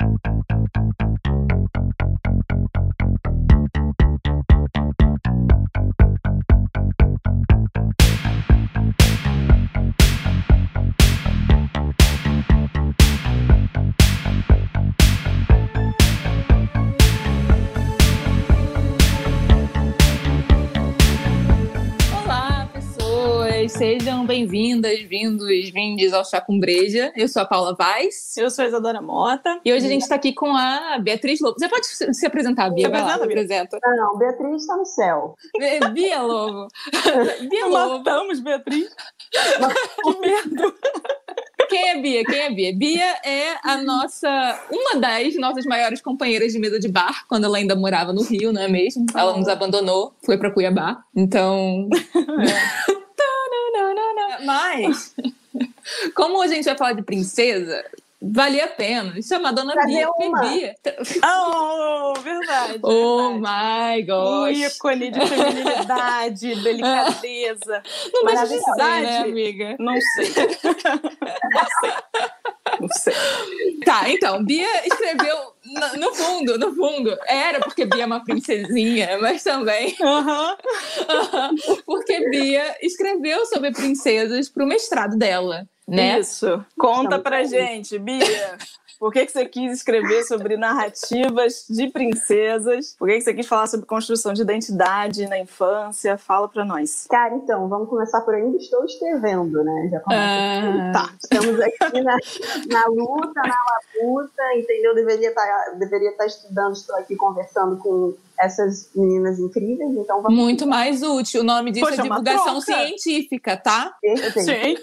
Thank you. Bem-vindas, vindos, vindes ao Chá com Breja. Eu sou a Paula Vaz. Eu sou a Isadora Mota. E hoje a gente está aqui com a Beatriz Lobo. Você pode se apresentar, Bia? Vai apresenta, Bia. apresenta. Não, não, Beatriz está no céu. Bia Lobo. Bia Lobo. Matamos Beatriz. que medo. Quem é Bia? Quem é Bia? Bia é a nossa, uma das nossas maiores companheiras de mesa de bar, quando ela ainda morava no Rio, não é mesmo? Ela nos abandonou, foi para Cuiabá. Então. É. Mas, como a gente vai falar de princesa, valia a pena chamar a Dona Bia, Bia. Oh, verdade. Oh my gosh. Um ícone de feminilidade, delicadeza. Não necessidade, né, amiga? Não sei. Não sei. Não sei. Tá, então, Bia escreveu, no, no, fundo, no fundo, era porque Bia é uma princesinha, mas também porque Bia escreveu sobre princesas para o mestrado dela, né? Isso. Conta pra gente, Bia. Por que, que você quis escrever sobre narrativas de princesas? Por que, que você quis falar sobre construção de identidade na infância? Fala para nós. Cara, então, vamos começar por ainda estou escrevendo, né? Já começa ah. Tá. Estamos aqui na, na luta, na labuta, entendeu? Deveria estar, tá, deveria estar tá estudando, estou aqui conversando com essas meninas incríveis, então vamos... Muito mais útil. O nome disso Poxa, é divulgação científica, tá? Sim.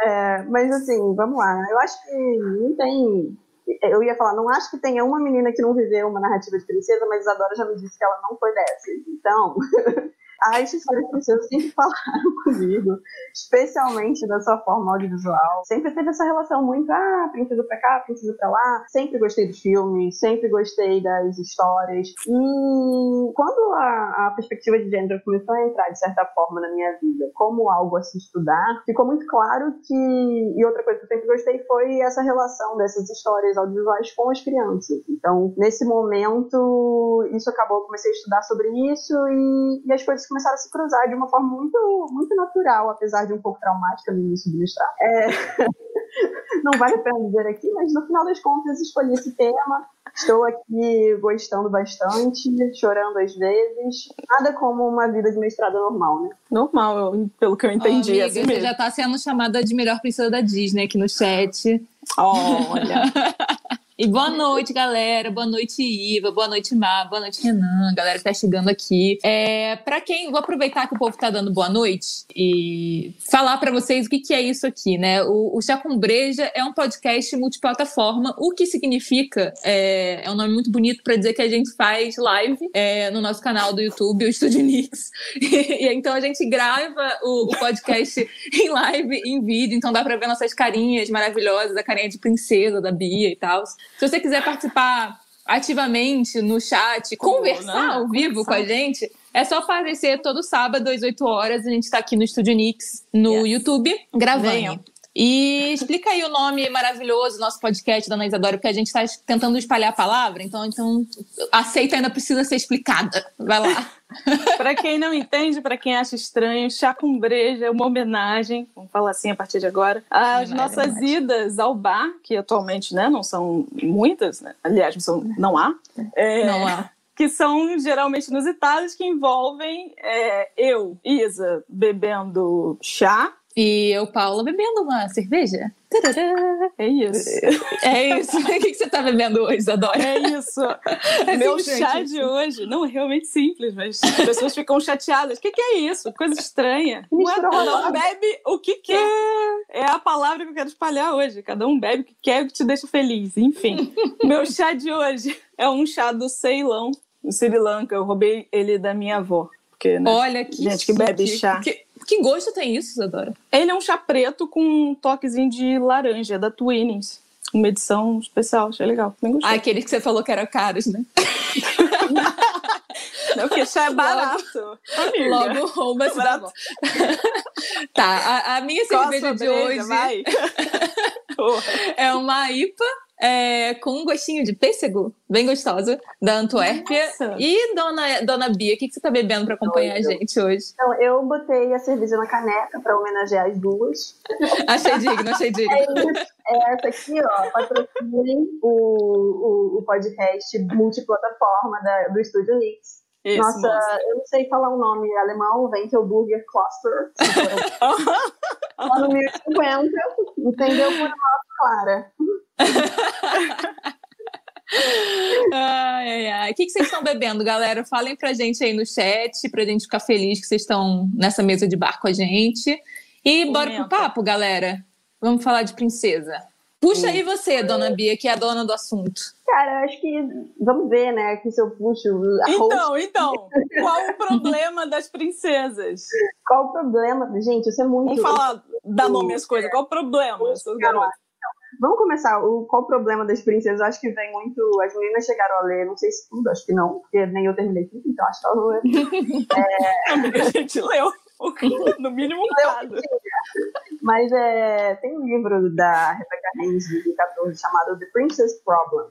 É, mas assim, vamos lá. Eu acho que não tem... Eu ia falar, não acho que tenha uma menina que não viveu uma narrativa de princesa, mas Isadora já me disse que ela não foi dessas. Então, as princesas sempre falaram comigo, especialmente da sua forma audiovisual. Sempre teve essa relação muito, ah, princesa pra cá, princesa pra lá. Sempre gostei dos filmes, sempre gostei das histórias. E quando a, a perspectiva de gênero começou a entrar, de certa forma, na minha vida, como algo a se estudar, ficou muito claro que. E outra coisa que eu sempre gostei foi essa relação dessas histórias audiovisuais com as crianças. Então, nesse momento, isso acabou, eu comecei a estudar sobre isso e, e as coisas começaram a se cruzar de uma forma muito, muito natural, apesar de um pouco traumática no início do mestrado. É... Não vale a pena dizer aqui, mas no final das contas escolhi esse tema. Estou aqui gostando bastante, chorando às vezes. Nada como uma vida de mestrado normal, né? Normal, pelo que eu entendi. Oh, amiga, assim você já está sendo chamada de melhor princesa da Disney aqui no chat. Olha. E boa noite, galera. Boa noite, Iva. Boa noite, Má. Boa noite, Renan. Galera que tá chegando aqui. É, para quem, vou aproveitar que o povo tá dando boa noite e falar para vocês o que, que é isso aqui, né? O, o Chá com Breja é um podcast multiplataforma, o que significa, é, é um nome muito bonito para dizer que a gente faz live é, no nosso canal do YouTube, o Estúdio Nix. E, então a gente grava o, o podcast em live, em vídeo, então dá para ver nossas carinhas maravilhosas, a carinha de princesa da Bia e tal. Se você quiser participar ativamente no chat, conversar ao vivo com a gente, é só aparecer todo sábado às 8 horas. A gente está aqui no Estúdio Nix, no yes. YouTube, gravando. Venham. E explica aí o nome maravilhoso do nosso podcast, Dona Isadora, porque a gente está tentando espalhar a palavra, então, então aceita ainda precisa ser explicada. Vai lá. para quem não entende, para quem acha estranho, chá com breja é uma homenagem, vamos falar assim a partir de agora, às é nossas idas ao bar, que atualmente né, não são muitas, né? aliás, não, são, não há. É, não há que são geralmente inusitadas, que envolvem é, eu, Isa, bebendo chá e eu, Paula, bebendo uma cerveja. É isso. É isso. o que você tá bebendo hoje, Adora? É isso. É Meu chá de hoje. Não, é realmente simples, mas as pessoas ficam chateadas. O que, que é isso? Coisa estranha. Cada um bebe o que quer. É a palavra que eu quero espalhar hoje. Cada um bebe o que quer e o que te deixa feliz. Enfim. Meu chá de hoje é um chá do Ceilão, no Sri Lanka. Eu roubei ele da minha avó. Porque, né? Olha que gente que bebe chá. Que... Que gosto tem isso, Isadora? Ele é um chá preto com um toquezinho de laranja, da Twinings. Uma edição especial, achei legal. Ah, aquele que você falou que era caros, né? Não, porque chá é barato. Logo, logo rouba se dá Tá, a, a minha cerveja de hoje é uma IPA é, com um gostinho de pêssego, bem gostosa, da Antuérpia. Nossa. E dona, dona Bia, o que, que você está bebendo para acompanhar a gente hoje? Então, eu botei a cerveja na caneca para homenagear as duas. achei digno, achei digno. É, é essa aqui, ó, patrocinem o, o, o podcast multiplataforma da, do Estúdio Nix. Isso, Nossa, moça. eu não sei falar o um nome alemão, vem que é o Burger Cluster. Lá no 1050, entendeu? Por uma clara. ai, ai, ai. O que, que vocês estão bebendo, galera? Falem pra gente aí no chat, pra gente ficar feliz que vocês estão nessa mesa de bar com a gente. E bora pro papo, galera. Vamos falar de princesa. Puxa aí você, dona Bia, que é a dona do assunto. Cara, acho que vamos ver, né? Que se eu puxo. Então, host... então, qual o problema das princesas? Qual o problema? Gente, isso é muito. Vamos falar, dar nome às coisas. Qual o problema, essas garotas? Vamos começar. O, qual o problema das princesas? Acho que vem muito. As meninas chegaram a ler, não sei se tudo, acho que não, porque nem eu terminei tudo, então acho que leram. É... A gente leu. no mínimo um lado. Mas é, tem um livro da Rebecca Haynes, de 2014, chamado The Princess Problem,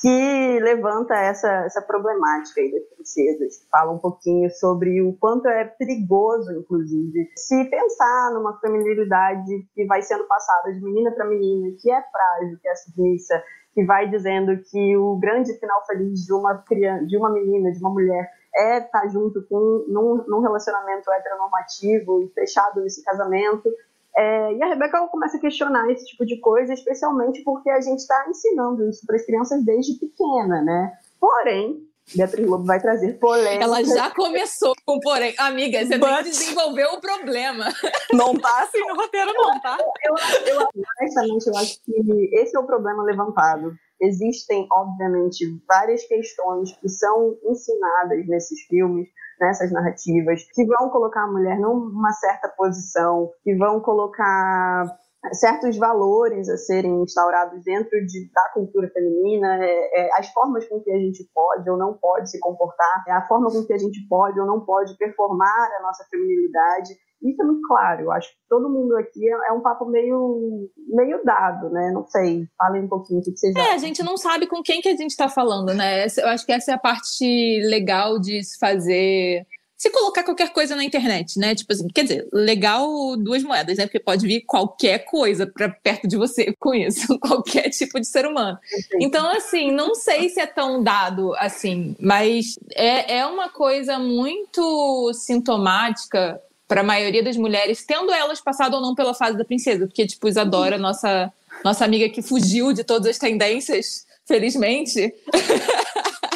que levanta essa, essa problemática aí das princesas. Fala um pouquinho sobre o quanto é perigoso, inclusive, se pensar numa feminilidade que vai sendo passada de menina para menina, que é frágil, que é submissa, que vai dizendo que o grande final feliz de uma criança, de uma menina, de uma mulher, é estar tá junto com num, num relacionamento heteronormativo fechado nesse casamento. É, e a Rebeca começa a questionar esse tipo de coisa, especialmente porque a gente está ensinando isso para as crianças desde pequena, né? Porém, Beatriz Lobo vai trazer polêmica. Ela já começou com porém. Amiga, você But... tem que desenvolver o problema. Não tá assim no roteiro, não, tá? Eu, eu, honestamente, eu acho que esse é o problema levantado. Existem, obviamente, várias questões que são ensinadas nesses filmes, nessas narrativas, que vão colocar a mulher numa certa posição, que vão colocar certos valores a serem instaurados dentro de, da cultura feminina, é, é, as formas com que a gente pode ou não pode se comportar, é a forma com que a gente pode ou não pode performar a nossa feminilidade. Isso é muito claro. Eu acho que todo mundo aqui é, é um papo meio, meio dado, né? Não sei. Falem um pouquinho o que vocês é, acham. É, a gente não sabe com quem que a gente está falando, né? Eu acho que essa é a parte legal de se fazer se colocar qualquer coisa na internet, né? Tipo assim, quer dizer, legal duas moedas, né? Porque pode vir qualquer coisa para perto de você com isso, qualquer tipo de ser humano. Então, assim, não sei se é tão dado assim, mas é, é uma coisa muito sintomática para a maioria das mulheres, tendo elas passado ou não pela fase da princesa, porque, tipo, Isadora, nossa, nossa amiga que fugiu de todas as tendências, felizmente.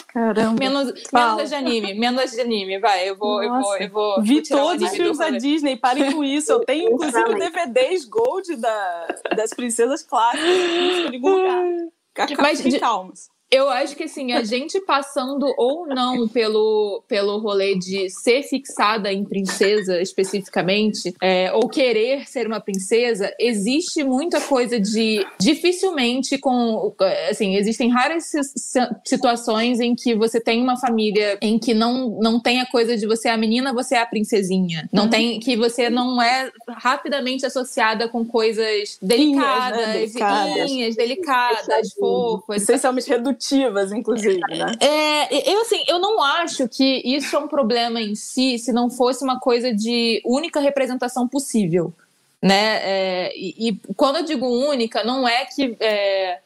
Caramba. Menos, menos de anime, menos de anime, vai. Eu vou, eu vou, eu vou. Vi todos os filmes da Disney, parem com isso. Eu tenho, inclusive, DVDs Gold da, das princesas clássicas em algum lugar. Eu acho que assim, a gente passando ou não pelo, pelo rolê de ser fixada em princesa especificamente, é, ou querer ser uma princesa, existe muita coisa de dificilmente com. Assim, existem raras situações em que você tem uma família em que não, não tem a coisa de você é a menina, você é a princesinha. Não uhum. tem que você não é rapidamente associada com coisas delicadas, né? delicadas, linhas, delicadas, fofas. Essencialmente redutivas inclusive, né? É, eu assim, eu não acho que isso é um problema em si, se não fosse uma coisa de única representação possível, né? É, e, e, quando eu digo única, não é que é,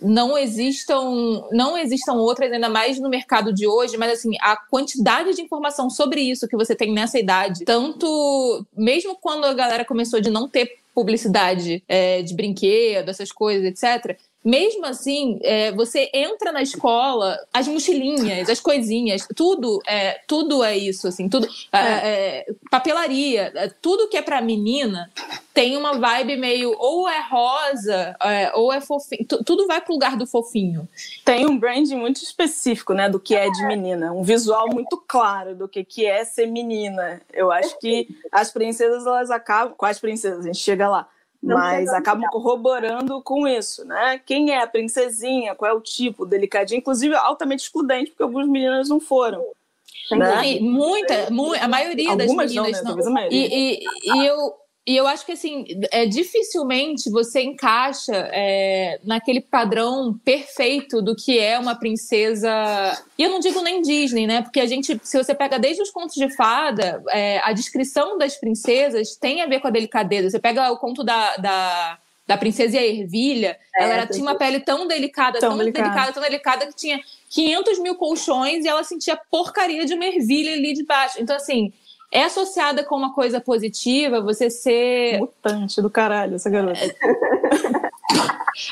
não existam não existam outras ainda mais no mercado de hoje, mas assim a quantidade de informação sobre isso que você tem nessa idade, tanto mesmo quando a galera começou de não ter publicidade é, de brinquedo, essas coisas, etc mesmo assim, é, você entra na escola, as mochilinhas, as coisinhas, tudo é, tudo é isso, assim, tudo. É. é papelaria, é, tudo que é pra menina tem uma vibe meio ou é rosa, é, ou é fofinho. tudo vai pro lugar do fofinho. Tem um brand muito específico, né, do que é de menina. Um visual muito claro do que, que é ser menina. Eu acho que as princesas, elas acabam. Quais princesas? A gente chega lá mas acabam corroborando com isso, né? Quem é a princesinha, qual é o tipo, delicadinho, inclusive altamente excludente, porque algumas meninas não foram. Né? muita, muita, a maioria Algumas das meninas não. Né? não. E, e, e, eu, E eu acho que assim, é, dificilmente você encaixa é, naquele padrão perfeito do que é uma princesa. E eu não digo nem Disney, né? Porque a gente, se você pega desde os contos de fada, é, a descrição das princesas tem a ver com a delicadeza. Você pega o conto da, da da princesa Ervilha, é, ela era, tinha uma pele tão delicada, tão, tão delicada. delicada, tão delicada que tinha 500 mil colchões e ela sentia porcaria de uma ervilha ali debaixo. Então, assim, é associada com uma coisa positiva você ser. Mutante do caralho, essa garota.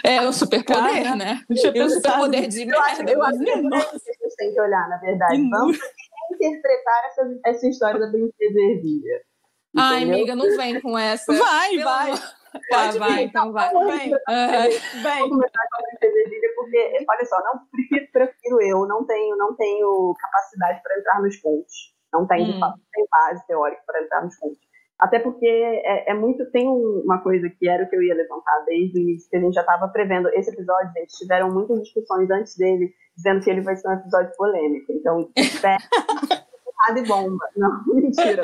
É um superpoder, né? É um superpoder de eu acho, eu acho que é isso que a gente tem que olhar, na verdade. Vamos interpretar essa, essa história da princesa Ervilha. Ai, amiga, não vem com essa. Vai, Pelo vai. Amor. Tá, vai, então vai. Vem. Uhum. Vem. Vou começar com a princesa Ervilha, porque, olha só, não prefiro, prefiro eu, não tenho, não tenho capacidade para entrar nos contos. Não tem, hum. de fato, tem base teórica para entrar nos contos. Até porque é, é, muito. Tem uma coisa que era o que eu ia levantar desde o início, que a gente já estava prevendo. Esse episódio, gente, tiveram muitas discussões antes dele, dizendo que ele vai ser um episódio polêmico. Então, espera. de bomba. Não, mentira.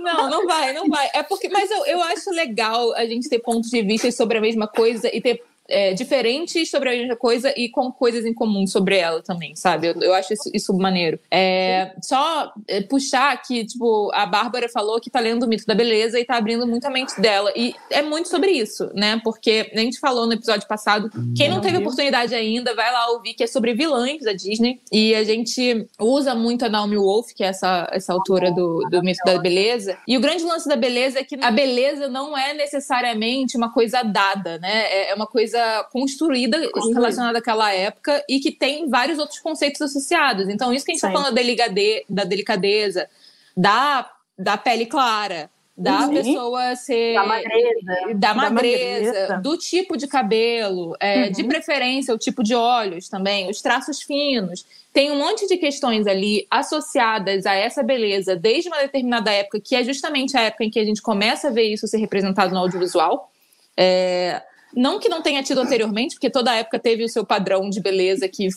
Não, não vai, não vai. É porque, mas eu, eu acho legal a gente ter pontos de vista sobre a mesma coisa e ter é, diferentes sobre a mesma coisa e com coisas em comum sobre ela também, sabe? Eu, eu acho isso, isso maneiro. É, só é, puxar que, tipo, a Bárbara falou que tá lendo o mito da beleza e tá abrindo muito a mente dela. E é muito sobre isso, né? Porque a gente falou no episódio passado, quem não teve oportunidade ainda, vai lá ouvir, que é sobre vilãs da Disney. E a gente usa muito a Naomi Wolf, que é essa, essa autora do, do mito da beleza. E o grande lance da beleza é que a beleza não é necessariamente uma coisa dada, né? É, é uma coisa construída relacionada àquela época e que tem vários outros conceitos associados. Então, isso que a gente está falando da, delicade, da delicadeza, da, da pele clara, da uhum. pessoa ser. Da magreza. Da magreza, da magreza. do tipo de cabelo, é, uhum. de preferência, o tipo de olhos também, os traços finos. Tem um monte de questões ali associadas a essa beleza desde uma determinada época, que é justamente a época em que a gente começa a ver isso ser representado no audiovisual. É, não que não tenha tido anteriormente, porque toda época teve o seu padrão de beleza que,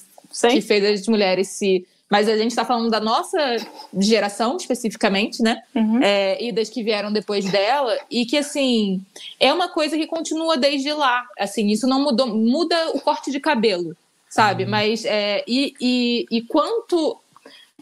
que fez as mulheres se. Mas a gente está falando da nossa geração, especificamente, né? Uhum. É, e das que vieram depois dela. E que, assim, é uma coisa que continua desde lá. Assim, isso não mudou. Muda o corte de cabelo, sabe? Uhum. Mas. É, e, e, e quanto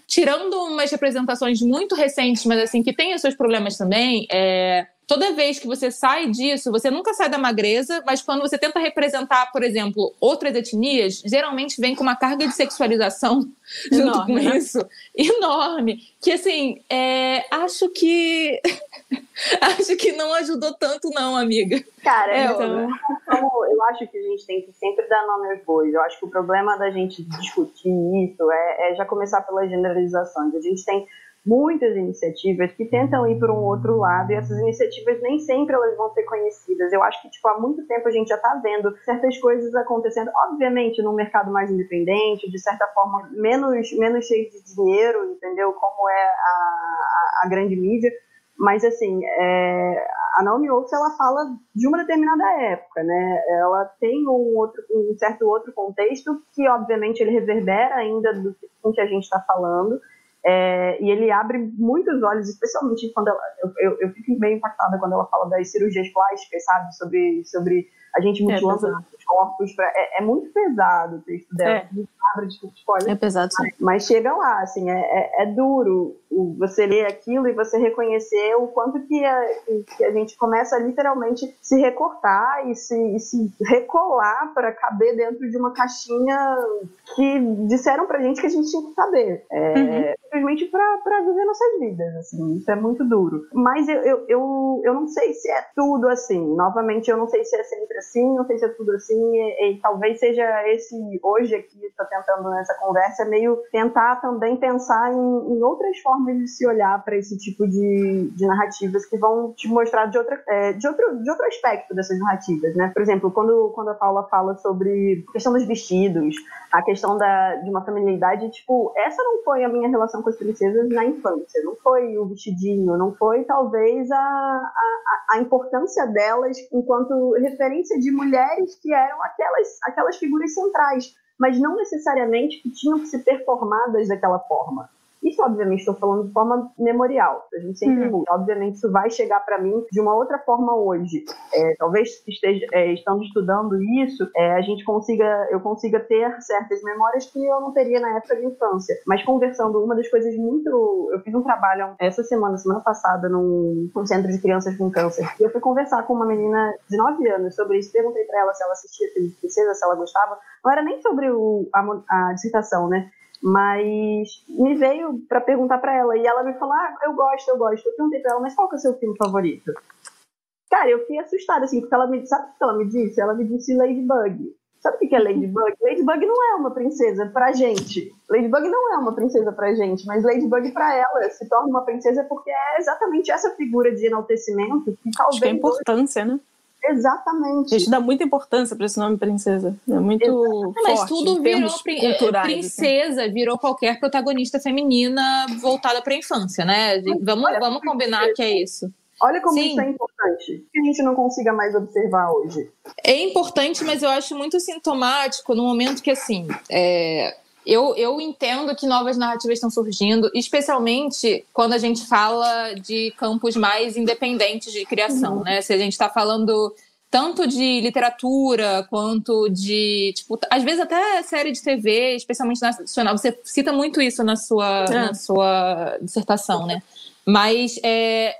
tirando umas representações muito recentes, mas assim, que tem os seus problemas também, é, toda vez que você sai disso, você nunca sai da magreza, mas quando você tenta representar, por exemplo, outras etnias, geralmente vem com uma carga de sexualização junto enorme, com né? isso enorme. Que assim, é, acho que acho que não ajudou tanto, não, amiga. Cara, é, então... eu, eu acho que a gente tem que sempre dar nome aos bois. Eu acho que o problema da gente discutir isso é, é já começar pelas generalizações. A gente tem muitas iniciativas que tentam ir para um outro lado e essas iniciativas nem sempre elas vão ser conhecidas. Eu acho que tipo há muito tempo a gente já está vendo certas coisas acontecendo, obviamente num mercado mais independente, de certa forma menos menos cheio de dinheiro, entendeu? Como é a, a, a grande mídia. Mas assim, é, a Naomi Wolf ela fala de uma determinada época, né? Ela tem um outro, um certo outro contexto que obviamente ele reverbera ainda do que a gente está falando é, e ele abre muitos olhos, especialmente quando ela. Eu, eu, eu, fico meio impactada quando ela fala das cirurgias plásticas, sabe? Sobre, sobre a gente é mutilando é os corpos. Pra, é, é, muito pesado o texto dela. É. desculpa, spoiler. É pesado, sim. Mas, mas chega lá, assim, é, é, é duro você ler aquilo e você reconhecer o quanto que a, que a gente começa a literalmente se recortar e se, e se recolar para caber dentro de uma caixinha que disseram pra gente que a gente tinha que caber. É, uhum. Simplesmente para viver nossas vidas, assim. Isso é muito duro. Mas eu, eu, eu, eu não sei se é tudo assim. Novamente, eu não sei se é sempre assim, não sei se é tudo assim. E, e talvez seja esse hoje aqui, está tentando nessa conversa, meio tentar também pensar em, em outras formas de se olhar para esse tipo de, de narrativas que vão te mostrar de, outra, é, de, outro, de outro aspecto dessas narrativas, né? Por exemplo, quando, quando a Paula fala sobre a questão dos vestidos, a questão da, de uma familiaridade, tipo, essa não foi a minha relação com as princesas na infância, não foi o vestidinho, não foi talvez a, a, a importância delas enquanto referência de mulheres que eram aquelas, aquelas figuras centrais, mas não necessariamente que tinham que ser performadas daquela forma. Isso, obviamente, estou falando de forma memorial. A gente sempre uhum. muda. Obviamente, isso vai chegar para mim de uma outra forma hoje. É, talvez esteja, é, estando estudando isso, é, a gente consiga, eu consiga ter certas memórias que eu não teria na época de infância. Mas conversando, uma das coisas muito. Eu fiz um trabalho essa semana, semana passada, num, num centro de crianças com câncer. E eu fui conversar com uma menina de 9 anos sobre isso. Perguntei para ela se ela assistia Princesa, se ela gostava. Não era nem sobre o, a, a dissertação, né? Mas me veio para perguntar para ela e ela me falou: Ah, eu gosto, eu gosto. Eu perguntei para ela, mas qual que é o seu filme favorito? Cara, eu fiquei assustada, assim, porque ela me sabe o que ela me disse? Ela me disse Ladybug. Sabe o que é Ladybug? Ladybug não é uma princesa pra gente. Ladybug não é uma princesa pra gente, mas Ladybug pra ela se torna uma princesa porque é exatamente essa figura de enaltecimento que talvez. Acho que é a importância, né? Exatamente. A gente dá muita importância para esse nome princesa. É muito forte, Mas tudo virou é, princesa, assim. virou qualquer protagonista feminina voltada para a infância, né? Vamos, Olha, vamos combinar que é isso. Olha como Sim. isso é importante. Que a gente não consiga mais observar hoje. É importante, mas eu acho muito sintomático no momento que, assim, é, eu, eu entendo que novas narrativas estão surgindo, especialmente quando a gente fala de campos mais independentes de criação, uhum. né? Se a gente está falando tanto de literatura quanto de, tipo, às vezes até série de TV, especialmente nacional. Você cita muito isso na sua, é. na sua dissertação, né? Mas é,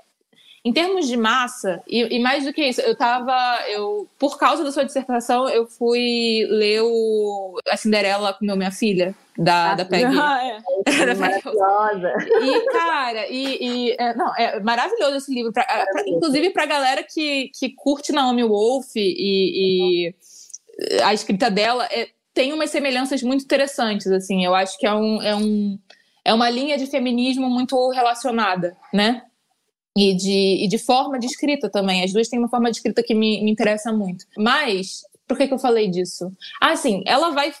em termos de massa, e, e, mais do que isso, eu tava. Eu, por causa da sua dissertação, eu fui ler o, a Cinderela com minha filha, da, ah, da Peggy. Ah, é. maravilhosa. E, cara, e, e é, não, é maravilhoso esse livro. Pra, pra, inclusive pra galera que, que curte Naomi Wolf e, e a escrita dela é, tem umas semelhanças muito interessantes, assim. Eu acho que é um. É um é uma linha de feminismo muito relacionada, né? E de, e de forma de escrita também. As duas têm uma forma de escrita que me, me interessa muito. Mas por que, que eu falei disso? Ah, sim, ela vai.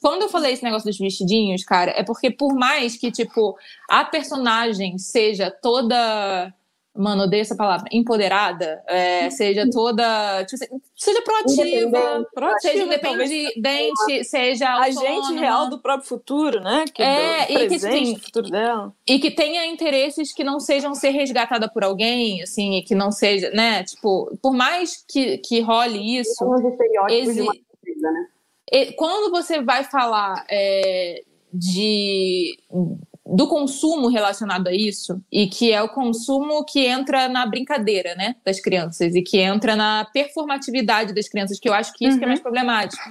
Quando eu falei esse negócio dos vestidinhos, cara, é porque por mais que, tipo, a personagem seja toda mano, odeio essa palavra, empoderada, é, seja toda, tipo, seja proativa, proativa seja independente, seja autônoma. agente real do próprio futuro, né? Que é, e que, assim, futuro dela. E que tenha interesses que não sejam ser resgatada por alguém, assim, e que não seja, né? Tipo, por mais que, que role isso, exi... Vida, né? quando você vai falar é, de do consumo relacionado a isso, e que é o consumo que entra na brincadeira, né, das crianças, e que entra na performatividade das crianças, que eu acho que isso uhum. que é mais problemático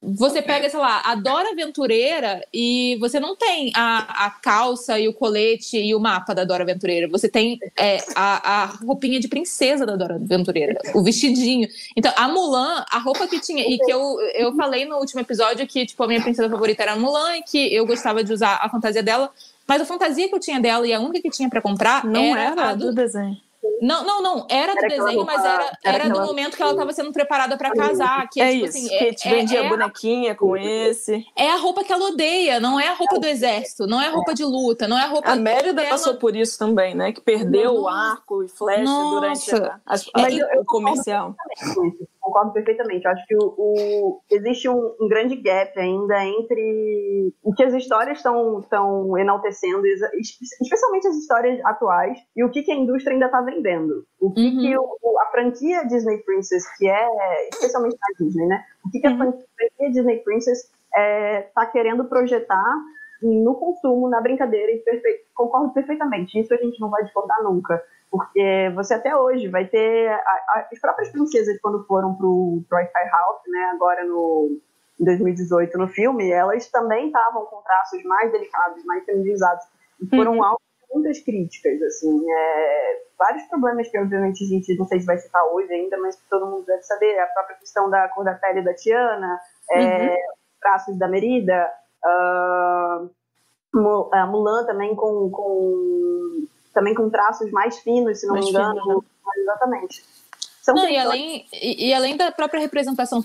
você pega, sei lá, a Dora Aventureira e você não tem a, a calça e o colete e o mapa da Dora Aventureira. Você tem é, a, a roupinha de princesa da Dora Aventureira, o vestidinho. Então, a Mulan, a roupa que tinha, e que eu, eu falei no último episódio que, tipo, a minha princesa favorita era a Mulan e que eu gostava de usar a fantasia dela. Mas a fantasia que eu tinha dela e a única que tinha para comprar não era, era a do, do desenho. Não, não, não. Era do era desenho, mas era, era, era do momento que ela estava sendo preparada para casar. Que é, é tipo isso. Assim, é, vendia é, bonequinha com esse. É a roupa que ela odeia, não é a roupa do exército, não é a roupa de luta, não é a roupa. A Mérida dela... passou por isso também, né? Que perdeu Nossa. o arco e flecha Nossa. durante a, a, a, o comercial concordo perfeitamente. Eu acho que o, o existe um, um, grande gap ainda entre o que as histórias estão enaltecendo, especialmente as histórias atuais, e o que, que a indústria ainda está vendendo. O que, uhum. que o, a franquia Disney Princess, que é, especialmente na Disney, né? O que, que a uhum. franquia Disney Princess está é, tá querendo projetar no consumo, na brincadeira, e perfe... concordo perfeitamente. Isso a gente não vai discordar nunca. Porque você até hoje vai ter. A, a, as próprias princesas, quando foram pro Wi-Fi House, né, agora no, em 2018 no filme, elas também estavam com traços mais delicados, mais feminizados. E foram uhum. alvo de muitas críticas, assim. É, vários problemas que, obviamente, a gente não sei se vai citar hoje ainda, mas que todo mundo deve saber. A própria questão da cor da pele da Tiana, é, uhum. traços da Merida. Uh, a Mulan também com, com também com traços mais finos, se não mais me engano. Fino, né? Exatamente. Não, e, além, e, e, além da própria representação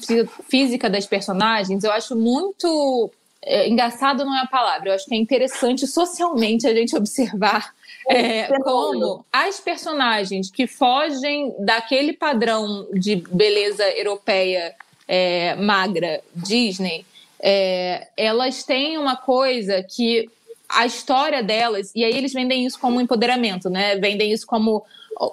física das personagens, eu acho muito. É, engraçado não é a palavra, eu acho que é interessante socialmente a gente observar é, como as personagens que fogem daquele padrão de beleza europeia é, magra Disney, é, elas têm uma coisa que a história delas, e aí eles vendem isso como empoderamento, né? Vendem isso como.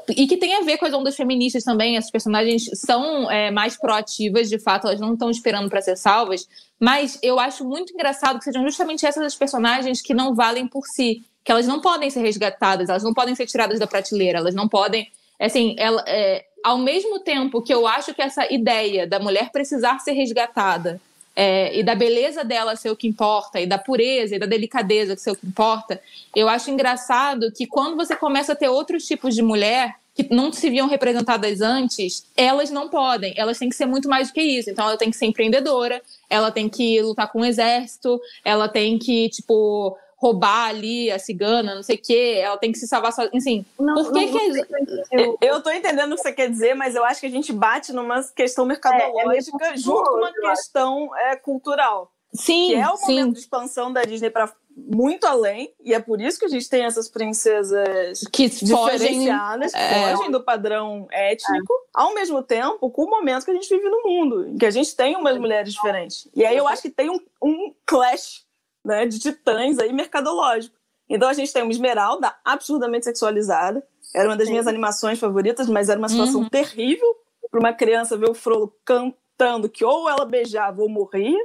E que tem a ver com as ondas feministas também. Essas personagens são é, mais proativas, de fato, elas não estão esperando para ser salvas. Mas eu acho muito engraçado que sejam justamente essas as personagens que não valem por si, que elas não podem ser resgatadas, elas não podem ser tiradas da prateleira, elas não podem. Assim, ela, é, ao mesmo tempo que eu acho que essa ideia da mulher precisar ser resgatada é, e da beleza dela ser o que importa, e da pureza e da delicadeza ser o que importa, eu acho engraçado que quando você começa a ter outros tipos de mulher que não se viam representadas antes, elas não podem, elas têm que ser muito mais do que isso. Então ela tem que ser empreendedora, ela tem que lutar com o exército, ela tem que, tipo, roubar ali a cigana, não sei o quê, ela tem que se salvar sozinha. Assim, não, por que não, que. Eu, eu tô entendendo o que você quer dizer, mas eu acho que a gente bate numa questão mercadológica é, é junto com uma questão é, cultural. Sim. Que é o sim. momento de expansão da Disney para muito além, e é por isso que a gente tem essas princesas que diferenciadas, fogem, é... fogem do padrão étnico, é. ao mesmo tempo com o momento que a gente vive no mundo, em que a gente tem umas mulheres diferentes. E aí eu acho que tem um, um clash né, de titãs aí mercadológico. Então a gente tem uma Esmeralda absurdamente sexualizada. Era uma das Sim. minhas animações favoritas, mas era uma situação uhum. terrível para uma criança ver o Frollo cantando que ou ela beijava ou morria.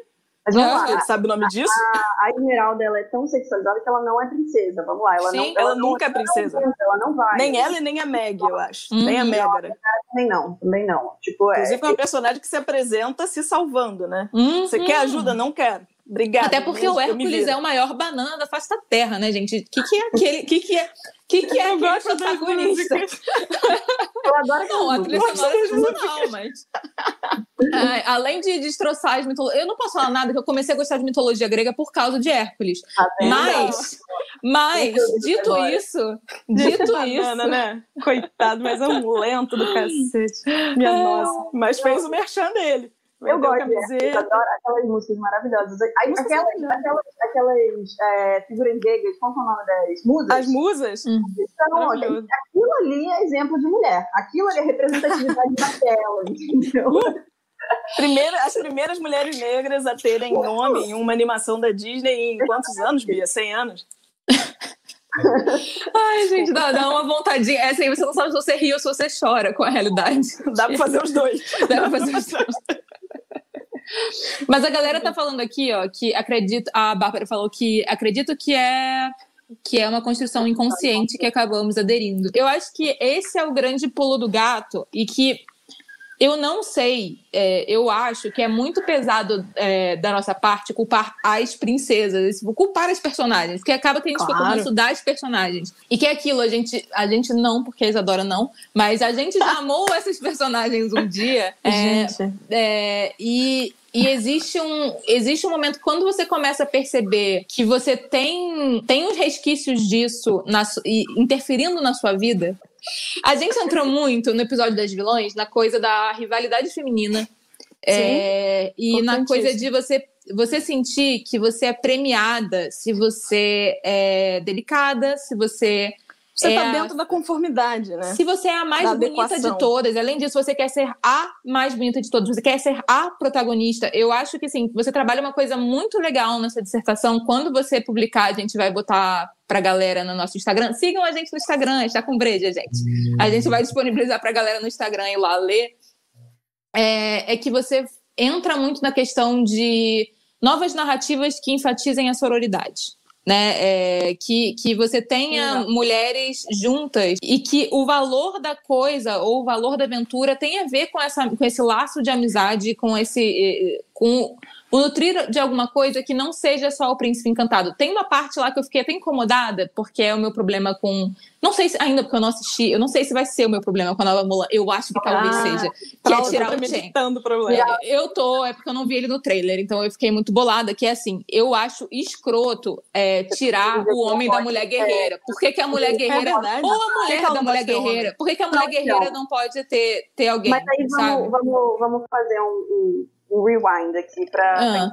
Mas vamos lá. Você sabe o nome disso? A, a, Esmeralda ela é tão sexualizada que ela não é princesa. Vamos lá. Ela, Sim, não, ela, ela nunca é princesa. Não, ela não vai. Nem ela e nem a Meg, eu acho. Uhum. Nem a Megara. Também não, também não. Tipo, Inclusive é, é uma personagem que se apresenta se salvando, né? Uhum. Você quer ajuda? Não quero. Obrigada. Até porque o Hércules é o maior banana da face da Terra, né, gente? O que, que é aquele. O que, que é. que, que é eu protagonista? eu adoro Não, a trilha sonora é sensacional, mas. É, além de destroçar as mitologias. Eu não posso falar nada que eu comecei a gostar de mitologia grega por causa de Hércules. Tá mas, mas, dito isso, dito banana, isso. né? Coitado, mas é um lento do cacete. Minha é. nossa. Mas fez o merchan dele. Eu gosto, eu adoro aquelas músicas maravilhosas. Aí, aquelas, aquelas, aquelas é, figuras gregas, qual é o nome das? Musas? As musas? Hum. Então, aquilo ali é exemplo de mulher. Aquilo ali é representatividade da tela, entendeu? Primeira, as primeiras mulheres negras a terem nome em uma animação da Disney em quantos anos, Bia? 100 anos? Ai, gente, dá, dá uma vontadinha. É assim, você não sabe se você ri ou se você chora com a realidade. Dá pra fazer os dois. Dá pra fazer os dois. Mas a galera tá falando aqui, ó, que acredito. A Bárbara falou que acredito que é que é uma construção inconsciente que acabamos aderindo. Eu acho que esse é o grande pulo do gato e que eu não sei, é, eu acho que é muito pesado é, da nossa parte culpar as princesas, culpar as personagens, porque acaba que a gente claro. fica com isso das personagens. E que é aquilo, a gente, a gente não, porque a Isadora não, mas a gente já amou essas personagens um dia. É, é, e, e existe um, existe um momento quando você começa a perceber que você tem, tem os resquícios disso na, interferindo na sua vida, a gente entrou muito no episódio das vilões na coisa da rivalidade feminina. É, e na coisa de você você sentir que você é premiada se você é delicada, se você você está é dentro da conformidade, né? Se você é a mais da bonita adequação. de todas, além disso, você quer ser a mais bonita de todas, você quer ser a protagonista. Eu acho que sim, você trabalha uma coisa muito legal nessa dissertação. Quando você publicar, a gente vai botar pra galera no nosso Instagram. Sigam a gente no Instagram, está com breja, gente. A gente vai disponibilizar pra galera no Instagram e lá ler. É, é que você entra muito na questão de novas narrativas que enfatizem a sororidade né? É, que, que você tenha mulheres juntas e que o valor da coisa ou o valor da aventura tem a ver com, essa, com esse laço de amizade, com esse. com o nutrir de alguma coisa que não seja só o príncipe encantado. Tem uma parte lá que eu fiquei até incomodada, porque é o meu problema com. Não sei se ainda porque eu não assisti, eu não sei se vai ser o meu problema com a nova Mulan. Eu acho que talvez ah, seja. Que é tirar o Chen. Problema. É, eu tô, é porque eu não vi ele no trailer, então eu fiquei muito bolada, que é assim, eu acho escroto é, tirar o homem da mulher guerreira. Por que, que a mulher é guerreira. ou a mulher da mulher guerreira. Por que, que a mulher guerreira não pode ter, ter alguém? Mas aí vamos, vamos, vamos fazer um um rewind aqui para ah.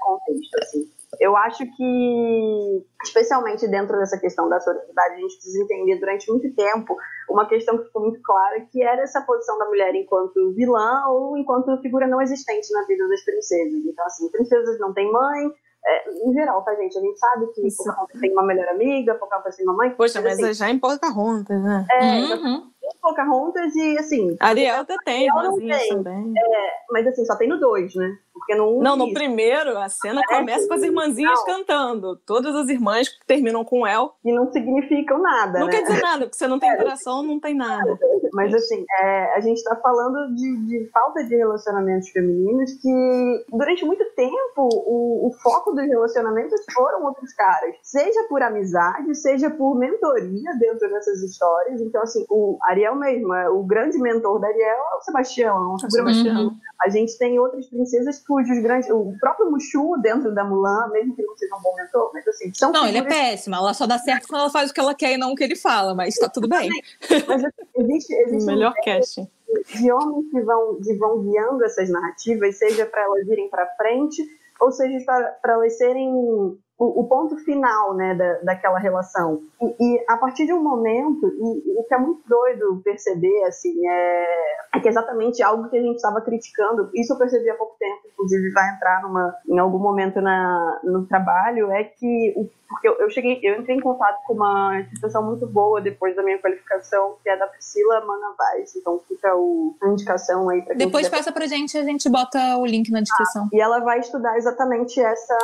contexto. Assim. Eu acho que, especialmente dentro dessa questão da sororidade, a gente precisa entender durante muito tempo uma questão que ficou muito clara, que era essa posição da mulher enquanto vilã ou enquanto figura não existente na vida das princesas. Então, assim, princesas não têm mãe, É, em geral, tá, gente? A gente sabe que Isso. Pocahontas tem uma melhor amiga, Pocahontas tem uma mãe. Poxa, mas, assim, é já em Pocahontas, né? É, uhum. Pocahontas e, assim... Ariel até tem, irmãzinhas também. É, mas, assim, só tem no 2, né? Porque no Não, no primeiro, a cena é, começa com as irmãzinhas não. cantando. Todas as irmãs terminam com El. E não significam nada, Não né? quer dizer nada, porque você não tem coração, não tem nada. Mas, assim, é, a gente está falando de, de, falta de relacionamentos femininos que, durante muito tempo, o, o foco dos relacionamentos foram outros caras. Seja por amizade, seja por mentoria dentro dessas histórias. Então, assim, o Ariel mesmo, é, o grande mentor da Ariel é o Sebastião. É o Sebastião. A gente tem outras princesas cujos grandes. O próprio Mushu dentro da Mulan, mesmo que não seja um bom mentor, mas assim, são. Não, figuras... ele é péssimo. Ela só dá certo quando ela faz o que ela quer e não o que ele fala, mas tá tudo bem. mas assim, existe, existe melhor um casting. De homens que vão, que vão guiando essas narrativas, seja para elas irem para frente, ou seja para elas serem o, o, ponto final né, da, daquela relação. E, e, a partir de um momento, e, o que é muito doido perceber, assim, é, é que é exatamente algo que a gente estava criticando, isso eu percebi há pouco tempo, inclusive vai entrar numa, em algum momento na, no trabalho, é que o porque eu, eu, cheguei, eu entrei em contato com uma instituição muito boa depois da minha qualificação, que é da Priscila Manavaz. Então fica o, a indicação aí para Depois quiser... passa pra gente, a gente bota o link na descrição. Ah, e ela vai estudar exatamente essa,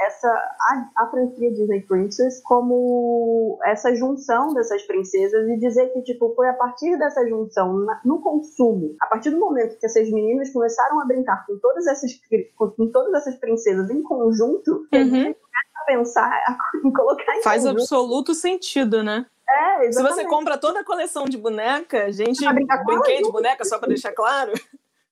essa a, a franquia Disney Princess como essa junção dessas princesas e dizer que tipo foi a partir dessa junção na, no consumo, a partir do momento que essas meninas começaram a brincar com todas essas com, com todas essas princesas em conjunto, uhum pensar em colocar em Faz conjunto. absoluto sentido, né? É, Se você compra toda a coleção de boneca, a gente brinquei de boneca, só para deixar claro.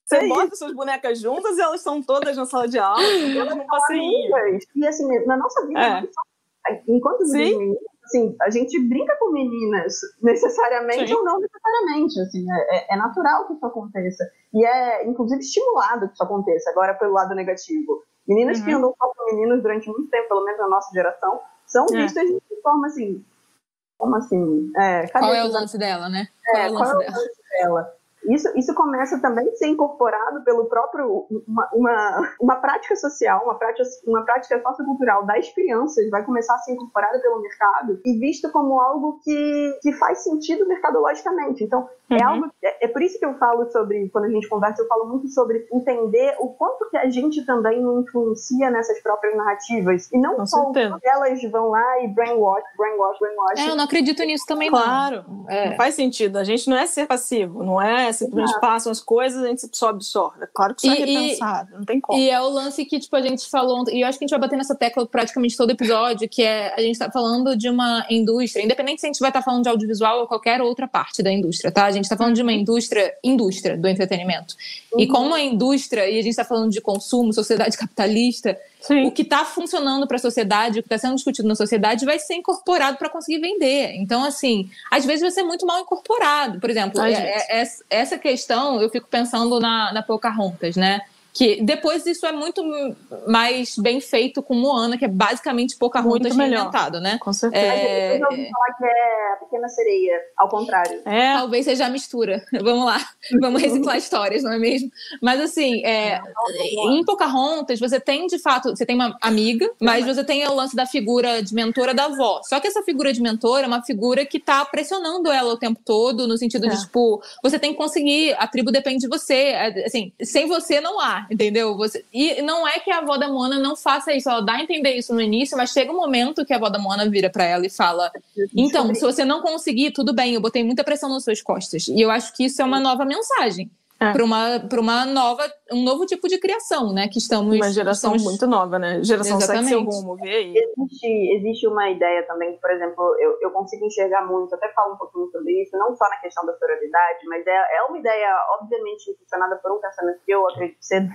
Você é bota suas bonecas juntas e elas estão todas na sala de aula, todas no passeio. E assim, na nossa vida, é. enquanto Sim. assim, a gente brinca com meninas, necessariamente Sim. ou não necessariamente. Assim, é, é, é, natural que isso aconteça. E é, inclusive, estimulado que isso aconteça, agora pelo lado negativo. Meninas uhum. que andam só com meninos durante muito tempo, pelo menos na nossa geração, são é. vistas de forma assim. Como assim? É, qual é o lance dela, né? Qual é, é o lance, qual é o lance dela? Isso, isso começa também a ser incorporado pelo próprio uma, uma, uma prática social, uma prática, uma prática sociocultural das crianças, vai começar a ser incorporada pelo mercado e visto como algo que, que faz sentido mercadologicamente. Então, uhum. é algo. É, é, por isso que eu falo sobre, quando a gente conversa, eu falo muito sobre entender o quanto que a gente também influencia nessas próprias narrativas. E não Com só certeza. elas vão lá e brainwash, brainwash, brainwash. É, eu não acredito nisso também, claro. não. É. Não faz sentido. A gente não é ser passivo, não é simplesmente Exato. passam as coisas a gente só absorve. É claro que isso é repensado, não tem como. E é o lance que, tipo, a gente falou, e eu acho que a gente vai bater nessa tecla praticamente todo episódio, que é a gente tá falando de uma indústria, independente se a gente vai estar tá falando de audiovisual ou qualquer outra parte da indústria, tá? A gente tá falando de uma indústria, indústria do entretenimento. Uhum. E como a indústria, e a gente tá falando de consumo, sociedade capitalista, Sim. o que está funcionando para a sociedade, o que está sendo discutido na sociedade, vai ser incorporado para conseguir vender. Então, assim, às vezes vai ser muito mal incorporado. Por exemplo, Ai, é, é, essa questão, eu fico pensando na, na Pocahontas, né? Que depois isso é muito mais bem feito com Moana, que é basicamente Pocahontas reinventado, né? Com certeza. É... Eu ouvi falar que é a Pequena Sereia, ao contrário. É. Talvez seja a mistura. Vamos lá. Vamos reciclar histórias, não é mesmo? Mas assim, é... em Pocahontas, você tem de fato, você tem uma amiga, mas você tem o lance da figura de mentora da avó. Só que essa figura de mentora é uma figura que tá pressionando ela o tempo todo, no sentido é. de, tipo, você tem que conseguir, a tribo depende de você. É, assim, sem você não há entendeu? Você... E não é que a avó da Mona não faça isso, ela dá a entender isso no início, mas chega um momento que a avó da Mona vira para ela e fala: Então, se você não conseguir, tudo bem, eu botei muita pressão nas suas costas. E eu acho que isso é uma nova mensagem é. para uma, para uma nova, um novo tipo de criação, né? Que estamos. Uma geração estamos... muito nova, né? Geração Exatamente. sexy rumo, vê aí. Existe, existe uma ideia também, por exemplo, eu, eu consigo enxergar muito, até falo um pouquinho sobre isso, não só na questão da sororidade, mas é, é uma ideia, obviamente, impulsionada por um pensamento que eu acredito ser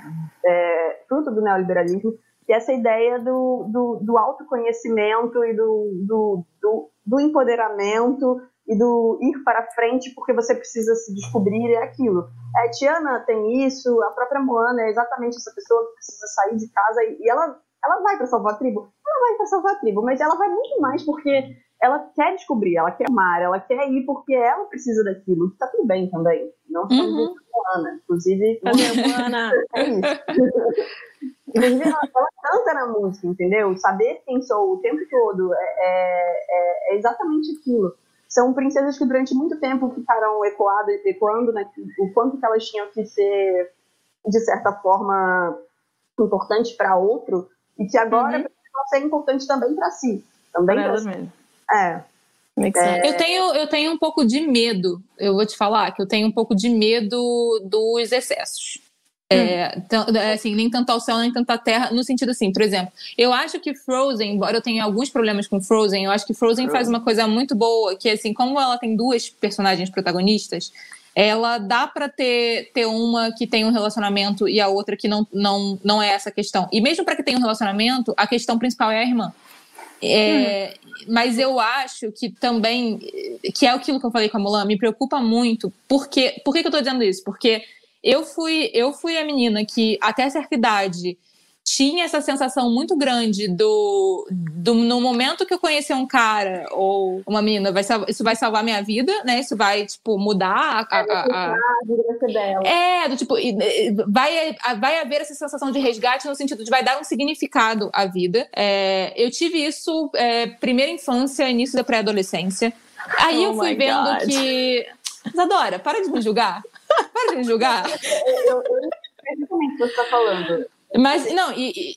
é, fruto do neoliberalismo, que é essa ideia do, do, do autoconhecimento e do, do, do, do empoderamento e do ir para frente porque você precisa se descobrir é aquilo. A Tiana tem isso, a própria Moana é exatamente essa pessoa que precisa sair de casa e, ela, ela vai para salvar a tribo. Ela vai para salvar a tribo, mas ela vai muito mais porque ela quer descobrir, ela quer amar, ela quer ir porque ela precisa daquilo. Tá tudo bem também. Não estamos uhum. Moana, inclusive. Moana? é isso. Inclusive, ela, ela, canta na música, entendeu? Saber quem sou o tempo todo é, é, é exatamente aquilo. São princesas que durante muito tempo ficaram ecoadas, ecoando né, o quanto que elas tinham que ser, de certa forma, importantes para outro, e que agora uhum. precisam ser importantes também para si. Também para si. Mesmo. É. É... Eu, tenho, eu tenho um pouco de medo, eu vou te falar, que eu tenho um pouco de medo dos excessos. É, hum. É, assim, nem tanto ao céu, nem tanto à terra, no sentido assim, por exemplo, eu acho que Frozen, embora eu tenha alguns problemas com Frozen, eu acho que Frozen faz uma coisa muito boa, que assim, como ela tem duas personagens protagonistas, ela dá para ter, ter uma que tem um relacionamento e a outra que não, não, não é essa questão. E mesmo para que tenha um relacionamento, a questão principal é a irmã. É, hum. Mas eu acho que também, que é aquilo que eu falei com a Mulan, me preocupa muito. Porque, por que, que eu tô dizendo isso? Porque eu fui, eu fui a menina que, até certa idade, tinha essa sensação muito grande do, do no momento que eu conhecer um cara ou uma menina, vai, isso vai salvar minha vida, né? Isso vai, tipo, mudar a. a, a, a... É, do tipo, vai, vai haver essa sensação de resgate no sentido de vai dar um significado à vida. É, eu tive isso é, primeira infância, início da pré-adolescência. Aí oh eu fui vendo God. que. Isadora, para de me julgar. Para de julgar. eu, eu, eu exatamente o que você está falando. Mas, não, e,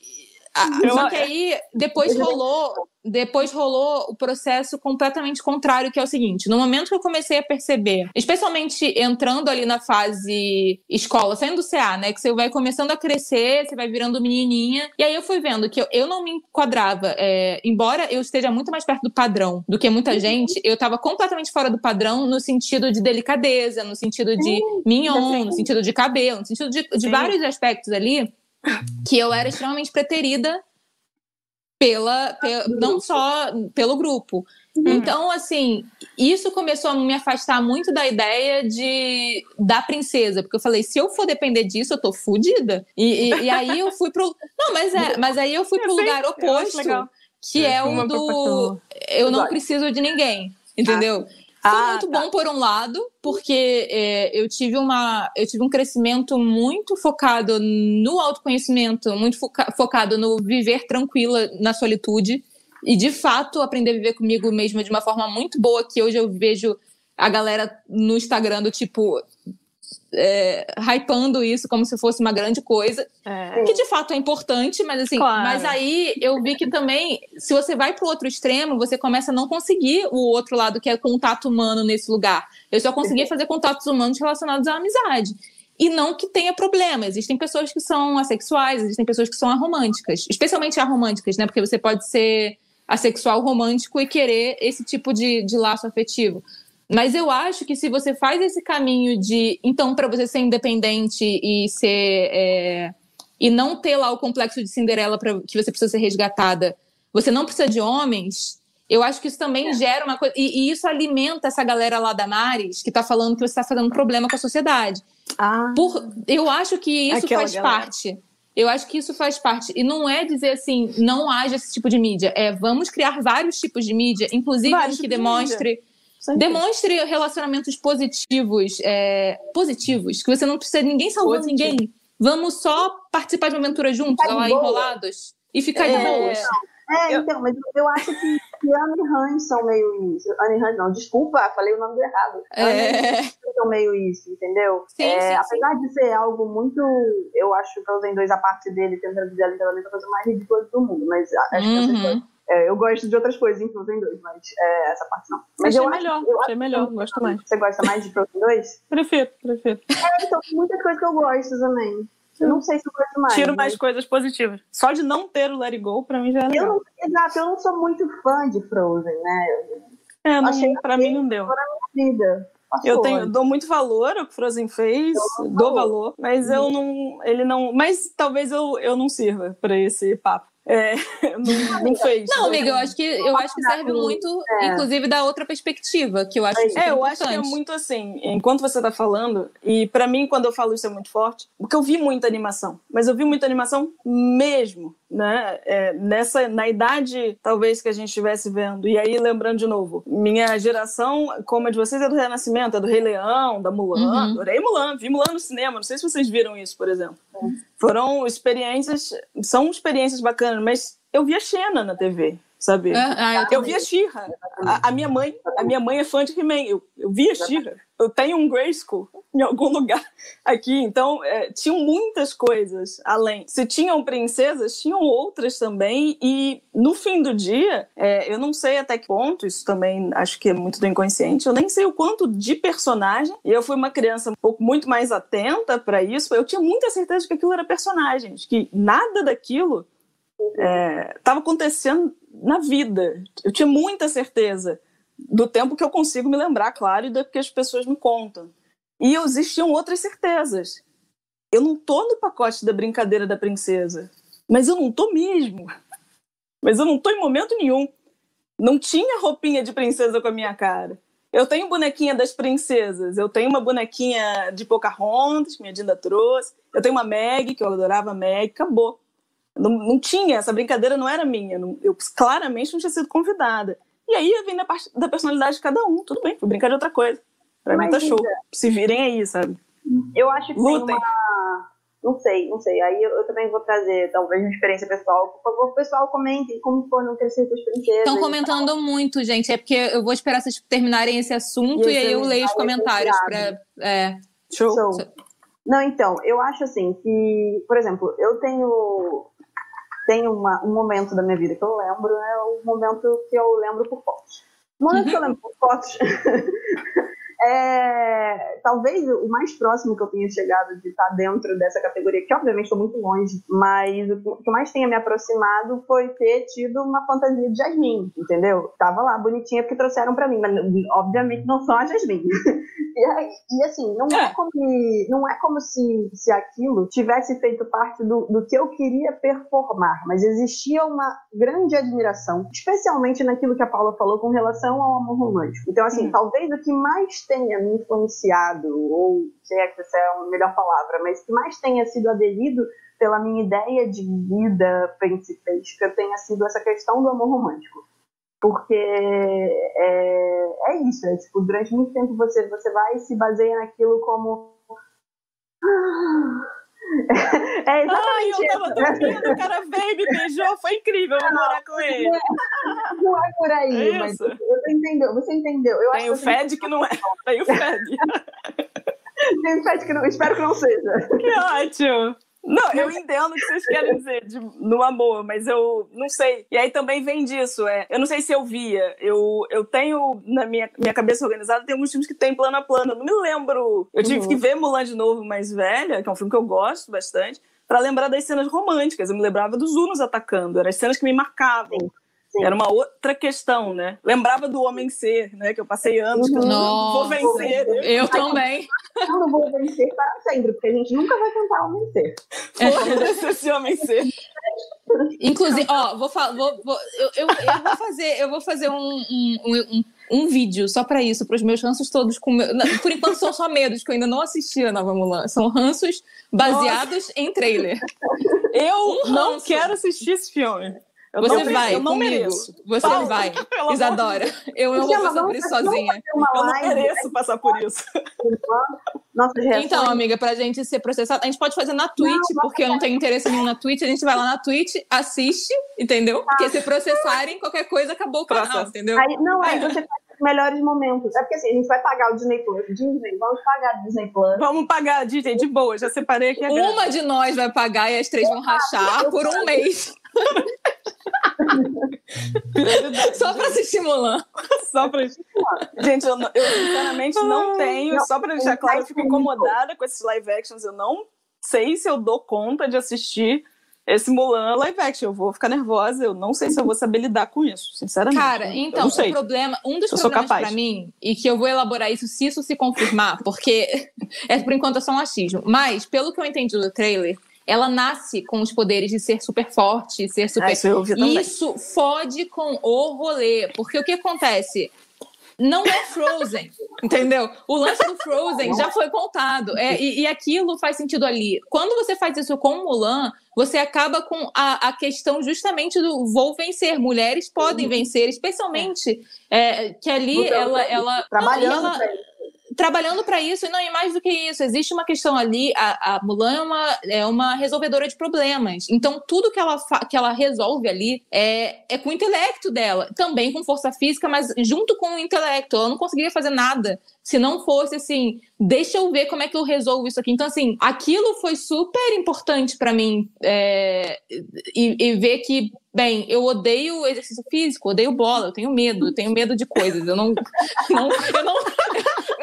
e a, só que aí depois rolou, depois rolou o processo completamente contrário, que é o seguinte: no momento que eu comecei a perceber, especialmente entrando ali na fase escola, saindo do CA, né? Que você vai começando a crescer, você vai virando menininha. E aí eu fui vendo que eu, eu não me enquadrava, é, embora eu esteja muito mais perto do padrão do que muita gente, eu tava completamente fora do padrão no sentido de delicadeza, no sentido de mignon, no sentido de cabelo, no sentido de, de vários aspectos ali que eu era extremamente preterida pela, pela não só pelo grupo. Uhum. Então, assim, isso começou a me afastar muito da ideia de da princesa, porque eu falei, se eu for depender disso, eu tô fodida. E, e, e, aí eu fui pro. Não, mas é, mas aí eu fui pro lugar oposto, que é, é o do eu não preciso de ninguém. Entendeu? Ah. Foi ah, muito tá. bom por um lado, porque é, eu tive uma eu tive um crescimento muito focado no autoconhecimento, muito foca focado no viver tranquila na solitude e de fato aprender a viver comigo mesma de uma forma muito boa que hoje eu vejo a galera no Instagram do tipo é, hypando isso como se fosse uma grande coisa, é. que de fato é importante, mas assim, claro. mas aí eu vi que também, se você vai para o outro extremo, você começa a não conseguir o outro lado que é contato humano nesse lugar. Eu só conseguia fazer contatos humanos relacionados à amizade. E não que tenha problema. Existem pessoas que são assexuais, existem pessoas que são aromânticas, especialmente aromânticas, né? Porque você pode ser assexual romântico e querer esse tipo de, de laço afetivo. Mas eu acho que se você faz esse caminho de, então, para você ser independente e ser. É, e não ter lá o complexo de Cinderela para que você precisa ser resgatada, você não precisa de homens. Eu acho que isso também é. gera uma coisa. E, e, isso alimenta essa galera lá da Maris que está falando que você está fazendo problema com a sociedade. Ah. Por, eu acho que isso Aquela faz galera. parte. Eu acho que isso faz parte. E não é dizer assim, não haja esse tipo de mídia. É vamos criar vários tipos de mídia, inclusive que demonstre Demonstre relacionamentos positivos, é, positivos, que você não precisa ninguém salvando Positivo. ninguém. Vamos só participar de uma aventura juntos, lá enrolados, e ficar é, de boas. É, então, mas eu acho que, que Anne Hans são meio isso. Anne Hans, não, desculpa, falei o nome errado. É. Anne são meio isso, entendeu? Sim, é, sim, apesar sim. de ser algo muito. Eu acho que eu usei dois a parte dele, tentando dizer literalmente a coisa mais ridícula do mundo, mas acho uhum. que essa é, eu gosto de outras coisas em Frozen 2, mas é, essa parte não. Mas achei eu melhor, acho, eu achei melhor, que, gosto mais. Você gosta mais de Frozen 2? prefiro, prefiro. É, então, muitas coisas que eu gosto também. Eu não sei se eu gosto mais. Tiro mais coisas positivas. Só de não ter o Let It Go, pra mim já é legal. Eu não, exato, eu não sou muito fã de Frozen, né? É, não, Achei pra mim não deu. Vida. Eu tenho, dou muito valor ao que Frozen fez, dou valor, mas eu não, ele não, mas talvez eu, eu não sirva para esse papo. É, não, não, fez. Não, amiga, eu acho que eu acho que serve muito, é. inclusive, da outra perspectiva, que eu acho É, eu acho que é muito assim, enquanto você tá falando, e para mim, quando eu falo isso é muito forte, porque eu vi muita animação, mas eu vi muita animação mesmo, né? É, nessa, na idade, talvez, que a gente estivesse vendo. E aí, lembrando de novo, minha geração, como a de vocês, é do Renascimento, é do Rei Leão, da Mulan. Uhum. Adorei Mulan, vi Mulan no cinema. Não sei se vocês viram isso, por exemplo. Foram experiências, são experiências bacanas, mas eu via Xena na TV sabe? Ah, ah, eu, eu via Xirra. A, a, minha mãe, a minha mãe é fã de He-Man. Eu, eu via Xirra. Eu tenho um Grayskull em algum lugar aqui. Então, é, tinham muitas coisas além. Se tinham princesas, tinham outras também. E no fim do dia, é, eu não sei até que ponto, isso também acho que é muito do inconsciente, eu nem sei o quanto de personagem. E eu fui uma criança um pouco muito mais atenta para isso. Eu tinha muita certeza de que aquilo era personagem, que nada daquilo estava é, acontecendo na vida. Eu tinha muita certeza do tempo que eu consigo me lembrar, claro, e do que as pessoas me contam. E existiam outras certezas. Eu não tô no pacote da brincadeira da princesa, mas eu não tô mesmo. Mas eu não tô em momento nenhum. Não tinha roupinha de princesa com a minha cara. Eu tenho bonequinha das princesas. Eu tenho uma bonequinha de Pocahontas, que minha Dinda trouxe. Eu tenho uma Meg, que eu adorava Meg. Acabou. Não, não tinha, essa brincadeira não era minha. Não, eu claramente não tinha sido convidada. E aí vem da, parte, da personalidade de cada um. Tudo bem, fui brincar de outra coisa. Pra mim tá show. Se virem aí, sabe? Eu acho que Lutem. tem uma... Não sei, não sei. Aí eu, eu, também vou trazer, talvez, uma experiência pessoal. Por favor, pessoal, comentem como foi no crescer com as princesas. Estão comentando muito, gente. É porque eu vou esperar vocês terminarem esse assunto e, e aí eu leio os comentários. Pra, é... Show. Show. Não, então, eu acho assim que, por exemplo, eu tenho tem uma, um momento da minha vida que eu lembro, é o momento que eu lembro por fotos. O momento uhum. que eu lembro por fotos é talvez o mais próximo que eu tenha chegado de estar dentro dessa categoria, que obviamente estou muito longe, mas o que mais tenha me aproximado foi ter tido uma fantasia de Jasmine, entendeu? Tava lá bonitinha porque trouxeram para mim, mas obviamente não são a Jasmine. e, e, assim, não é, é como, não é como se, se aquilo tivesse feito parte do, do que eu queria performar, mas existia uma grande admiração, especialmente naquilo que a Paula falou com relação ao amor romântico. Então, assim, hum. talvez o que mais tenha me influenciado, ou sei que essa é a melhor palavra, mas que mais tenha sido aderido pela minha ideia de vida principesca tenha sido essa questão do amor romântico. Porque é, é isso, é tipo, durante muito tempo você, você vai e se baseia naquilo como. É exatamente Ai, eu tava dormindo, o cara veio me beijou, foi incrível, vou morar com ele. Não é por aí, é mas você entendeu, você entendeu. Eu Tem o Fed que não é. Tem o Fed. Tem o Fed que não, espero que não seja. Que ótimo. Não, eu entendo o que vocês querem dizer de, no amor, mas eu não sei. E aí também vem disso. É, eu não sei se eu via. Eu, eu tenho, na minha, minha cabeça organizada, tem alguns filmes que tem plano a plano. Eu não me lembro. Eu tive uhum. que ver Mulan de novo mais velha, que é um filme que eu gosto bastante, para lembrar das cenas românticas. Eu me lembrava dos Unos atacando. Eram as cenas que me marcavam. Sim. Sim. Era uma outra questão, né? Lembrava do Homem Ser, né? Que eu passei anos que eu não vou vencer. Eu, eu também. Eu não vou vencer para sempre, porque a gente nunca vai tentar Homem Ser. É. esse Homem Ser. Inclusive, ó, vou, vou, vou eu, eu, eu, vou fazer, eu vou fazer um, um, um, um vídeo só para isso, para os meus ranços todos. Com meu, por enquanto são só medos, que eu ainda não assisti a nova Mulan. São ranços baseados Nossa. em trailer. Eu um não quero assistir esse filme. Eu você não, vai, eu não mereço. Você Paulo, vai, Isadora. Eu não vou passar por isso sozinha. Eu não mereço passar por isso. então, amiga, pra gente ser processado, a gente pode fazer na Twitch, não, porque eu não tenho interesse nenhum na Twitch. A gente vai lá na Twitch, assiste, entendeu? Porque se processarem, qualquer coisa acabou o canal, entendeu? Aí, não, aí você faz os melhores momentos. É porque assim, a gente vai pagar o Disney Plus. Disney, vamos pagar o Disney Plus. Vamos pagar, Disney, de boa, já separei aqui Uma de nós vai pagar e as três vão rachar por um mês. Só pra se estimular. Só pra estimular. Gente, eu, eu sinceramente não tenho, não, só pra deixar claro, eu fico incomodada com esses live actions. Eu não sei se eu dou conta de assistir esse Mulan live action. Eu vou ficar nervosa, eu não sei se eu vou saber lidar com isso, sinceramente. Cara, então, o problema, um dos eu problemas para mim, e que eu vou elaborar isso se isso se confirmar, porque é por enquanto é só um achismo, mas pelo que eu entendi do trailer, ela nasce com os poderes de ser super forte, ser super. Ah, isso, eu ouvi isso fode com o rolê. Porque o que acontece? não é Frozen, entendeu? O lance do Frozen já foi contado. É, e, e, aquilo faz sentido ali. Quando você faz isso com Mulan, você acaba com a, a questão justamente do vou vencer. Mulheres podem uhum. vencer, especialmente é, que ali ela. ela trabalhando ela, trabalhando para isso, e não é mais do que isso. Existe uma questão ali, a, a Mulan é uma, é uma resolvedora de problemas. Então, tudo que ela, que ela resolve ali é, é com o intelecto dela. Também com força física, mas junto com o intelecto. Ela não conseguiria fazer nada se não fosse assim, deixa eu ver como é que eu resolvo isso aqui. Então, assim, aquilo foi super importante para mim. É, e, e, ver que, bem, eu odeio exercício físico, odeio bola, eu tenho medo, eu tenho medo de coisas. Eu não. não eu, não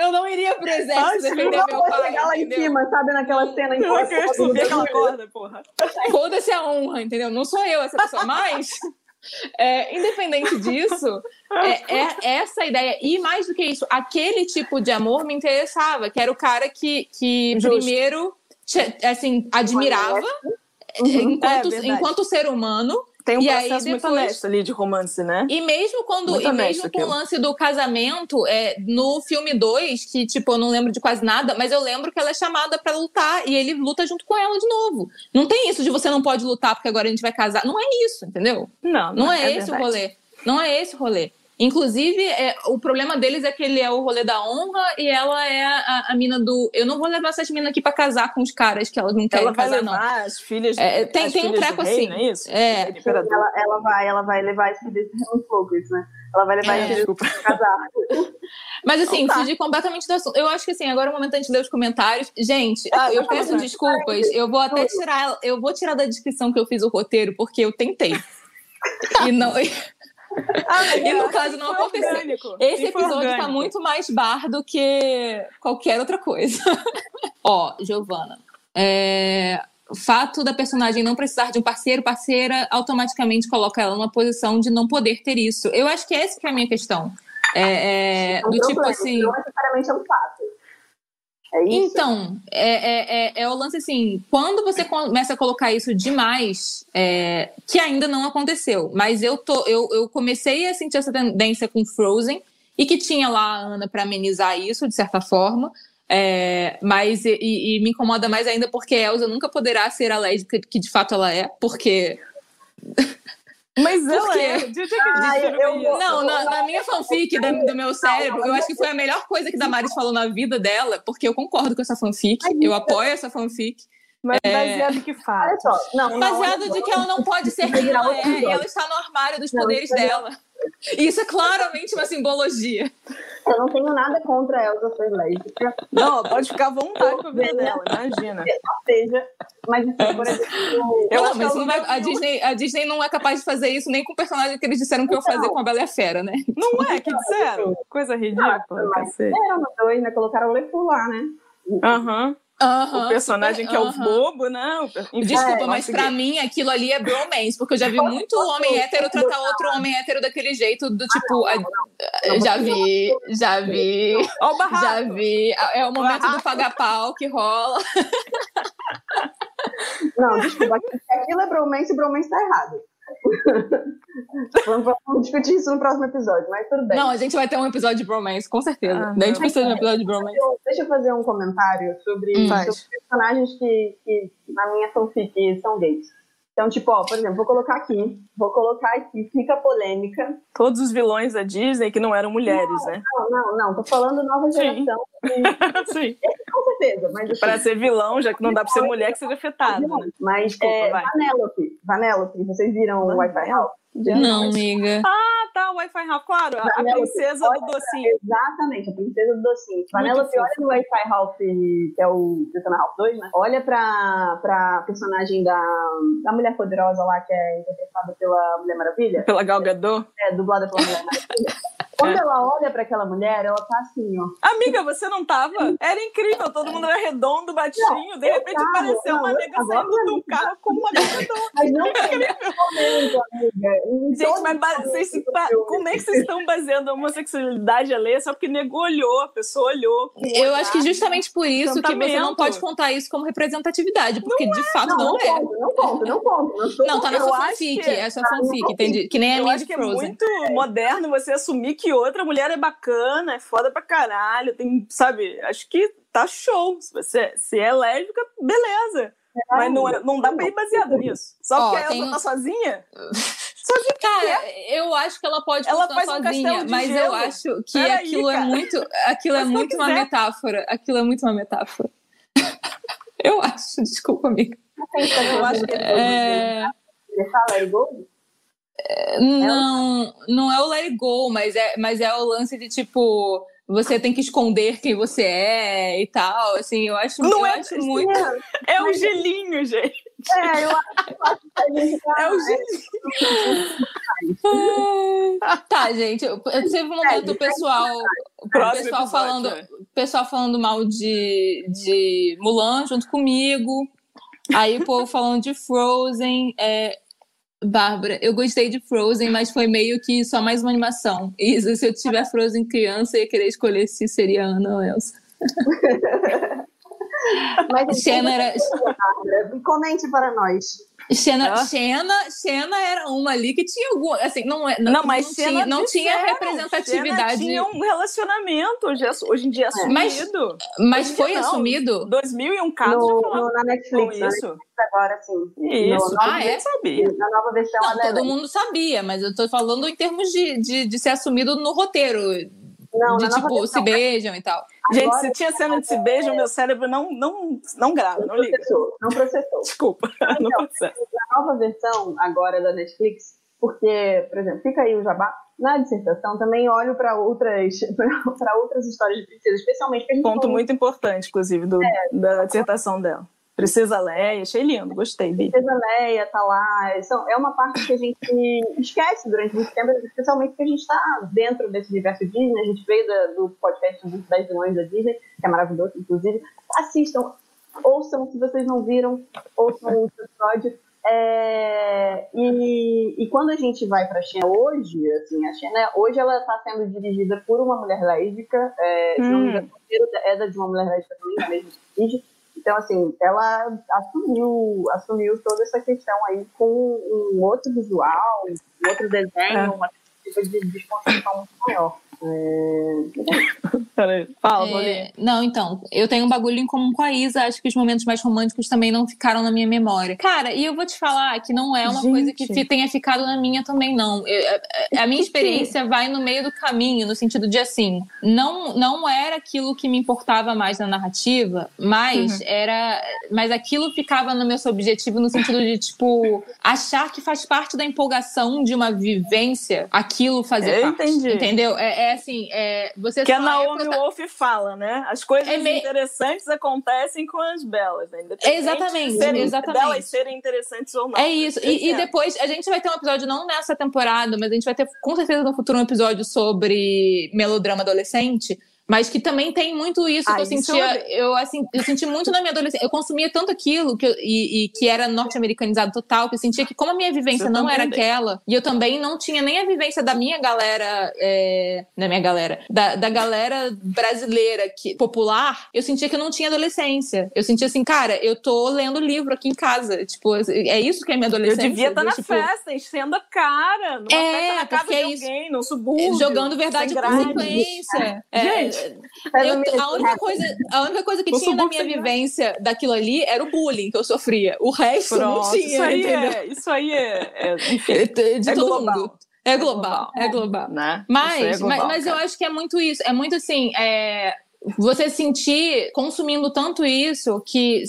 eu não iria pro exército defender não, meu pai. lá em cima, sabe, naquela cena em que eu quero subir aquela corda, porra. Foda-se a honra, entendeu? Não sou eu essa pessoa, mas. É, independente disso, é, é, essa ideia. E mais do que isso, aquele tipo de amor me interessava, que era o cara que, que primeiro assim, admirava uhum. enquanto, é, enquanto ser humano tem um e processo aí, depois... muito honesto ali de romance, né? E mesmo quando. Muito e mesmo com o lance do casamento, é, no filme 2, que, tipo, eu não lembro de quase nada, mas eu lembro que ela é chamada para lutar e ele luta junto com ela de novo. Não tem isso de você não pode lutar porque agora a gente vai casar. Não é isso, entendeu? Não, não, não é, é, esse verdade. o rolê. Não é esse o rolê. Inclusive, é, o problema deles é que ele é o rolê da honra e ela é a, a mina do. Eu não vou levar essas minas aqui pra casar com os caras que elas não querem ela vai casar, levar não. as filhas. É, tem as tem filhas um treco assim. Rei, não é isso? É. Ela, ela, vai, ela vai levar esse fogo, isso, né? Ela vai levar é. esse pra casar. Mas assim, então, tá. completamente do assunto. Eu acho que assim, agora é o momento de ler os comentários. Gente, ah, eu peço desculpas. Eu vou até tirar. Eu vou tirar da descrição que eu fiz o roteiro, porque eu tentei. e não. Ah, e no caso não aconteceu. Orgânico. Esse episódio está muito mais bar do que qualquer outra coisa. Ó, Giovana. É, o fato da personagem não precisar de um parceiro, parceira, automaticamente coloca ela numa posição de não poder ter isso. Eu acho que essa que é a minha questão. É, é, do tipo assim. Não necessariamente é um fato. É então, é, é, é, é, o lance assim, quando você começa a colocar isso demais, é, que ainda não aconteceu, mas eu, tô, eu, eu comecei a sentir essa tendência com Frozen, e que tinha lá a Ana para amenizar isso, de certa forma, é, mas e, e, me incomoda mais ainda porque Elsa nunca poderá ser a lésbica que de fato ela é, porque mas ela é. Ah, eu, eu, não, na, na, minha fanfic do, do meu cérebro, eu acho que foi a melhor coisa que Damaris falou na vida dela, porque eu concordo com essa fanfic, eu apoio essa fanfic. Mas é... baseado que fala? Não, baseado não, de que ela não pode ser quem ela é, e ela está no armário dos poderes dela. Isso é claramente uma simbologia. Eu não tenho nada contra a Elsa ser lésbica. Não, pode ficar à vontade com a vida dela, imagina. Seja, mas assim, por exemplo. Eu não, mas não vai, a, Disney, a Disney não é capaz de fazer isso nem com o personagem que eles disseram que então, eu fazer com a Bela e a Fera, né? Não é, que disseram? Coisa ridícula. Não, mas, era, mas ainda colocaram o Lefu lá, né? Aham. Uhum. Uhum, o personagem super, que é o bobo, né? Desculpa, é, mas para mim aquilo ali é bromance, porque eu já vi muito homem hétero tratar outro homem hétero daquele jeito, do tipo. A, já vi, já vi. Já vi. É o momento do paga-pau que rola. Não, desculpa, aquilo é bromance e bromance tá errado. Vamos discutir isso no próximo episódio, mas tudo bem. Não, a gente vai ter um episódio de bromance, com certeza. Ah, a gente precisa de um episódio de bromance. Deixa eu fazer um comentário sobre, hum, sobre personagens que, que, na minha fanfic, são gays. Então, tipo, ó, por exemplo, vou colocar aqui, vou colocar aqui, fica polêmica. Todos os vilões da Disney que não eram mulheres, não, né? Não, não, não, tô falando nova geração. Sim. Esse, com certeza, mas... Assim, pra ser vilão, já que não dá pra ser mulher, que seja afetada, né? Mas, Desculpa, é, Vanellope, Vanellope, vocês viram o Wi-Fi House? Não, amiga. Ah, tá, o Wi-Fi Ralph, claro, a, a princesa do docinho. Exatamente, a princesa do docinho. Vanellope olha no Wi-Fi Ralph, que é o Detona Ralph 2, né? Olha pra, pra personagem da, da Mulher Poderosa lá, que é interpretada pela Mulher Maravilha. Pela Gal Gadot? É, dublada pela Mulher Maravilha. Quando ela olha para aquela mulher, ela tá assim, ó. Amiga, você não tava? Era incrível, todo mundo era redondo, baixinho, de repente tava, apareceu não, uma nega saindo do carro com uma gadadora. Mas não foi momento, amiga. Gente, mas vocês, como é que vocês estão baseando a homossexualidade ali só porque nego olhou, a pessoa olhou. Eu acho que justamente por isso que você não pode contar isso como representatividade, porque não de é, fato não, não, é. Conto, não conto, não conto. Não, não tá na sua fanfic, que... é sua fanfic, que nem a minha de Frozen. é muito moderno você assumir que que outra, mulher é bacana, é foda pra caralho, tem, sabe, acho que tá show. Se você se é lésbica, beleza. É, Mas não, é, não dá pra ir baseado nisso. Só porque tem... ela tá sozinha. sozinha Cara, eu acho que ela pode ela faz sozinha, um mas gelo. eu acho que Pera aquilo aí, é muito. Aquilo é muito uma metáfora. Aquilo é muito uma metáfora. eu acho, desculpa, amiga. Eu acho que é... Ele fala, é? Não, não é o let it go, mas é, mas é o lance de tipo você tem que esconder quem você é e tal. Assim, eu acho, não eu é, acho muito. É o gelinho, gente. É, eu acho que tá... É o gelinho. tá, gente. Teve um momento é, pessoal. O pessoal falando, é. pessoal falando mal de, de Mulan junto comigo. Aí o povo falando de Frozen. É, Bárbara, eu gostei de Frozen, mas foi meio que só mais uma animação. Isa, se eu tiver Frozen criança, eu ia querer escolher se seria Ana ou Elsa. mas Xena era... Comente para nós. Xena, ah. Xena, Xena era uma ali que tinha algum. Assim, não, é, não, não, mas não tinha, não tinha representatividade. Xena tinha um relacionamento, hoje, hoje em dia é assumido. Mas, mas foi não. assumido? 2001 caso no, no, na Netflix. Isso. Na Netflix agora, sim. Isso. No, ah, é? sabia. Na nova versão. Não, todo mundo sabia, mas eu tô falando em termos de, de, de ser assumido no roteiro. Não, de tipo, versão, se beijam e tal. Gente, Agora, se tinha cena de se beijo, meu cérebro não, não, não grava, não, não liga. Processou, não processou. Desculpa, então, não processa. Na nova versão agora da Netflix, porque, por exemplo, fica aí o jabá, na dissertação também olho para outras outras histórias de princesa, especialmente a ponto muito importante, inclusive, do, é, da dissertação dela. Princesa Leia, achei lindo, gostei. Princesa Leia tá lá, é uma parte que a gente esquece durante muito tempo, especialmente porque a gente está dentro desse universo Disney, a gente veio da, do podcast dos 10 vilões da Disney, que é maravilhoso, inclusive. Assistam, ouçam, se vocês não viram, ouçam o episódio. É, e, e, quando a gente vai para a China hoje, assim, a China hoje ela está sendo dirigida por uma mulher lésbica, é, hum. se não me engano, é de uma mulher lésbica também, da mesma dirige, então, assim, ela assumiu, assumiu toda essa questão aí com um outro visual, um outro desenho, é. uma tipo de desconstrução muito maior. Peraí, fala, é, Não, então, eu tenho um bagulho em comum com a Isa, acho que os momentos mais românticos também não ficaram na minha memória. Cara, e eu vou te falar que não é uma Gente. coisa que tenha ficado na minha também, não. Eu, a, a minha experiência vai no meio do caminho, no sentido de assim, não, não era aquilo que me importava mais na narrativa, mas uhum. era. Mas aquilo ficava no meu objetivo no sentido de, tipo, achar que faz parte da empolgação de uma vivência aquilo fazer eu parte. Entendi. Entendeu? é, é é assim, é, você Que a Naomi é Wolf fala, né? As coisas é me... interessantes acontecem com as belas, né? Exatamente, serem, exatamente. Delas serem interessantes ou não. É isso. E, e, depois a gente vai ter um episódio, não nessa temporada, mas a gente vai ter com certeza no futuro um episódio sobre melodrama adolescente mas que também tem muito isso ah, que eu sentia. Eu, assim, eu senti muito na minha adolescência. Eu consumia tanto aquilo que eu, e, e, que era norte-americanizado total, que eu sentia que, como a minha vivência não era aquela, e eu também não tinha nem a vivência da minha galera, é, da minha galera, da, da galera brasileira que, popular, eu sentia que eu não tinha adolescência. Eu sentia assim, cara, eu tô lendo livro aqui em casa. Tipo, é isso que é minha adolescência. Eu devia estar na tipo, festa, enchendo a cara. Numa é, festa na casa de é alguém, isso, no subúrbio. Jogando verdade com consequência. É, Gente, eu, a, única coisa, a única coisa que tinha na minha vivência daquilo ali era o bullying que eu sofria. O resto Pronto, não tinha. Isso aí, é, isso aí é, é, enfim, é de é todo global. mundo. É global, é global. Né? Mas, é global, mas, mas eu acho que é muito isso. É muito assim. É, você sentir consumindo tanto isso que,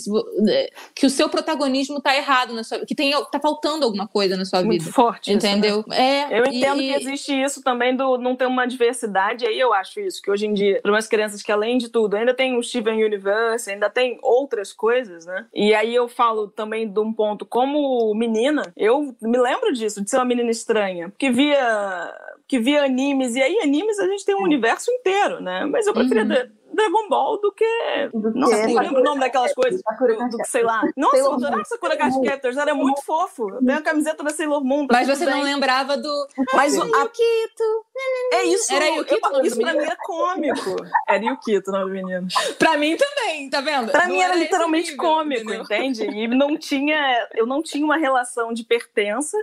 que o seu protagonismo está errado na sua que tem tá faltando alguma coisa na sua Muito vida. forte entendeu? Isso, né? É, eu entendo e... que existe isso também do não ter uma diversidade, aí eu acho isso que hoje em dia, para umas crianças que além de tudo, ainda tem o Steven Universe, ainda tem outras coisas, né? E aí eu falo também de um ponto como menina, eu me lembro disso, de ser uma menina estranha, porque via que via animes e aí animes a gente tem um universo inteiro, né? Mas eu preferia uhum Dragon Ball do que. Do Nossa, que eu lembro o nome daquelas coisas. Do, do, sei lá. Nossa, eu adorava Sakura Card Captors, era muito fofo. Eu tenho a camiseta da Sailor Moon. Tá Mas você bem. não lembrava do. Mas o Yukito. É isso. Era Yukito. Eu, isso pra mim é cômico. Era Yukito o nome do menino. Pra mim também, tá vendo? Pra não mim era, era literalmente nível, cômico, entendeu? entende? E não tinha. Eu não tinha uma relação de pertença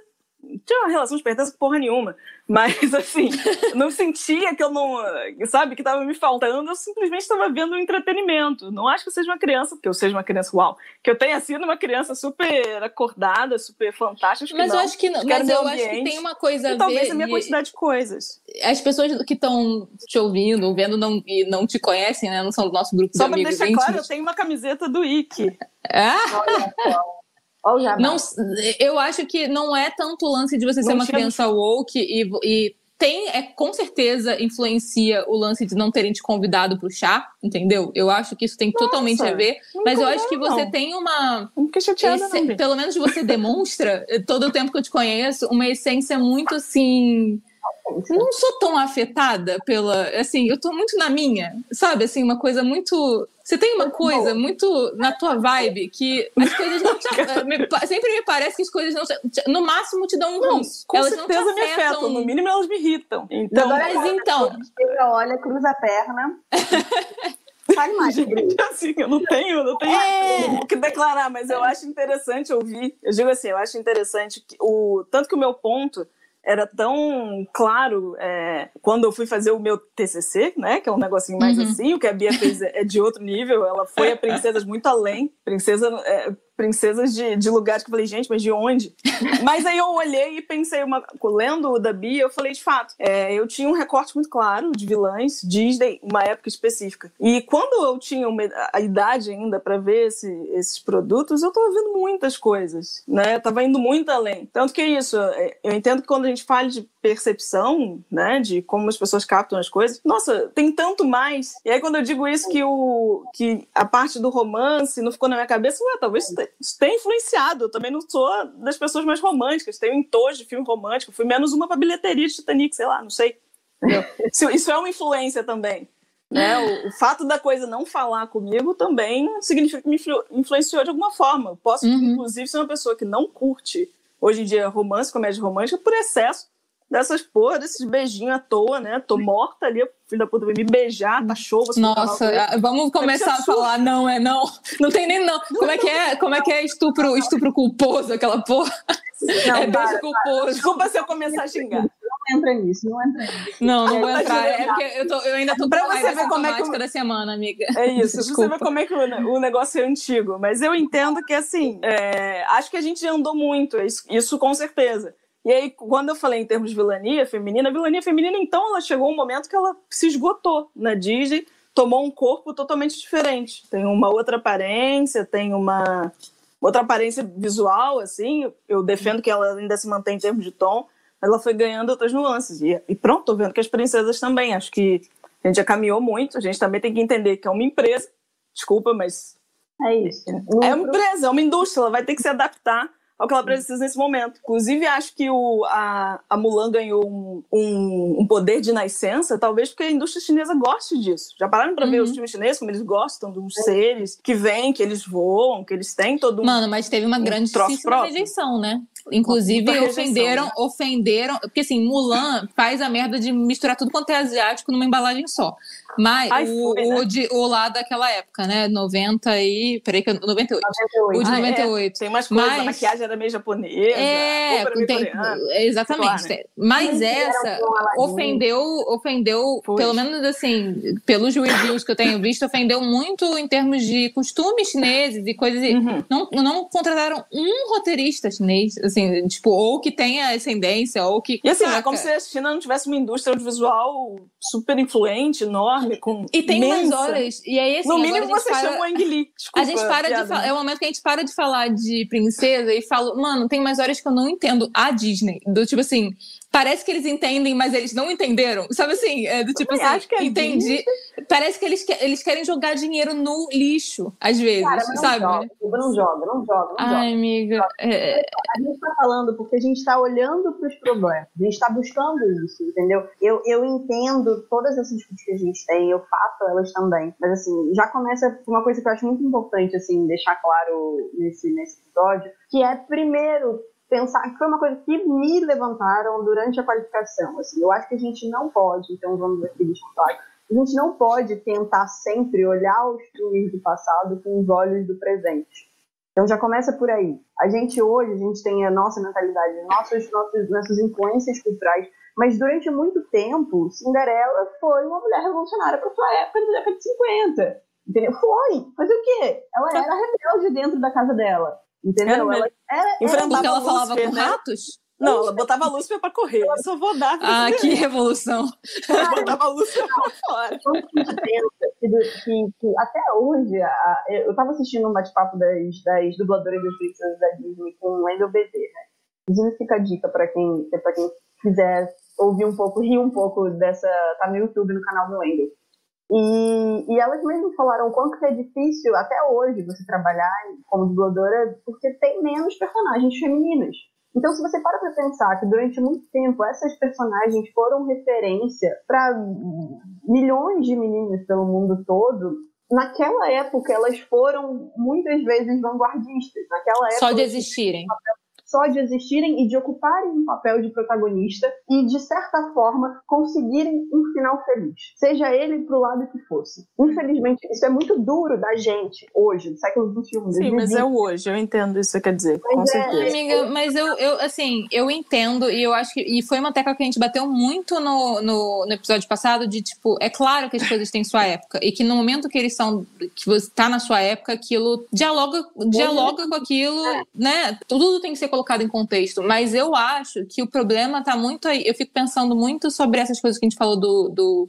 tinha uma relação de pertença com porra nenhuma. Mas, assim, não sentia que eu não. Sabe, que tava me faltando, eu simplesmente estava vendo um entretenimento. Não acho que eu seja uma criança, que eu seja uma criança, uau, que eu tenha sido uma criança super acordada, super fantástica. Mas não. eu acho que não. Mas eu acho que tem uma coisa a ver. Talvez a minha quantidade de coisas. As pessoas que estão te ouvindo, ou vendo não, e não te conhecem, né? Não são do nosso grupo Só de amigos. Só pra deixar claro, eu tenho uma camiseta do Ike. Ah? Não, eu acho que não é tanto o lance de você ser uma criança woke e, e tem, é, com certeza influencia o lance de não terem te convidado pro chá, entendeu? Eu acho que isso tem Nossa, totalmente a ver. Mas eu acho que você não. tem uma. Não fiquei chateada, esse, não, Pelo menos você demonstra, todo o tempo que eu te conheço, uma essência muito assim não sou tão afetada pela. Assim, eu tô muito na minha, sabe? Assim, uma coisa muito. Você tem uma coisa muito na tua vibe que as coisas não te, me, sempre me parece que as coisas não no máximo te dão um ranço. Com elas certeza não te afetam. me afetam, no mínimo elas me irritam. Então, mas então, chega, olha, cruza a perna. Fale mais. Gente, assim, eu não tenho, não tenho é... o que declarar, mas eu acho interessante ouvir. Eu digo assim, eu acho interessante que o tanto que o meu ponto era tão claro é, quando eu fui fazer o meu TCC, né, que é um negocinho mais uhum. assim, o que a Bia fez é de outro nível, ela foi a princesas muito além, princesa é, princesas de, de lugares que eu falei, gente, mas de onde? mas aí eu olhei e pensei, uma, lendo o da Bia, eu falei, de fato, é, eu tinha um recorte muito claro de vilãs Disney, uma época específica. E quando eu tinha uma, a idade ainda para ver esse, esses produtos, eu tava vendo muitas coisas, né? Eu tava indo muito além. Tanto que é isso, é, eu entendo que quando a gente fala de percepção, né, de como as pessoas captam as coisas, nossa, tem tanto mais. E aí quando eu digo isso que o que a parte do romance não ficou na minha cabeça, ué, talvez isso tem influenciado. Eu também não sou das pessoas mais românticas. Tenho entojo de filme romântico. Fui menos uma pra bilheteria de Titanic, sei lá, não sei. isso, isso, é uma influência também. Né? O, o, fato da coisa não falar comigo também significa que me influ, influenciou de alguma forma. Eu posso, uhum. inclusive, ser uma pessoa que não curte hoje em dia romance, comédia romântica, por excesso dessas porra, desses beijinhos à toa, né? Tô morta ali, filho da puta vai me beijar, tá show. Nossa, vamos começar a falar, não, é não. Não tem nem não. Como é que é? Como é que é estupro, estupro culposo, aquela porra? Não, é para, beijo culposo. Para. Desculpa se eu começar a xingar. Não entra nisso, não entra nisso. Não, não vou entrar. É porque eu, tô, eu ainda tô pra você ver como é que da semana, amiga. É isso, Desculpa. você ver como é que o, o, negócio é antigo. Mas eu entendo que, assim, é, acho que a gente andou muito, isso, isso com certeza. E aí, quando eu falei em termos de vilania feminina, a vilania feminina, então, ela chegou um momento que ela se esgotou na Disney, tomou um corpo totalmente diferente. Tem uma outra aparência, tem uma outra aparência visual, assim. Eu defendo que ela ainda se mantém em termos de tom, mas ela foi ganhando outras nuances. E, e pronto, tô vendo que as princesas também. Acho que a gente já caminhou muito, a gente também tem que entender que é uma empresa. Desculpa, mas. É isso. É uma empresa, é uma indústria, ela vai ter que se adaptar ao que ela precisa nesse momento. Inclusive, acho que o, a, a Mulan ganhou um, um, um, poder de nascença, talvez porque a indústria chinesa goste disso. Já pararam para uhum. ver os filmes chineses, como eles gostam dos seres que vêm, que eles voam, que eles têm todo um. Mano, mas teve uma grande um rejeição, né? Inclusive, ofenderam, né? ofenderam. Porque assim, Mulan faz a merda de misturar tudo quanto é asiático numa embalagem só. Mas Ai, o, foi, né? o, de, o lá daquela época, né? 90 e. Peraí, que 98. 98. O de 98. Ah, é. Tem umas coisas, Mas, a maquiagem era meio japonesa. É, tem, exatamente. Né? Mas essa ofendeu, ofendeu, pelo menos assim, pelos reviews que eu tenho visto, ofendeu muito em termos de costumes chineses e coisas. Uhum. Não, não contrataram um roteirista chinês, assim, tipo, ou que tenha ascendência, ou que. E assim, é como se a China não tivesse uma indústria audiovisual super influente, enorme com E tem imensa. umas horas. E aí, assim, no mínimo você para, chama o Ang Lee. Desculpa, a gente para de falar. É o momento que a gente para de falar de princesa e fala, mano, tem umas horas que eu não entendo a Disney. Do tipo assim, parece que eles entendem, mas eles não entenderam. Sabe assim? É do tipo assim, acho que é entendi. Parece que eles, que eles querem jogar dinheiro no lixo, às vezes, Cara, não sabe? Joga, não joga, não joga, não Ai, joga. amiga. É... A gente tá falando porque a gente tá olhando para os problemas, a gente tá buscando isso, entendeu? Eu, eu entendo todas essas discussões que a gente tem, eu faço elas também, mas assim, já começa uma coisa que eu acho muito importante, assim, deixar claro nesse, nesse episódio, que é, primeiro, pensar que foi uma coisa que me levantaram durante a qualificação. Assim, eu acho que a gente não pode, então vamos aqui discutir, a gente não pode tentar sempre olhar os filmes do passado com os olhos do presente. Então já começa por aí. A gente hoje, a gente tem a nossa mentalidade, nossos, nossos, nossas influências culturais, mas durante muito tempo, Cinderela foi uma mulher revolucionária para sua época da década de 50. Entendeu? Foi. Mas o quê? Ela era rebelde dentro da casa dela. Entendeu? Ela era, Enfrentava Porque ela falava com né? ratos? Não, ela botava a Lúcifer pra correr. Eu só vou dar. Ah, que revolução. Ela botava a Lúcifer pra fora. Que, que, até hoje, a, eu tava assistindo um bate-papo das, das dubladoras das princesas da Disney com o Wendell BD, né? Inclusive fica a dica pra quem, pra quem quiser ouvir um pouco, rir um pouco dessa. Tá no YouTube, no canal do Wendell. E, e elas mesmo falaram o quanto é difícil até hoje você trabalhar como dubladora, porque tem menos personagens femininas. Então, se você para para pensar que durante muito tempo essas personagens foram referência para milhões de meninas pelo mundo todo, naquela época elas foram muitas vezes vanguardistas. Naquela época, Só de existirem só de existirem e de ocuparem um papel de protagonista e, de certa forma, conseguirem um final feliz. Seja ele pro lado que fosse. Infelizmente, isso é muito duro da gente hoje, do século XXI. Sim, mas é o hoje, eu entendo isso que quer dizer, mas com é, certeza. Amiga, mas eu, eu, assim, eu entendo e eu acho que. E foi uma tecla que a gente bateu muito no, no, no episódio passado de, tipo, é claro que as coisas têm sua época e que no momento que eles são, que você tá na sua época, aquilo dialoga, dialoga com aquilo, é. né? Tudo tem que ser colocado em contexto, mas eu acho que o problema está muito aí. Eu fico pensando muito sobre essas coisas que a gente falou do, do,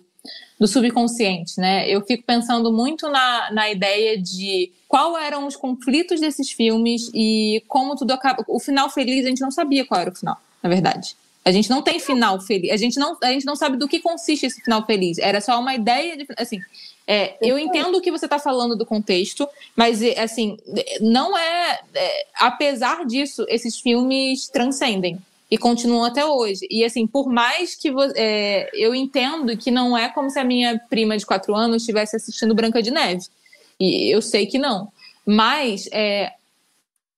do subconsciente, né? Eu fico pensando muito na, na ideia de qual eram os conflitos desses filmes e como tudo acaba. O final feliz, a gente não sabia qual era o final, na verdade. A gente não tem final feliz. A gente não, a gente não sabe do que consiste esse final feliz. Era só uma ideia de. Assim, é, eu entendo o que você está falando do contexto, mas assim, não é, é, Apesar disso, esses filmes transcendem e continuam até hoje. E assim, por mais que é, eu entendo que não é como se a minha prima de quatro anos estivesse assistindo Branca de Neve. E eu sei que não. Mas é,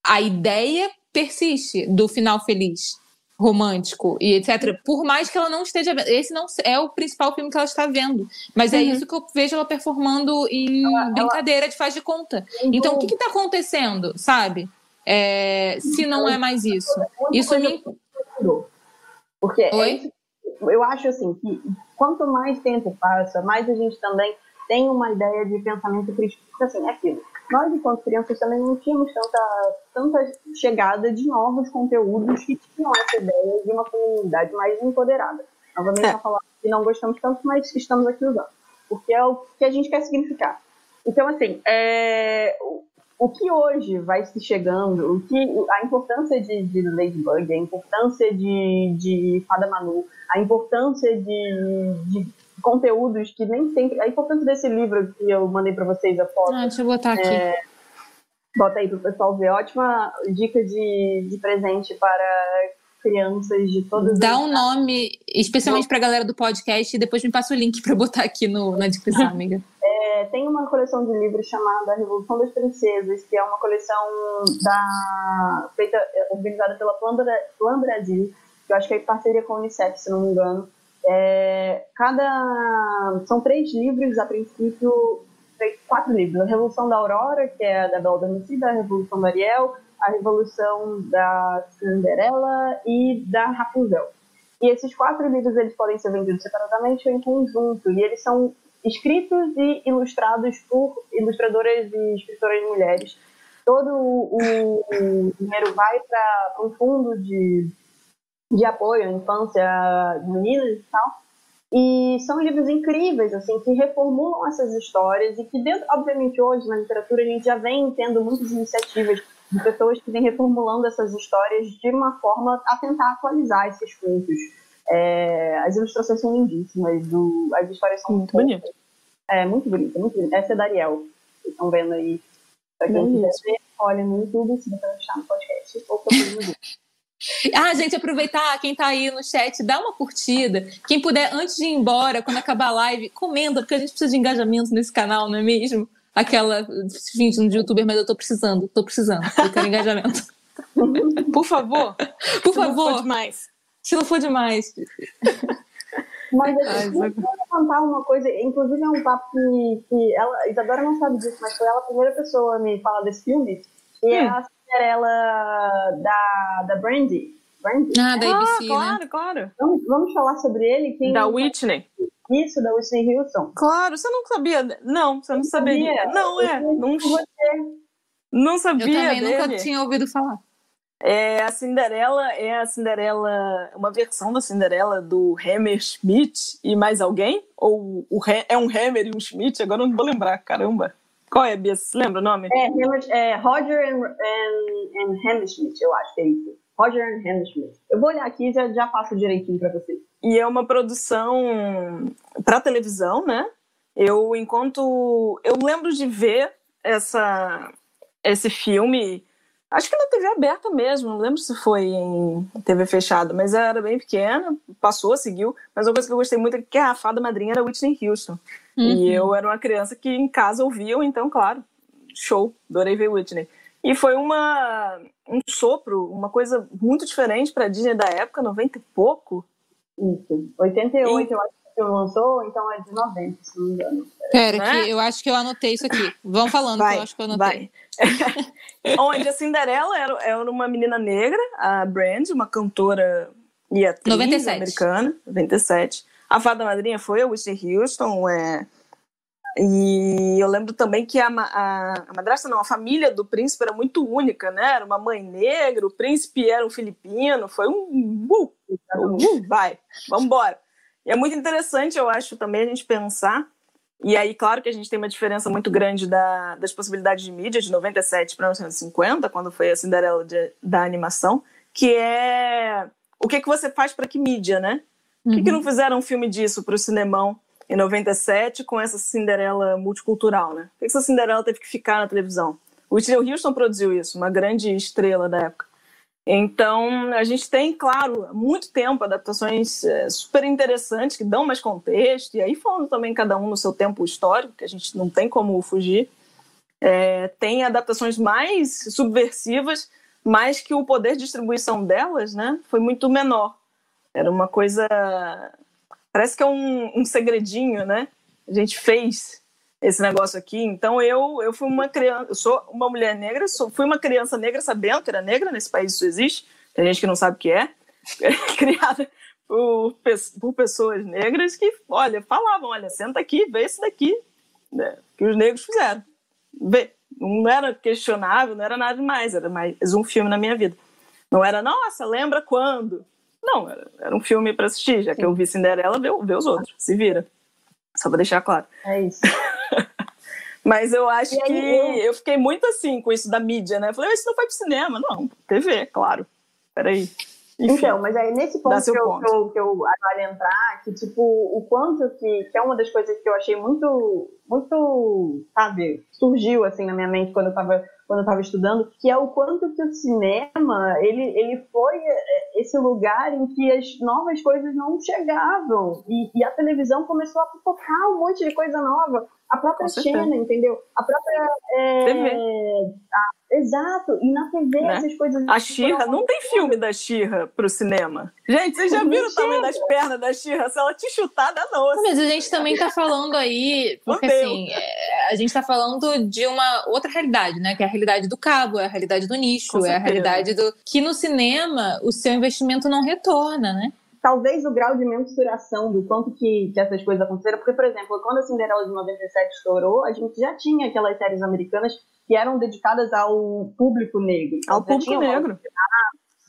a ideia persiste do final feliz romântico e etc. Por mais que ela não esteja vendo. Esse não é o principal filme que ela está vendo. Mas é uhum. é isso que eu vejo ela performando em ela, brincadeira ela... de faz de conta. Uhum. Então, o que está acontecendo, sabe? É, se não é mais isso. Isso me. Porque é eu acho assim que quanto mais tempo passa, mais a gente também tem uma ideia de pensamento crítico. Porque assim, é aquilo nós, enquanto crianças, também não tínhamos tanta, tanta chegada de novos conteúdos que tinham essa ideia de uma comunidade mais empoderada. Novamente, é. falar que não gostamos tanto, mas estamos aqui usando. Porque é o que a gente quer significar. Então, assim, é, o que hoje vai se chegando, o que, a importância de, de Ladybug, a importância de, de Fada Manu, a importância de, de conteúdos que nem sempre. A importância desse livro que eu mandei para vocês a foto. Ah, deixa eu botar aqui. É, bota aí para o pessoal ver. Ótima dica de, de presente para crianças de todas Dá um nome, especialmente para a galera do podcast, e depois me passa o link para botar aqui no, na descrição, amiga. É, tem uma coleção de livros chamada Revolução das Princesas, que é uma coleção da, feita, organizada pela Plan Brasil, que eu acho que é em parceria com a Unicef, se não me engano. É, cada são três livros a princípio quatro livros. A Revolução da Aurora que é da Bela Adormecida a Revolução da Ariel a Revolução da Cinderela e da Rapunzel. E esses quatro livros eles podem ser vendidos separadamente ou em conjunto. E eles são escritos e ilustrados por ilustradoras e escritoras mulheres. Todo o dinheiro vai para um fundo de de apoio à infância de meninas e tal. E são livros incríveis, assim, que reformulam essas histórias e que, dentro, obviamente, hoje na literatura a gente já vem tendo muitas iniciativas de pessoas que vêm reformulando essas histórias de uma forma a tentar atualizar esses contos. É, as ilustrações são lindíssimas, do, as histórias são muito bonitas. É, muito bonita, muito bonita. Essa é da Ariel, vocês estão vendo aí. Pra quem quiser ver, olha no YouTube, se você achar no podcast, ou no Google. Ah, gente, aproveitar quem tá aí no chat, dá uma curtida. Quem puder, antes de ir embora, quando acabar a live, comenta, porque a gente precisa de engajamento nesse canal, não é mesmo? Aquela fingindo de youtuber, mas eu tô precisando, tô precisando. Eu quero engajamento. Por favor. Por favor. Se não for demais. Se não for demais. Mas eu quero contar uma coisa, inclusive é um papo que, que ela, Isadora não sabe disso, mas foi ela a primeira pessoa a me falar desse filme E hum. é a Cinderela da, da Brandy. Brandy. Ah, da ABC, ah, claro, né? claro. Vamos, vamos falar sobre ele. Quem da Whitney. Isso, da Whitney Houston. Claro, você não sabia. Não, você não, não sabia. sabia. Não, é. Não, não sabia. Eu também dele. nunca tinha ouvido falar. É, a Cinderela é a Cinderela, uma versão da Cinderela do Hammer Schmidt e mais alguém? Ou o, é um Hammer e um Schmidt? Agora eu não vou lembrar, caramba. Qual é, Bia? Você lembra o nome? É, é Roger and, and, and Hammerschmidt, eu acho que é isso. Roger and Hammerschmidt. Eu vou olhar aqui e já, já faço direitinho para vocês. E é uma produção para televisão, né? Eu, enquanto... Eu lembro de ver essa, esse filme Acho que na TV aberta mesmo, não lembro se foi em TV fechada, mas era bem pequena, passou, seguiu. Mas uma coisa que eu gostei muito é que a fada madrinha era Whitney Houston. Uhum. E eu era uma criança que em casa ouviam, então, claro, show, adorei ver Whitney. E foi uma, um sopro, uma coisa muito diferente para a Disney da época, 90 e pouco. Isso, 88 e... eu acho que lançou, então é de 90, se não me engano. Pera, né? que eu acho que eu anotei isso aqui. Vão falando vai, que eu acho que eu anotei. Onde a Cinderela era, era uma menina negra, a Brand, uma cantora e atriz 97. americana, 97. A fada madrinha foi a Whitney Houston, é... E eu lembro também que a, a, a, madrasta, não, a família do príncipe era muito única, né? Era uma mãe negra, o príncipe era um filipino, foi um. Uh, uh, vai, vamos embora. E é muito interessante, eu acho, também a gente pensar e aí, claro que a gente tem uma diferença muito grande da, das possibilidades de mídia de 97 para 1950, quando foi a Cinderela de, da animação, que é o que, que você faz para que mídia, né? Por que, que não uhum. fizeram um filme disso para o cinemão em 97 com essa Cinderela multicultural, né? Por que essa Cinderela teve que ficar na televisão? O Whitney Houston produziu isso, uma grande estrela da época. Então, a gente tem, claro, há muito tempo adaptações é, super interessantes que dão mais contexto, e aí falando também cada um no seu tempo histórico, que a gente não tem como fugir. É, tem adaptações mais subversivas, mas que o poder de distribuição delas né, foi muito menor. Era uma coisa. Parece que é um, um segredinho, né? A gente fez esse negócio aqui. Então eu eu fui uma criança, eu sou uma mulher negra, sou, fui uma criança negra sabendo que era negra, nesse país isso existe. Tem gente que não sabe o que é. criada por, por pessoas negras que, olha, falavam, olha, senta aqui, vê isso daqui, né, que os negros fizeram. Vê, não era questionável, não era nada demais, era mais um filme na minha vida. Não era, nossa, lembra quando? Não, era, um filme para assistir, já que eu vi Cinderela, vê, vê os outros, se vira. Só para deixar claro. É isso. Mas eu acho que eu... eu... fiquei muito assim com isso da mídia, né? Eu falei, isso não foi pro cinema. Não, TV, claro. Peraí. Enfim, então, mas aí nesse ponto que eu, ponto. que eu, que eu agora entrar, que tipo, o quanto que, que é uma das coisas que eu achei muito, muito, sabe, surgiu assim na minha mente quando eu tava, quando eu tava estudando, que é o quanto que o cinema, ele, ele foi é, esse lugar em que as novas coisas não chegavam, e, e a televisão começou a focar um monte de coisa nova, a própria Xena, entendeu? A própria. É, TV. A, exato, e na TV né? essas coisas. A Xirra, não tem filme da Xirra pro cinema. Gente, vocês já viram o tamanho das pernas da Xirra? Se ela te chutar, dá não. Mas a gente também tá falando aí, porque assim, é, a gente tá falando de uma outra realidade, né? Que é a realidade do cabo, é a realidade do nicho, é a realidade do. Que no cinema o seu investimento não retorna, né? Talvez o grau de mensuração do quanto que, que essas coisas aconteceram, porque, por exemplo, quando a Cinderela de 97 estourou, a gente já tinha aquelas séries americanas que eram dedicadas ao público negro. Ao público negro.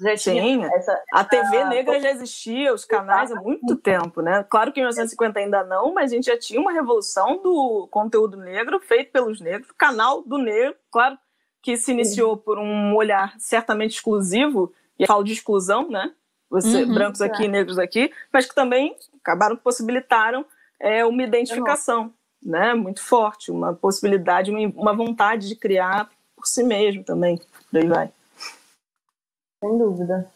Já Sim, essa, a TV negra já existia, os canais há muito tempo, né? Claro que em 1950 ainda não, mas a gente já tinha uma revolução do conteúdo negro feito pelos negros, canal do negro, claro que se iniciou por um olhar certamente exclusivo, e falo de exclusão, né? Você, uhum, brancos aqui e negros aqui, mas que também acabaram possibilitaram é, uma identificação né, muito forte, uma possibilidade, uma vontade de criar por si mesmo também. Daí vai. Sem dúvida.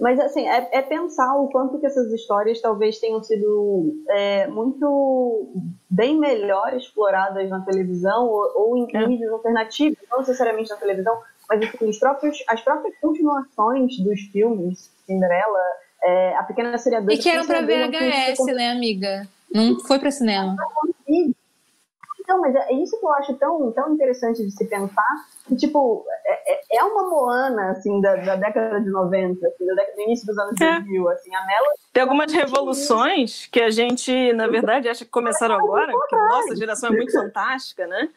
Mas, assim, é, é, pensar o quanto que essas histórias talvez tenham sido é, muito bem melhor exploradas na televisão ou, ou em é. mídias alternativas, não necessariamente na televisão, mas assim, os próprios, as próprias continuações dos filmes, Cinderela, é, A Pequena Seriadora... E que eram para VHS, né, amiga? Não foi para cinema. Então, mas é isso que eu acho tão, tão interessante de se pensar, que, tipo, é, é, é uma Moana, assim, da, da década de 90, assim, do início dos anos é. 2000, assim, a Mela... Tem algumas revoluções que a gente, na verdade, acha que começaram agora, porque a nossa geração é muito fantástica, né?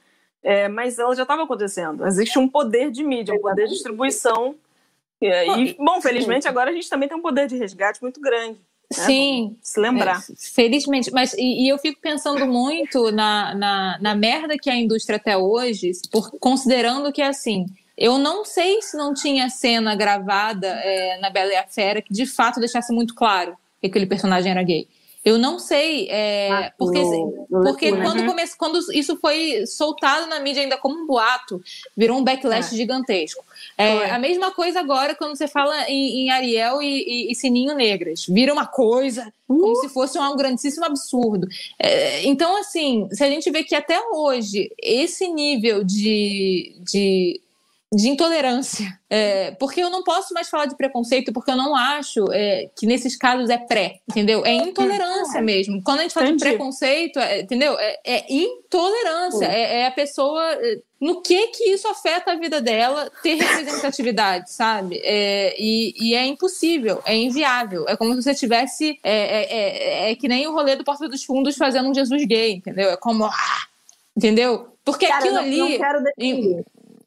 É, mas ela já estava acontecendo. Existe um poder de mídia, um poder de distribuição. E, bom, felizmente agora a gente também tem um poder de resgate muito grande. Né? Sim. se lembrar. É, felizmente. Mas, e, e, eu fico pensando muito na, na, na merda que é a indústria até hoje, por, considerando que, assim, eu não sei se não tinha cena gravada é, na Bela e a Fera que de fato deixasse muito claro que aquele personagem era gay. Eu não sei, é, ah, porque, no, no porque quando, come, quando isso foi soltado na mídia ainda como um boato, virou um backlash é. gigantesco. É, a mesma coisa agora quando você fala em, em Ariel e, e, e, Sininho Negras. Vira uma coisa uh. como se fosse um grandíssimo absurdo. É, então, assim, se a gente vê que até hoje esse nível de, de de intolerância. É, porque eu não posso mais falar de preconceito, porque eu não acho é, que nesses casos é pré, entendeu? É intolerância é. mesmo. Quando a gente fala Entendi. de preconceito, é, entendeu? É, é intolerância. É, a pessoa. No que que isso afeta a vida dela ter representatividade, sabe? E, e, é impossível, é inviável. É como se você tivesse. É, que nem o rolê do Porta dos Fundos fazendo um Jesus gay, entendeu? É como. Ah, entendeu? Porque Cara, aquilo não, ali. Não quero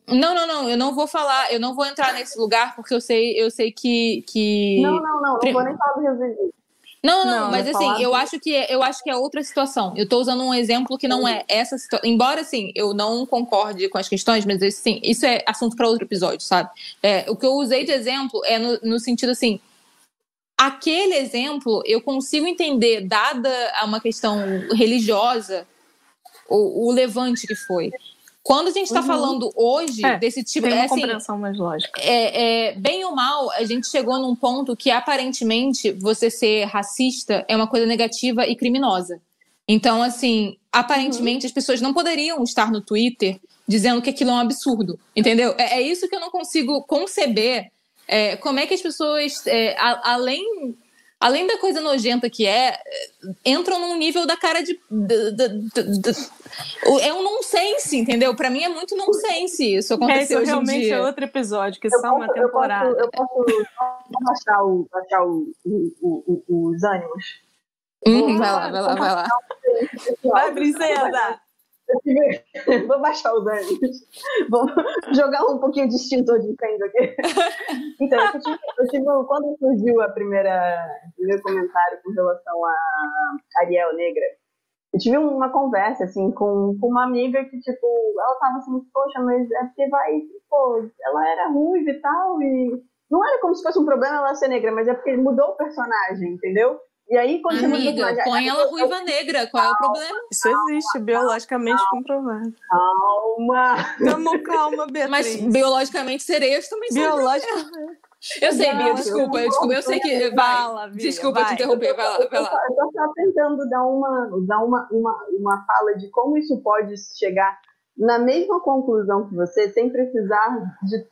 não, não, não, eu não vou falar, eu não vou entrar nesse lugar porque eu sei, eu sei que. que... Não, não, não, não vou nem falar do Resident não, não, não, mas assim, eu acho que é, eu acho que é outra situação. Eu estou usando um exemplo que não é essa situação. Embora assim, eu não concorde com as questões, mas assim, isso é assunto para outro episódio, sabe? É, o que eu usei de exemplo é no, no sentido assim, aquele exemplo eu consigo entender, dada a uma questão religiosa, o, o levante que foi. Quando a gente está uhum. falando hoje é, desse tipo de. É, assim, compreensão mais lógica. É, é, bem ou mal, a gente chegou num ponto que aparentemente você ser racista é uma coisa negativa e criminosa. Então, assim, aparentemente uhum. as pessoas não poderiam estar no Twitter dizendo que aquilo é um absurdo, entendeu? É, é isso que eu não consigo conceber. É, como é que as pessoas, é, a, além além da coisa nojenta que é, entram num nível da cara de. é um nonsense, entendeu? Para mim é muito nonsense isso acontecer é, isso realmente é outro episódio, que é só uma temporada. Eu posso, eu posso baixar, o, o, o, o, os ânimos. Hum, vai lá, vai lá, vai lá. Vai, princesa! Vou baixar os ânimos. Vou jogar um pouquinho de extintor de incêndio aqui. Então, eu tive, eu tive, quando surgiu a primeira, o primeiro comentário com relação a Ariel Negra, eu tive uma conversa, assim, com, com uma amiga que, tipo, ela tava assim, poxa, mas é porque vai, pô, ela era ruiva e tal, e não era como se fosse um problema ela ser negra, mas é porque mudou o personagem, entendeu? E aí, continua Amiga, põe ela ruiva negra, qual é o problema? Isso existe, biologicamente calma, comprovado. Calma! Tamo calma, Beatriz. Mas biologicamente sereias também são Biologicamente. Eu sei, Bia, desculpa, eu, desculpa, eu sei que. Vai, Bia, desculpa vai. te interromper, vai lá, vai lá. Eu tô só tentando dar, uma, dar uma, uma, uma fala de como isso pode chegar na mesma conclusão que você, sem precisar de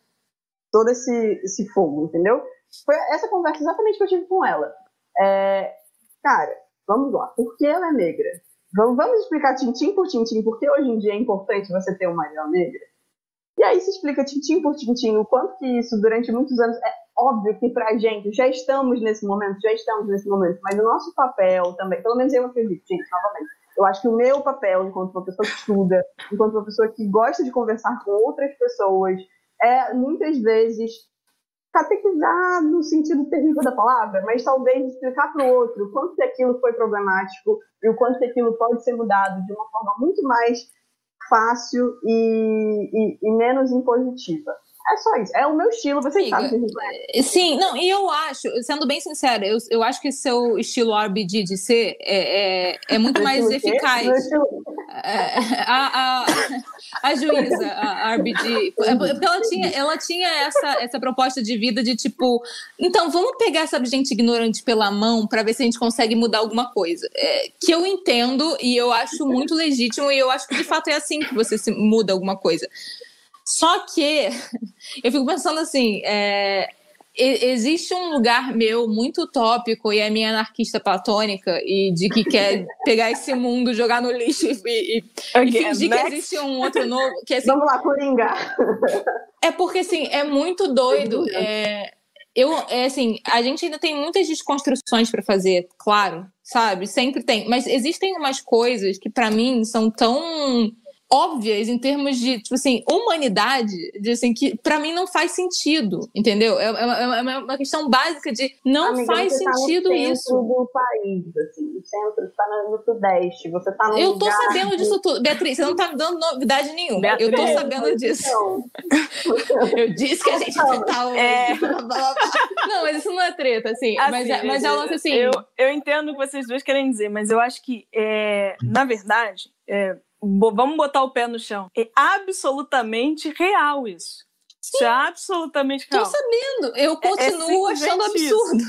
todo esse, esse fogo, entendeu? Foi essa conversa exatamente que eu tive com ela. É, cara, vamos lá, por que ela é negra? Vamos, vamos explicar tintim por tintim, porque hoje em dia é importante você ter uma Ariel negra? E aí se explica tintim por tintim o quanto que isso durante muitos anos é óbvio que pra gente já estamos nesse momento, já estamos nesse momento, mas o nosso papel também, pelo menos eu acredito, gente, novamente, eu acho que o meu papel enquanto uma pessoa que estuda, enquanto uma pessoa que gosta de conversar com outras pessoas, é muitas vezes catequizar no sentido terrível da palavra, mas talvez explicar para o outro quanto que aquilo foi problemático e o quanto que aquilo pode ser mudado de uma forma muito mais fácil e, e, e menos impositiva. É só isso. É o meu estilo, você sabe que Sim, não, e eu acho, sendo bem sincera, eu, eu acho que seu estilo RBG de ser é, é, é muito mais eficaz. É, a, a, a juíza, a RBG, é, porque ela tinha, ela tinha essa, essa proposta de vida de tipo, então vamos pegar essa gente ignorante pela mão para ver se a gente consegue mudar alguma coisa. É, que eu entendo e eu acho muito legítimo e eu acho que de fato é assim que você se muda alguma coisa. Só que eu fico pensando assim, é, existe um lugar meu muito utópico e é minha anarquista platônica e de que quer pegar esse mundo, jogar no lixo e, e, e fingir que existe um outro novo. Que, assim, Vamos lá, Coringa! É porque, assim, é muito doido. É, eu, é assim, a gente ainda tem muitas desconstruções para fazer, claro, sabe? Sempre tem. Mas existem umas coisas que, para mim, são tão óbvias em termos de, tipo assim, humanidade, de, assim, que para mim não faz sentido, entendeu? É, é, é, uma questão básica de não Amiga, faz sentido tá no isso. do país, assim, o centro está no sudeste, você está no Eu tô sabendo disso tudo. Beatriz, você não tá me dando novidade nenhuma. Beatriz, eu tô sabendo disso. eu disse que a gente não, tá é... Não, mas isso não é treta, assim. assim mas, é, mas é lance assim. Eu, eu entendo o que vocês dois querem dizer, mas eu acho que, é, na verdade, é, vamos botar o pé no chão. É absolutamente real isso. Sim. Isso é absolutamente real. Tô sabendo. Eu é, é continuo é, achando absurdo.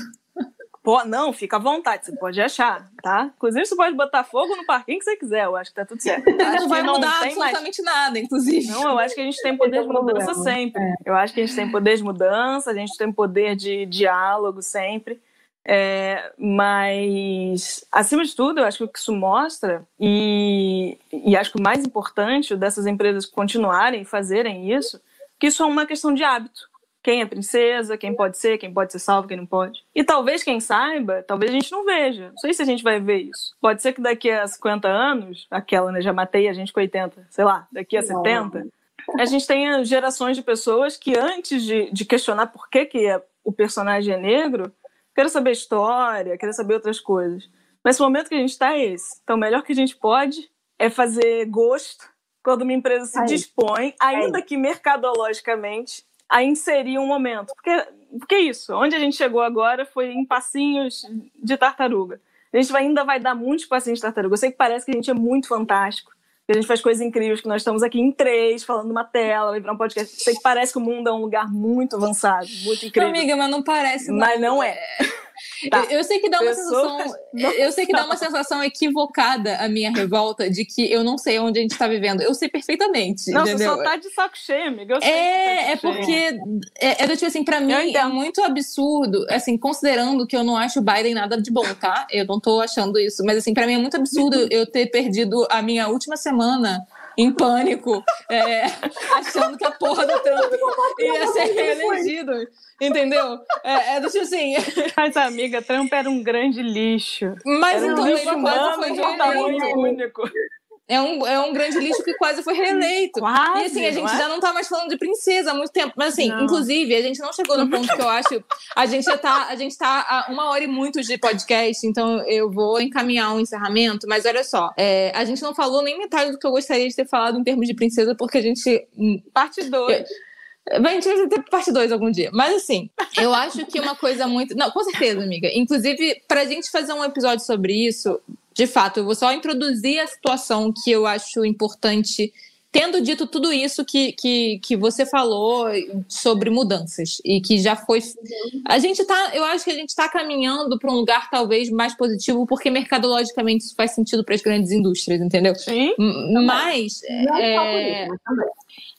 Pô, não, fica à vontade, você pode achar, tá? Inclusive, você pode botar fogo no parquinho que você quiser, eu acho que tá tudo certo. Acho não vai mudar absolutamente mais... nada, inclusive. Não, eu acho que a gente tem poder de mudança sempre. Eu acho que a gente tem poder de mudança, a gente tem poder de diálogo sempre. É, mas, acima de tudo, eu acho que o que isso mostra, e, e acho que o mais importante dessas empresas continuarem fazerem isso, que isso é uma questão de hábito. Quem é princesa, quem pode ser, quem pode ser salvo, quem não pode. E talvez quem saiba, talvez a gente não veja. Não sei se a gente vai ver isso. Pode ser que daqui a 50 anos, aquela, né, já matei a gente com 80, sei lá, daqui a 70, a gente tenha gerações de pessoas que antes de, de questionar por que, que é, o personagem é negro, quero saber história, quero saber outras coisas. Mas o momento que a gente está é esse. Então, o melhor que a gente pode é fazer gosto quando uma empresa se Aí. dispõe, ainda Aí. que mercadologicamente, a inserir um momento. Porque, porque isso, onde a gente chegou agora foi em passinhos de tartaruga. A gente ainda vai dar muitos passinhos de tartaruga. Eu sei que parece que a gente é muito fantástico, a gente faz coisas incríveis, que nós estamos aqui em três, falando numa tela, vai virar um podcast. Sei que parece que o mundo é um lugar muito avançado, muito incrível. amiga, mas não parece. Mas não, não é. Tá. Eu, eu, sei que dá uma sensação. Eu sei que dá uma sensação equivocada a minha revolta de que eu não sei onde a gente está vivendo. Eu sei perfeitamente. Não, entendeu? você só tá de saco cheio, amiga. é, tá é porque. É, é tipo assim, pra mim é muito absurdo, assim, considerando que eu não acho o Biden nada de bom, tá? Eu não tô achando isso. Mas assim, pra mim é muito absurdo eu ter perdido a minha última semana em pânico, é, achando que a porra do Trump ia ser reelegido. Entendeu? É, é do tipo assim. Mas, amiga, Trump era um grande lixo. Mas era então um lixo foi de um tamanho único. É um, é um grande lixo que quase foi reeleito. Quase, e assim, a gente é? já não tá mais falando de princesa há muito tempo. Mas assim, não. inclusive, a gente não chegou no ponto que eu acho. A gente já tá, a gente tá a uma hora e muito de podcast, então eu vou encaminhar um encerramento. Mas olha só, é, a gente não falou nem metade do que eu gostaria de ter falado em termos de princesa, porque a gente. Hum, Parte 2. Vai, a gente vai ter parte 2 algum dia. Mas assim, eu acho que uma coisa muito. Não, com certeza, amiga. Inclusive, pra gente fazer um episódio sobre isso, de fato, eu vou só introduzir a situação que eu acho importante. Tendo dito tudo isso que, que, que você falou sobre mudanças e que já foi. A gente tá. Eu acho que a gente está caminhando para um lugar talvez mais positivo, porque mercadologicamente isso faz sentido para as grandes indústrias, entendeu? Sim. Mas. Não é,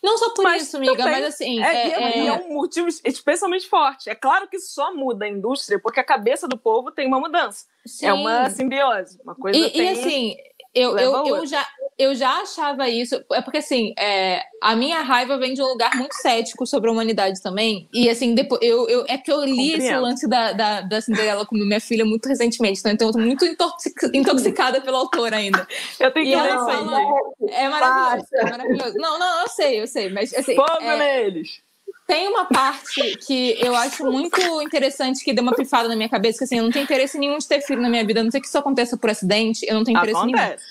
não só por mas isso, amiga, também, mas assim. É, é, é... é, um motivo especialmente forte. É claro que só muda a indústria porque a cabeça do povo tem uma mudança. Sim. É uma simbiose. Uma coisa e, tem... e assim, eu, eu, eu, já, eu já achava isso. É porque, assim, é, a minha raiva vem de um lugar muito cético sobre a humanidade também. E, assim, depois, eu, eu, é que eu li Compreendo. esse lance da, da, da Cinderela com minha filha muito recentemente. Então, eu tô muito intoxicada pela autora ainda. Eu tenho que ler isso aí. É maravilhoso, é maravilhoso. Não, não, eu sei, eu sei. Mas, assim, Fogo é, neles! Tem uma parte que eu acho muito interessante que deu uma pifada na minha cabeça, que assim, eu não tenho interesse nenhum de ter filho na minha vida, a não sei que isso aconteça por acidente, eu não tenho interesse Acontece.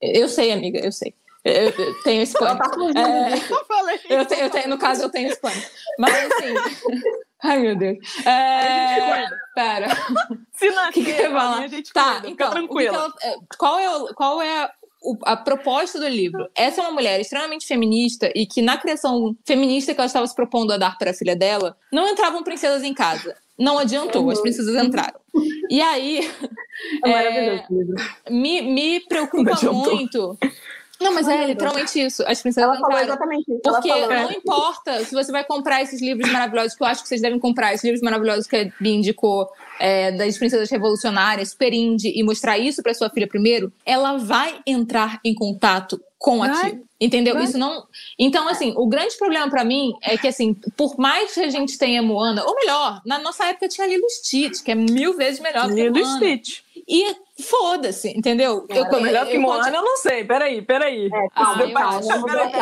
nenhum. Eu sei, amiga, eu sei. Eu, eu tenho esse plano. Tá é, eu, tenho, eu tenho, no caso, eu tenho esse plano. Mas assim. Ai, meu Deus. É, pera. Se nascer, que que a gente tá, então, tranquila. Que ela, qual é, qual é a proposta do livro. Essa é uma mulher extremamente feminista e que na criação feminista que ela estava se propondo a dar para a filha dela, não entravam princesas em casa. Não adiantou, as princesas entraram. E aí. É, é me, me preocupa muito Não, mas é literalmente isso. As princesas ela falou exatamente isso. Porque não importa se você vai comprar esses livros maravilhosos, que eu acho que vocês devem comprar, esses livros maravilhosos que a Bia indicou, é, das princesas revolucionárias, super indie, e mostrar isso para sua filha primeiro, ela vai entrar em contato com aquilo. Entendeu? Vai. Isso não. Então, assim, o grande problema para mim é que, assim, por mais que a gente tenha Moana, ou melhor, na nossa época tinha Lilo Stitch, que é mil vezes melhor Lilo que Moana. Stitch. E foda-se, entendeu? Eu, eu, melhor que Moana, eu não sei. Peraí, peraí. É, ah, eu, acho,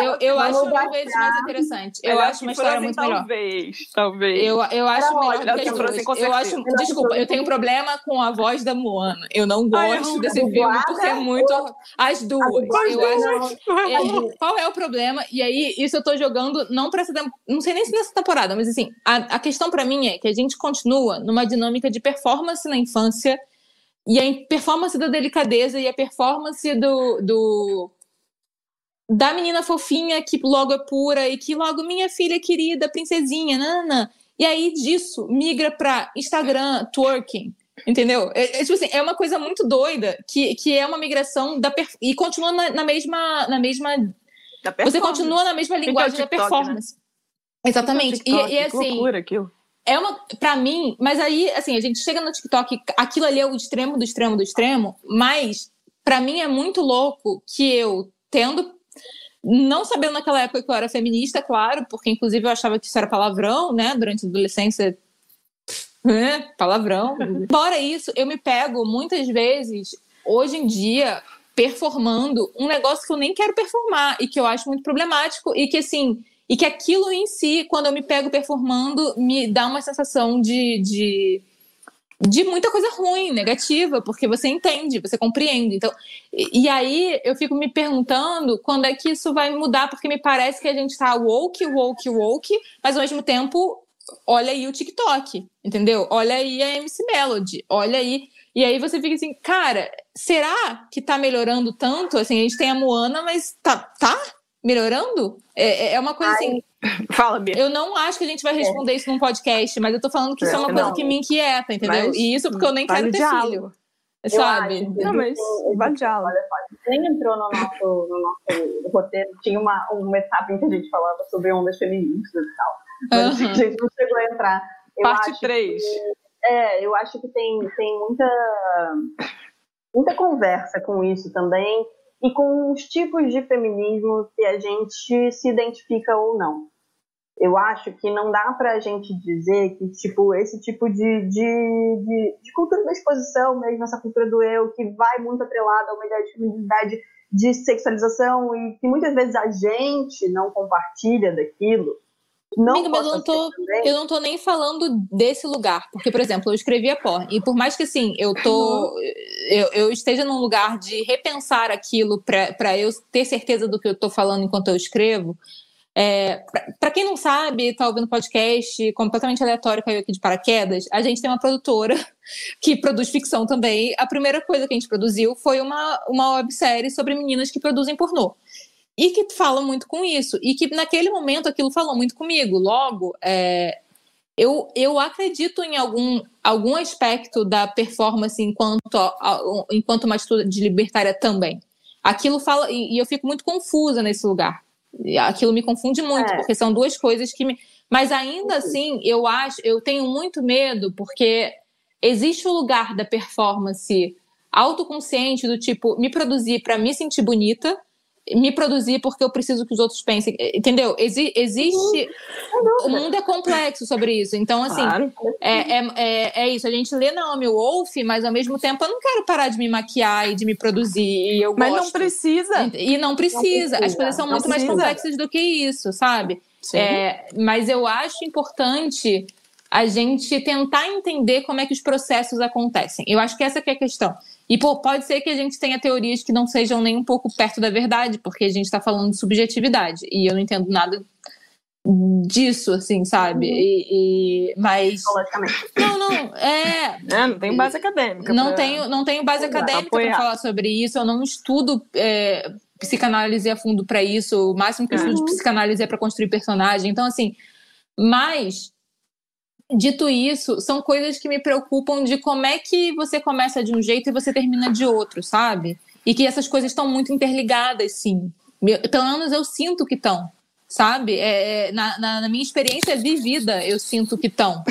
eu, eu acho mais interessante. Eu acho uma história muito melhor. Talvez, talvez. Eu, eu acho melhor do que as duas. Eu acho, desculpa, eu tenho problema com a voz da Moana. Eu não gosto desse filme porque é muito. As duas. Eu acho. É, qual é o problema? E aí, isso eu tô jogando, não pra essa. Não sei nem se nessa temporada, mas assim, a, a questão pra mim é que a gente continua numa dinâmica de performance na infância e a performance da delicadeza e a performance do, do da menina fofinha que logo é pura e que logo minha filha querida, princesinha, nana. E aí disso migra para Instagram, twerking. Entendeu? É, é, tipo assim, é uma coisa muito doida que, que é uma migração da e continua na, na mesma na mesma você continua na mesma linguagem TikTok, da né? performance. Né? Exatamente. TikTok, e, e assim, loucura aquilo é uma para mim, mas aí assim, a gente chega no TikTok, aquilo ali é o extremo do extremo do extremo, mas para mim é muito louco que eu tendo não sabendo naquela época que eu era feminista, claro, porque inclusive eu achava que isso era palavrão, né, durante a adolescência, né, palavrão. Fora isso, eu me pego muitas vezes hoje em dia performando um negócio que eu nem quero performar e que eu acho muito problemático e que assim, e que aquilo em si, quando eu me pego performando, me dá uma sensação de, de, de muita coisa ruim, negativa, porque você entende, você compreende. Então, e, e, aí eu fico me perguntando quando é que isso vai mudar, porque me parece que a gente tá woke, woke, woke, mas ao mesmo tempo, olha aí o TikTok, entendeu? Olha aí a MC Melody, olha aí. E aí você fica assim, cara, será que tá melhorando tanto? Assim, a gente tem a Moana, mas tá, tá? Melhorando? É, é, é uma coisa Ai. assim. Fala, Bia. Eu não acho que a gente vai responder é. isso num podcast, mas eu tô falando que isso é, uma coisa não. que me inquieta, entendeu? Mas, e isso porque eu nem quero ter diálogo. filho. Sabe? não, mas vai diálogo. Nem entrou no nosso, no nosso roteiro, tinha uma, uma etapa em que a gente falava sobre ondas feministas e tal. Mas uhum. a gente não chegou a entrar. Eu Parte 3. é, eu acho que tem, tem muita, muita conversa com isso também e com os tipos de feminismo que a gente se identifica ou não. Eu acho que não dá para a gente dizer que tipo esse tipo de, de, de, de, cultura da exposição, mesmo essa cultura do eu, que vai muito atrelada a uma ideia de feminilidade, de sexualização e que muitas vezes a gente não compartilha daquilo, não Amiga, mas eu não, tô, eu não tô nem falando desse lugar. Porque, por exemplo, eu escrevi a porn. E por mais que assim, eu tô. Eu, eu esteja num lugar de repensar aquilo para eu ter certeza do que eu tô falando enquanto eu escrevo. É, para quem não sabe, tá ouvindo podcast completamente aleatório, caiu aqui de paraquedas, a gente tem uma produtora que produz ficção também. A primeira coisa que a gente produziu foi uma, uma websérie sobre meninas que produzem pornô e que fala muito com isso, e que naquele momento aquilo falou muito comigo. Logo, é, eu, eu acredito em algum, algum aspecto da performance enquanto, enquanto uma atitude libertária também. Aquilo fala, e, e, eu fico muito confusa nesse lugar. Aquilo me confunde muito, é. porque são duas coisas que me. Mas ainda assim, eu acho, eu tenho muito medo, porque existe o lugar da performance autoconsciente, do tipo, me produzir para me sentir bonita, me produzir porque eu preciso que os outros pensem. Entendeu? Exi existe. Uhum. O mundo é complexo sobre isso. Então, assim, claro. é, é, é, é, isso. A gente lê Naomi Wolf, mas ao mesmo tempo eu não quero parar de me maquiar e de me produzir. Eu mas gosto. não precisa. E não precisa. Não precisa. As coisas são muito mais complexas do que isso, sabe? É, mas eu acho importante a gente tentar entender como é que os processos acontecem. Eu acho que essa que é a questão. E pô, pode ser que a gente tenha teorias que não sejam nem um pouco perto da verdade, porque a gente está falando de subjetividade. E eu não entendo nada disso, assim, sabe? Uhum. E, e, mas. Não, não, é. é não tenho base acadêmica. Não, pra... tenho, não tenho base acadêmica para falar sobre isso. Eu não estudo é, psicanálise a fundo para isso. O máximo que eu estudo uhum. de psicanálise é para construir personagem. Então, assim. Mas Dito isso, são coisas que me preocupam de como é que você começa de um jeito e você termina de outro, sabe? E que essas coisas estão muito interligadas, sim. Pelo menos eu sinto que estão, sabe? É, é, na, na, na, minha experiência vivida, eu sinto que estão.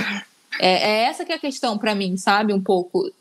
É, é, essa que é a questão para mim, sabe? Um pouco.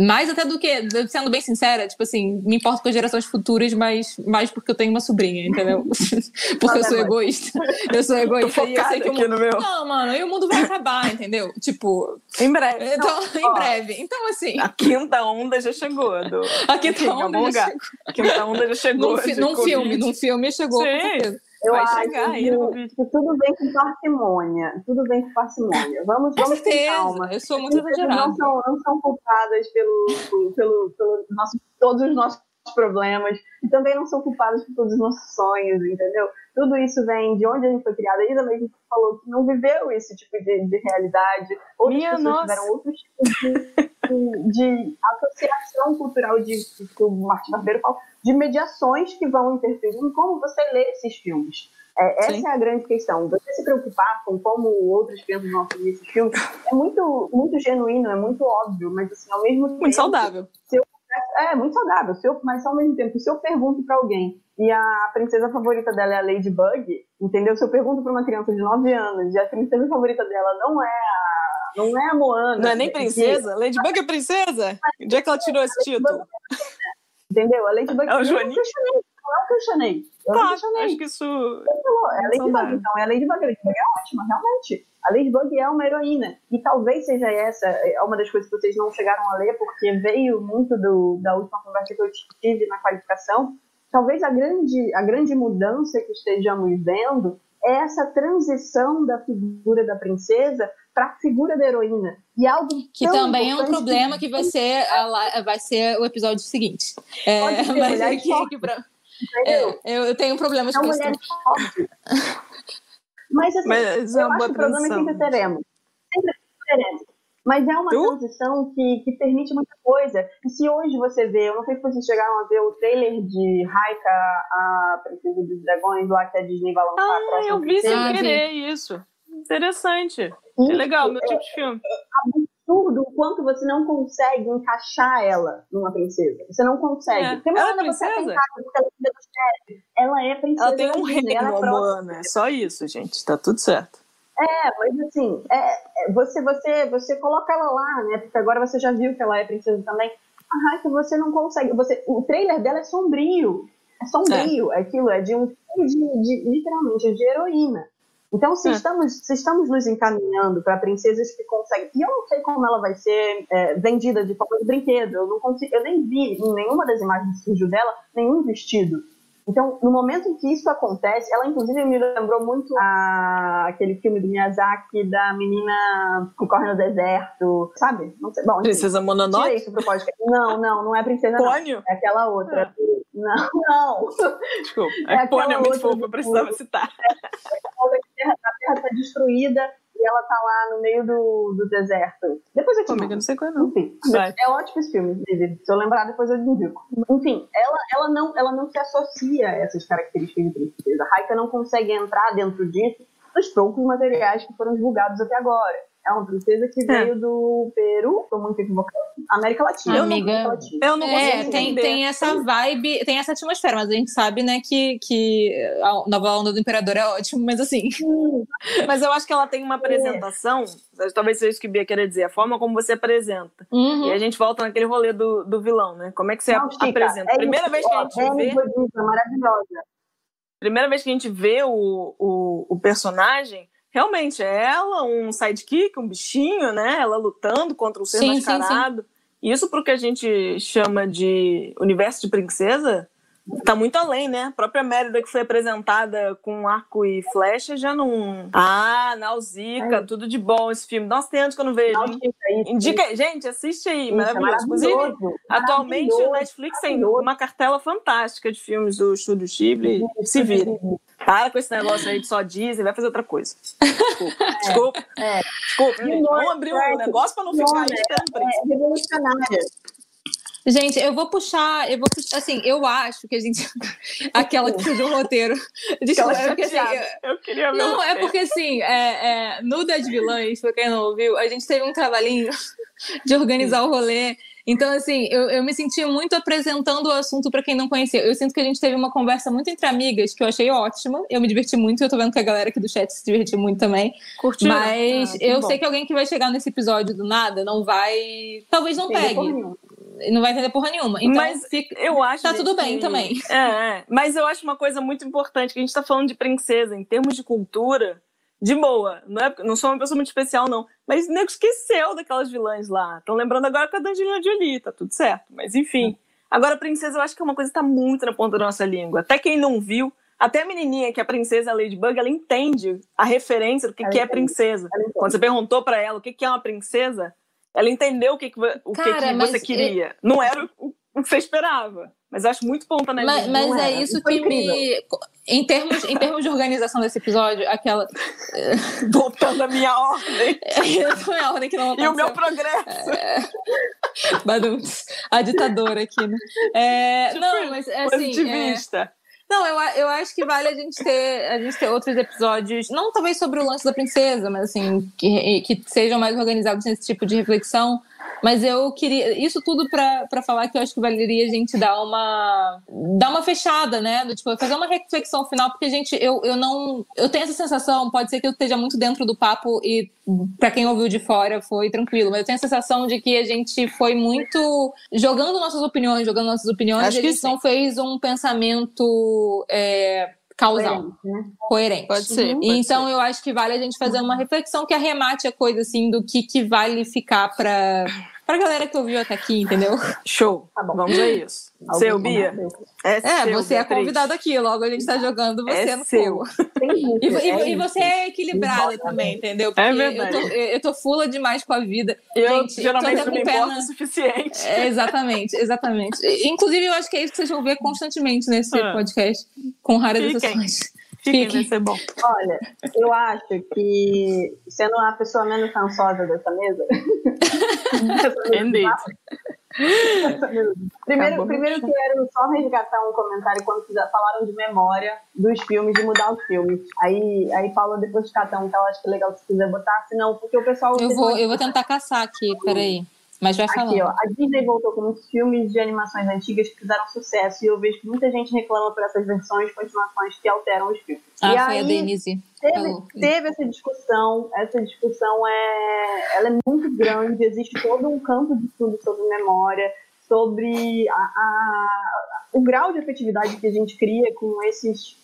Mais até do que, sendo bem sincera, tipo assim, me importo com as gerações futuras, mas mais porque eu tenho uma sobrinha, entendeu? porque eu sou egoísta. Eu sou egoísta e eu sei que o mundo... Meu... Não, mano, e o mundo vai acabar, entendeu? Tipo. Em breve. Então, não, em breve. Então, assim. A quinta onda já chegou. Do... A quinta Enfim, onda já chegou. A quinta onda já chegou. Num, fi, num filme, num filme chegou, Sim. com certeza. Eu Vai acho chegar, que, que, tudo vem com parcimônia. Tudo vem com parcimônia. Vamos, com vamos certeza. calma. Eu sou muito exagerada. Não são, não são culpadas pelo, pelo, pelo nosso, todos os nossos problemas. E também não são culpadas por todos os nossos sonhos, entendeu? Tudo isso vem de onde a gente foi criada. A Isa mesmo falou que não viveu esse tipo de, de realidade. Outras Minha pessoas nossa. tiveram outros tipos de, de, associação cultural de, que o Martin Barbeiro fala de mediações que vão interferir em como você lê esses filmes. É, essa Sim. é a grande questão. Você se preocupar com como outros pensam vão fazer esses filmes é muito, muito genuíno, é muito óbvio, mas assim, ao mesmo tempo. Muito saudável. Eu, é, muito saudável. Se eu, mas ao mesmo tempo, se eu pergunto para alguém e a princesa favorita dela é a Ladybug, entendeu? Se eu pergunto para uma criança de 9 anos e a princesa favorita dela não é a, não é a Moana. Não é nem princesa? Que... Ladybug é princesa? Onde é que ela tirou esse título? Entendeu? A Ladybug é o Joaninho. Não é o questionei. Eu tá, questionei. acho que isso. Falou, é a Ladybug, então. É a Ladybug. A Ladybug é ótima, realmente. A Ladybug é uma heroína. E talvez seja essa é uma das coisas que vocês não chegaram a ler, porque veio muito do, da última conversa que eu tive na qualificação. Talvez a grande, a grande mudança que estejamos vendo é essa transição da figura da princesa para a figura da heroína. E algo que também é um problema que vai ser, a, vai ser o episódio seguinte. É, ser, mas aqui, aqui pra... é, eu, eu tenho problemas com isso. Mas assim, mas é eu acho que problema sempre teremos. Sempre teremos. Mas é uma tu? transição que, que permite muita coisa. E se hoje você vê, eu não sei se vocês chegaram a ver o trailer de Raika, a Princesa dos Dragões, lá que a Disney vai lançar. Ah, eu vi sem querer isso. Interessante. É legal, meu tipo de filme. É absurdo o quanto você não consegue encaixar ela numa princesa. Você não consegue. É. Porque ela é princesa? Você ela, ela é princesa. Ela tem um reino, ela é, é só isso, gente. Tá tudo certo. É, mas assim, é, é, você, você, você coloca ela lá, né? Porque agora você já viu que ela é princesa também. A Raika, você não consegue. Você, o trailer dela é sombrio. É sombrio. É. Aquilo é de um de, de, literalmente de heroína. Então, se, é. estamos, se estamos nos encaminhando para princesas que conseguem. E eu não sei como ela vai ser é, vendida de forma de brinquedo. Eu, não consigo, eu nem vi em nenhuma das imagens que surgiu dela nenhum vestido. Então, no momento em que isso acontece, ela inclusive me lembrou muito a, aquele filme do Miyazaki da menina que corre no deserto, sabe? Não sei. Bom, Princesa Mononoke? isso pro podcast. Não, não, não é Princesa Pônio? É aquela outra. É. Não, não. Desculpa, é, é Pônio é muito fofo, eu precisava citar. É, a terra está destruída e ela tá lá no meio do, do deserto. Depois eu te Amiga, não sei qual é, não. Enfim, Vai. é ótimo esse filme, se eu lembrar depois eu indico. Enfim, ela, ela, não, ela não se associa a essas características de princesa. A Raika não consegue entrar dentro disso nos poucos materiais que foram divulgados até agora. É uma princesa que é. veio do Peru, tô muito equivocada. América Latina. Eu Amiga, Latina. eu não é, tem, tem essa vibe, tem essa atmosfera, mas a gente sabe, né, que, que a nova onda do Imperador é ótimo, mas assim. mas eu acho que ela tem uma apresentação, é. talvez seja isso que Bia queria dizer, a forma como você apresenta. Uhum. E a gente volta naquele rolê do, do vilão, né? Como é que você não, Chica, apresenta? É Primeira isso, vez que a gente é vê. maravilhosa. Primeira vez que a gente vê o, o, o personagem realmente é ela, um sidekick, um bichinho, né? Ela lutando contra o ser sim, mascarado. Sim, sim. Isso pro que a gente chama de universo de princesa, tá muito além, né? A própria Mérida que foi apresentada com arco e flecha já não. Ah, Nausicaa, é. tudo de bom esse filme. Nossa, tem anos que eu não vejo. Nausicaa, isso, Indica, isso. gente, assiste aí, maravilhoso. Inclusive, maravilhoso. atualmente o Netflix tem uma cartela fantástica de filmes do Estúdio Ghibli. Se vira. Para com esse negócio aí de só Disney, vai fazer outra coisa. Desculpa. É, Desculpa. É. Desculpa. Vamos abrir um negócio para não ficar aí é, é revolucionária. Gente, eu vou puxar, eu vou puxar, assim, eu acho que a gente. aquela que fez o roteiro. Desculpa, é porque, assim, eu, eu queria ver. Não, é porque assim, é, é, no Das Vilãs, pra quem não ouviu, a gente teve um trabalhinho de organizar o rolê Então, assim, eu, eu me senti muito apresentando o assunto para quem não conhecia. Eu sinto que a gente teve uma conversa muito entre amigas, que eu achei ótima. Eu me diverti muito, eu tô vendo que a galera aqui do chat se divertiu muito também. Curtiu? Mas ah, eu bom. sei que alguém que vai chegar nesse episódio do nada não vai. Talvez não pegue não vai entender porra nenhuma. Então, mas fica... eu acho tá tudo bem também. É, é, mas eu acho uma coisa muito importante que a gente tá falando de princesa em termos de cultura de boa. Não, é, não sou uma pessoa muito especial, não. Mas o nego esqueceu daquelas vilãs lá. Estão lembrando agora com a Angelina Jolie, tá tudo certo. Mas enfim. Agora, princesa, eu acho que é uma coisa que tá muito na ponta da nossa língua. Até quem não viu, até a menininha que é a princesa Ladybug, ela entende a referência do que, que é princesa. Quando você perguntou para ela o que, que é uma princesa, ela entendeu o que, que, o Cara, que, que você queria. Eu... Não era o, o que você esperava. Mas acho muito ponta na Mas, mas é, é isso que me. Em termos, em termos de organização desse episódio, aquela. Voltando a minha ordem. É, a ordem que não E o meu progresso. É... A ditadora aqui, né? É... Tipo, não, mas é assim. Positivista. Não, eu, eu acho que vale a gente ter a gente ter outros episódios, não talvez sobre o lance da princesa, mas assim, que, que sejam mais organizados nesse tipo de reflexão. Mas eu queria. Isso tudo para falar que eu acho que valeria a gente dar uma. dar uma fechada, né? Do, tipo, fazer uma reflexão final, porque, gente, eu, eu não. Eu tenho essa sensação, pode ser que eu esteja muito dentro do papo e para quem ouviu de fora foi tranquilo, mas eu tenho a sensação de que a gente foi muito jogando nossas opiniões, jogando nossas opiniões, acho e a gente não fez um pensamento. É, causal. Coerente, né? Coerente. Pode ser. Uhum. Pode então ser. eu acho que vale a gente fazer uma reflexão que arremate a coisa assim do que, que vale ficar para pra galera que ouviu até aqui, entendeu? Show. Tá Vamos a isso. seu, Bia. É, é seu, você Beatriz. é convidado aqui, logo a gente tá jogando você é no seu. E, e, é e, você é equilibrada também, entendeu? Porque é verdade. Eu tô, eu tô fula demais com a vida. Eu gente, geralmente não me perna... o suficiente. É, exatamente, exatamente. Inclusive, eu acho que é isso que vocês vão ver constantemente nesse ah. podcast, com raras exceções. Fiquem, vai ser bom. Olha, eu acho que, sendo a pessoa menos cansosa dessa mesa. Indeed. primeiro, primeiro quero só resgatar um comentário quando falaram de memória dos filmes, de mudar os filmes. Aí, aí Paula, depois um que eu acho que é legal se quiser botar, senão, porque o pessoal. Eu vou, eu vou tentar caçar aqui, peraí. Mas vai falando. Aqui, ó, a Disney voltou com muitos filmes de animações antigas que fizeram sucesso e eu vejo que muita gente reclama por essas versões, continuações que alteram os filmes. Ah, e foi aí, a Denise. Teve, teve, essa discussão, essa discussão é, ela é muito grande, existe todo um campo de estudo sobre memória, sobre a, a, o grau de efetividade que a gente cria com esses,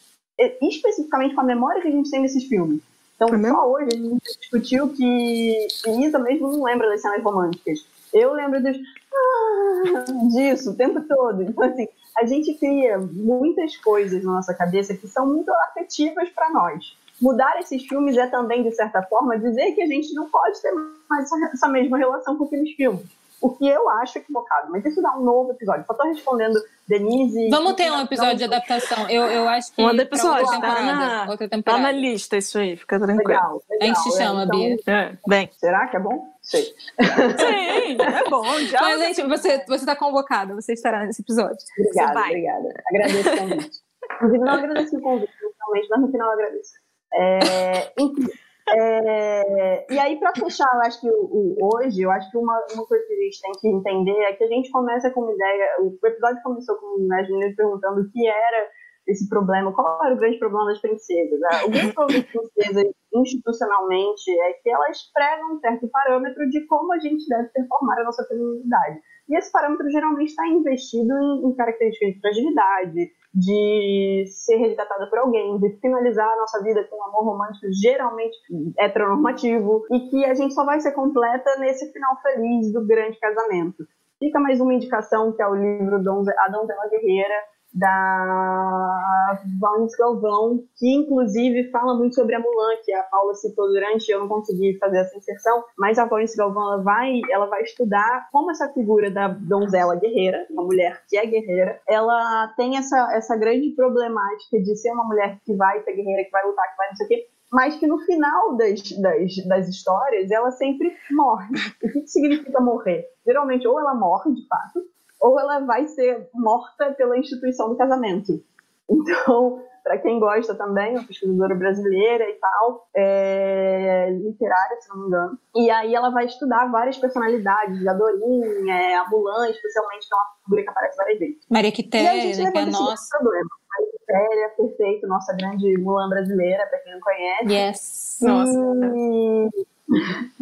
especificamente com a memória que a gente tem desses filmes. Então, é só hoje a gente discutiu que Isa mesmo não lembra das cenas românticas. Eu lembro dos, ah, disso o tempo todo. Então, assim, a gente cria muitas coisas na nossa cabeça que são muito afetivas para nós. Mudar esses filmes é também, de certa forma, dizer que a gente não pode ter mais essa mesma relação com aqueles filmes o que eu acho equivocado. Mas isso dá um novo episódio. Só tô respondendo Denise. Vamos ter um episódio de adaptação. Eu, eu acho que. Um episódio, outra tá, na, outra temporada. tá na lista isso aí, fica tranquilo. Legal, legal, a gente te chama, é, então, Bia. É, bem. Será que é bom? Sei. Sim, é bom. Já Mas, gente, você, você tá convocada, você estará nesse episódio. Obrigada, obrigada. Agradeço o convite. Inclusive, não agradeço o convite, realmente, mas no final eu agradeço. É, enfim. É, e aí, para fechar, eu acho que o, o, hoje, eu acho que uma, uma coisa que a gente tem que entender é que a gente começa com uma ideia. O episódio começou com né, as meninas perguntando o que era esse problema, qual era o grande problema das princesas. Né? O grande problema das princesas, institucionalmente, é que elas pregam um certo parâmetro de como a gente deve performar a nossa feminilidade. E esse parâmetro geralmente está investido em, em características de fragilidade, de ser resgatada por alguém, de finalizar a nossa vida com um amor romântico geralmente heteronormativo e que a gente só vai ser completa nesse final feliz do grande casamento. Fica mais uma indicação que é o livro A Donzela Guerreira, da Valnes Galvão, que inclusive fala muito sobre a Mulan, que a Paula citou durante, eu não consegui fazer essa inserção, mas a Valnes Galvão ela vai, ela vai estudar como essa figura da donzela guerreira, uma mulher que é guerreira, ela tem essa, essa grande problemática de ser uma mulher que vai ser guerreira, que vai lutar, que vai não sei o quê, mas que no final das, das, das histórias ela sempre morre. O que significa morrer? Geralmente, ou ela morre de fato, ou ela vai ser morta pela instituição do casamento. Então, para quem gosta também, uma pesquisadora brasileira e tal, é, literária, se não me engano. E aí ela vai estudar várias personalidades, a Dorinha, é, a Mulan, especialmente, que é uma figura que aparece várias vezes. Maria Quitéria, que é nossa. Problema. Maria Quitéria, perfeito, nossa grande Mulan brasileira, para quem não conhece. Yes. Nossa.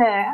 É,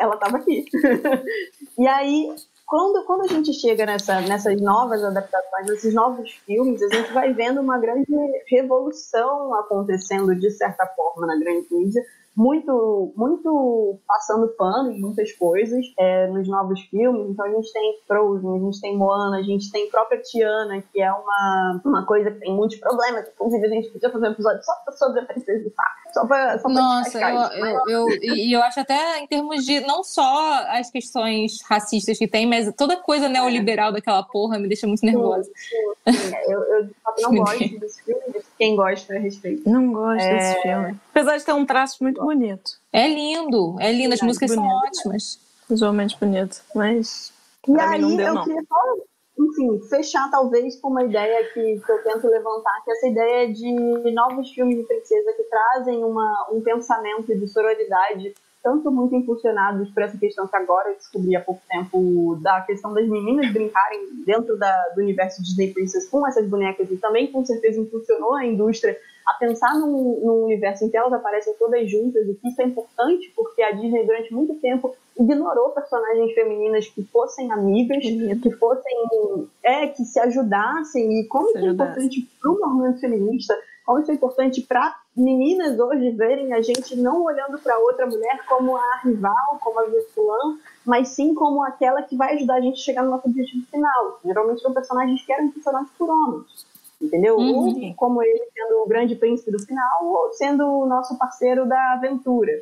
ela estava aqui. e aí, quando, quando a gente chega nessa, nessas novas adaptações, nesses novos filmes, a gente vai vendo uma grande revolução acontecendo, de certa forma, na grande mídia, muito, muito passando pano em muitas coisas é, nos novos filmes. Então a gente tem Frozen, a gente tem Moana, a gente tem própria Tiana, que é uma, uma coisa que tem muitos problemas. Inclusive, a gente podia fazer um episódio só sobre a princesa do saco. Só pra, só pra Nossa, eu, eu, eu, e eu acho até em termos de não só as questões racistas que tem, mas toda coisa neoliberal daquela porra me deixa muito nervosa. Sim, sim, sim. Eu, eu não gosto desse filme, quem gosta a respeito. Não gosto é... desse filme. Apesar de ter um traço muito bonito. É lindo, é lindo, as músicas bonito. são ótimas. Visualmente bonito, mas. E aí, não deu, eu não. queria só, enfim, fechar talvez com uma ideia que, que eu tento levantar, que é essa ideia de novos filmes de princesa que trazem uma, um pensamento de sororidade tanto muito impulsionados por essa questão que agora eu descobri há pouco tempo da questão das meninas brincarem dentro da, do universo Disney Princess com essas bonecas e também com certeza impulsionou a indústria a pensar num, num universo em que elas aparecem todas juntas e que isso é importante porque a Disney durante muito tempo ignorou personagens femininas que fossem amigas, que fossem é que se ajudassem e como isso é importante para o movimento feminista como isso é importante para meninas hoje verem a gente não olhando para outra mulher como a rival, como a vilã, mas sim como aquela que vai ajudar a gente a chegar no nosso objetivo final. Geralmente são personagens que eram funcionados por homens, entendeu? Uhum. Ou como ele sendo o grande príncipe do final, ou sendo o nosso parceiro da aventura.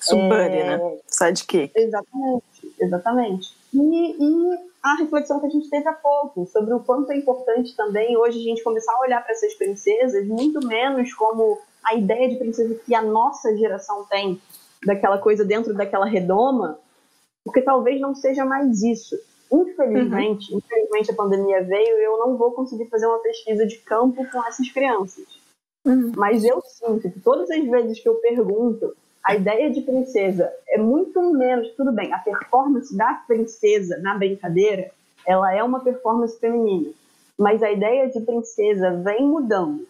Subbuddy, é... né? Sidekick. Exatamente, exatamente. E, e a reflexão que a gente teve há pouco, sobre o quanto é importante também hoje a gente começar a olhar para essas princesas, muito menos como a ideia de princesa que a nossa geração tem, daquela coisa dentro daquela redoma, porque talvez não seja mais isso. Infelizmente, uhum. infelizmente a pandemia veio e eu não vou conseguir fazer uma pesquisa de campo com essas crianças. Uhum. Mas eu sinto que todas as vezes que eu pergunto a ideia de princesa é muito menos, tudo bem, a performance da princesa na brincadeira, ela é uma performance feminina, mas a ideia de princesa vem mudando,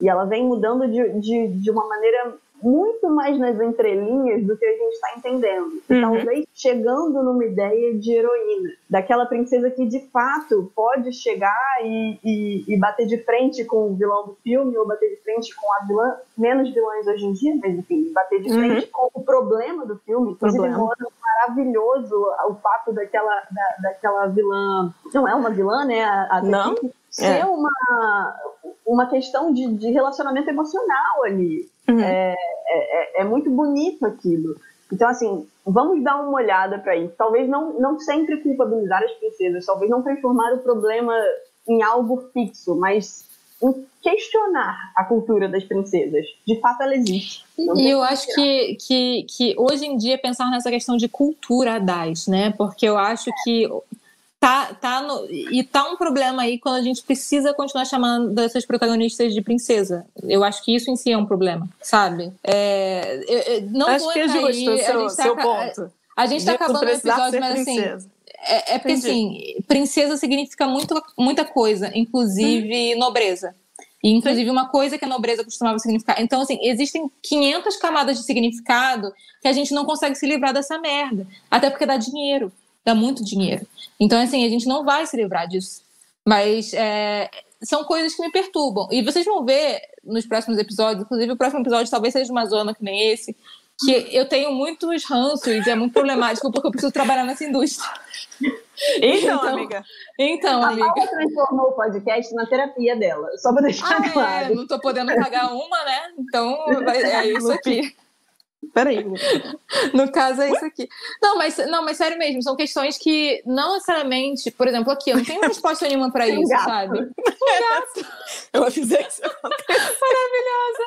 e ela vem mudando de, de, de uma maneira muito mais nas entrelinhas do que a gente está entendendo. Uhum. Talvez chegando numa ideia de heroína, daquela princesa que de fato pode chegar e, e, e, bater de frente com o vilão do filme ou bater de frente com a vilã, menos vilões hoje em dia, mas enfim, bater de frente uhum. com o problema do filme. Inclusive, maravilhoso o fato daquela, da, daquela vilã. Não é uma vilã, né? A, a Não. Ser é. uma, uma questão de, de relacionamento emocional ali. Uhum. É, é, é, muito bonito aquilo. Então, assim, vamos dar uma olhada para isso. Talvez não, não sempre culpabilizar as princesas, talvez não transformar o problema em algo fixo, mas questionar a cultura das princesas. De fato, ela existe. E eu acho que, que, que hoje em dia pensar nessa questão de cultura das, né? Porque eu acho que tá, tá no, e tá um problema aí quando a gente precisa continuar chamando essas protagonistas de princesa. Eu acho que isso em si é um problema, sabe? É, eu, eu, não acho que é justo aí, seu, tá, seu ponto. A, a gente tá acabando o episódio, mas assim. É, é porque Entendi. assim, princesa significa muito, muita coisa, inclusive hum. nobreza. E, inclusive, uma coisa que a nobreza costumava significar. Então, assim, existem 500 camadas de significado que a gente não consegue se livrar dessa merda. Até porque dá dinheiro dá muito dinheiro. Então, assim, a gente não vai se livrar disso. Mas é, são coisas que me perturbam. E vocês vão ver nos próximos episódios, inclusive o próximo episódio talvez seja uma zona que nem esse, que eu tenho muitos ranços e é muito problemático porque eu preciso trabalhar nessa indústria. Então, então amiga. Então, a amiga. Paula transformou o podcast na terapia dela, só para deixar ah, é, claro. É, não estou podendo pagar uma, né? Então é isso aqui. Peraí. No caso é isso aqui. Não mas, não, mas sério mesmo, são questões que não necessariamente, por exemplo, aqui, eu não tenho resposta nenhuma para isso, sabe? gato. Eu avisei que isso Maravilhosa.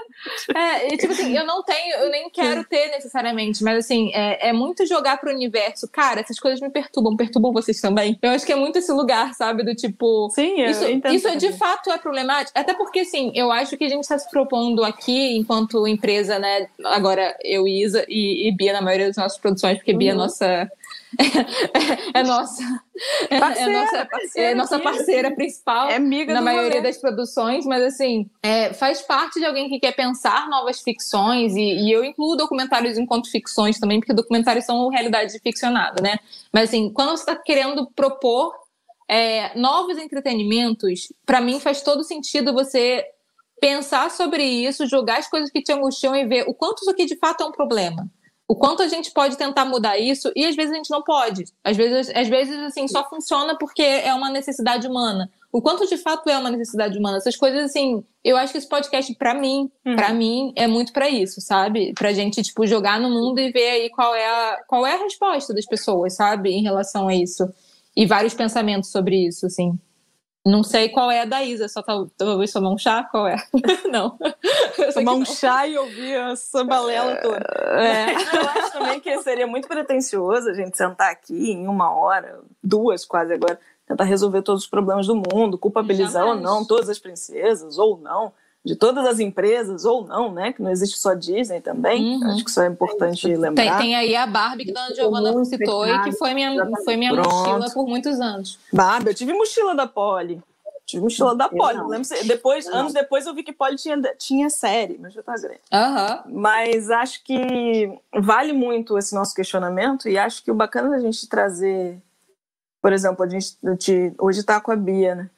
É, tipo assim, eu não tenho, eu nem quero ter necessariamente, mas assim, é, é muito jogar pro universo. Cara, essas coisas me perturbam, perturbam vocês também. Eu acho que é muito esse lugar, sabe? Do tipo. Sim, isso, isso de fato é problemático. Até porque, assim, eu acho que a gente está se propondo aqui, enquanto empresa, né? Agora, eu, Isa e, e Bia, na maioria das nossas produções, porque Bia é uhum. nossa é, nossa, parceira, é, nossa, parceira, é nossa parceira principal é amiga na maioria rolê. das produções, mas assim, é, faz parte de alguém que quer pensar novas ficções, e, e, eu incluo documentários enquanto ficções também, porque documentários são realidade ficcionada, né? Mas assim, quando você está querendo propor é, novos entretenimentos, para mim faz todo sentido você pensar sobre isso, jogar as coisas que te angustiam e ver o quanto isso aqui de fato é um problema o quanto a gente pode tentar mudar isso e às vezes a gente não pode. Às vezes, às vezes assim, só funciona porque é uma necessidade humana. O quanto de fato é uma necessidade humana. Essas coisas assim, eu acho que esse podcast para mim, uhum. para mim é muito para isso, sabe? Pra gente tipo jogar no mundo e ver aí qual é a qual é a resposta das pessoas, sabe, em relação a isso. E vários pensamentos sobre isso, assim. Não sei qual é a da Isa, só talvez tomar um chá, qual é? não. Tomar um chá e ouvir essa balela toda. É. Eu acho também que seria muito pretencioso a gente sentar aqui em uma hora, duas quase agora, tentar resolver todos os problemas do mundo, culpabilizar Jamais. ou não todas as princesas, ou não de todas as empresas, ou não, né? Que não existe só Disney também. Uhum. Acho que isso é importante lembrar. Tem, tem, aí a Barbie que a Dona Giovanna citou e que foi minha, foi minha mochila por muitos anos. Barbie, eu tive mochila da Polly. Tive mochila da Polly. Não. lembro se, depois, anos depois eu vi que Polly tinha, tinha série, mas já tá grande. Uhum. Mas acho que vale muito esse nosso questionamento e acho que o bacana da gente trazer, por exemplo, a gente hoje tá com a Bia, né?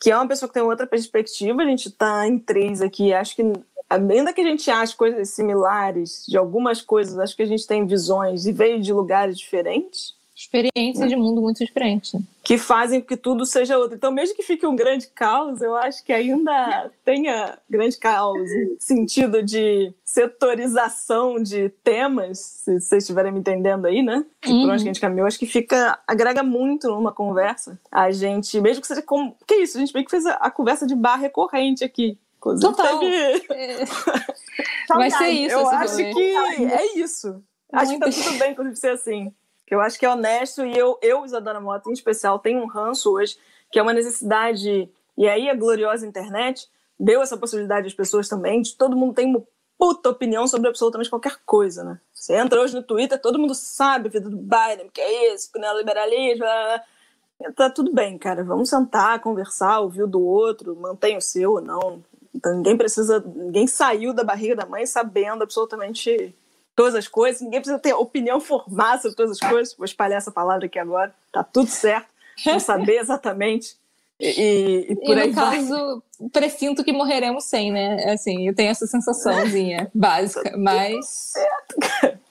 Que é uma pessoa que tem outra perspectiva. A gente está em três aqui. Acho que, ainda que a gente ache coisas similares de algumas coisas, acho que a gente tem visões e veio de lugares diferentes experiências de mundo muito diferentes. Que fazem que tudo seja outro. Então, mesmo que fique um grande caos, eu acho que ainda tenha grande caos sentido de setorização de temas, se vocês estiverem me entendendo aí, né? Uhum. Por onde a gente caminhou, acho que fica, agrega muito numa conversa. A gente, mesmo que seja como. Que isso? A gente meio que fez a, a conversa de bar recorrente aqui. Inclusive, Total. Teve... É. Vai ser isso. Eu acho que é isso. Acho que tá tudo bem, inclusive, ser assim eu acho que é honesto e eu, eu Isadora Mota, em especial, tenho um ranço hoje, que é uma necessidade, e aí a gloriosa internet deu essa possibilidade às pessoas também, de todo mundo tem uma puta opinião sobre absolutamente qualquer coisa, né? Você entra hoje no Twitter, todo mundo sabe a vida do Biden, que é isso, que neoliberalismo, blá, blá, blá. tá tudo bem, cara, vamos sentar, conversar, ouvir o do outro, mantém o seu ou não. Então ninguém precisa, ninguém saiu da barriga da mãe sabendo absolutamente todas as coisas, ninguém precisa ter opinião formada sobre todas as coisas. Vou espalhar essa palavra aqui agora, tá tudo certo, não saber exatamente. E, e, por e aí no caso, presinto que morreremos sem, né? Assim, eu tenho essa sensaçãozinha básica, mas.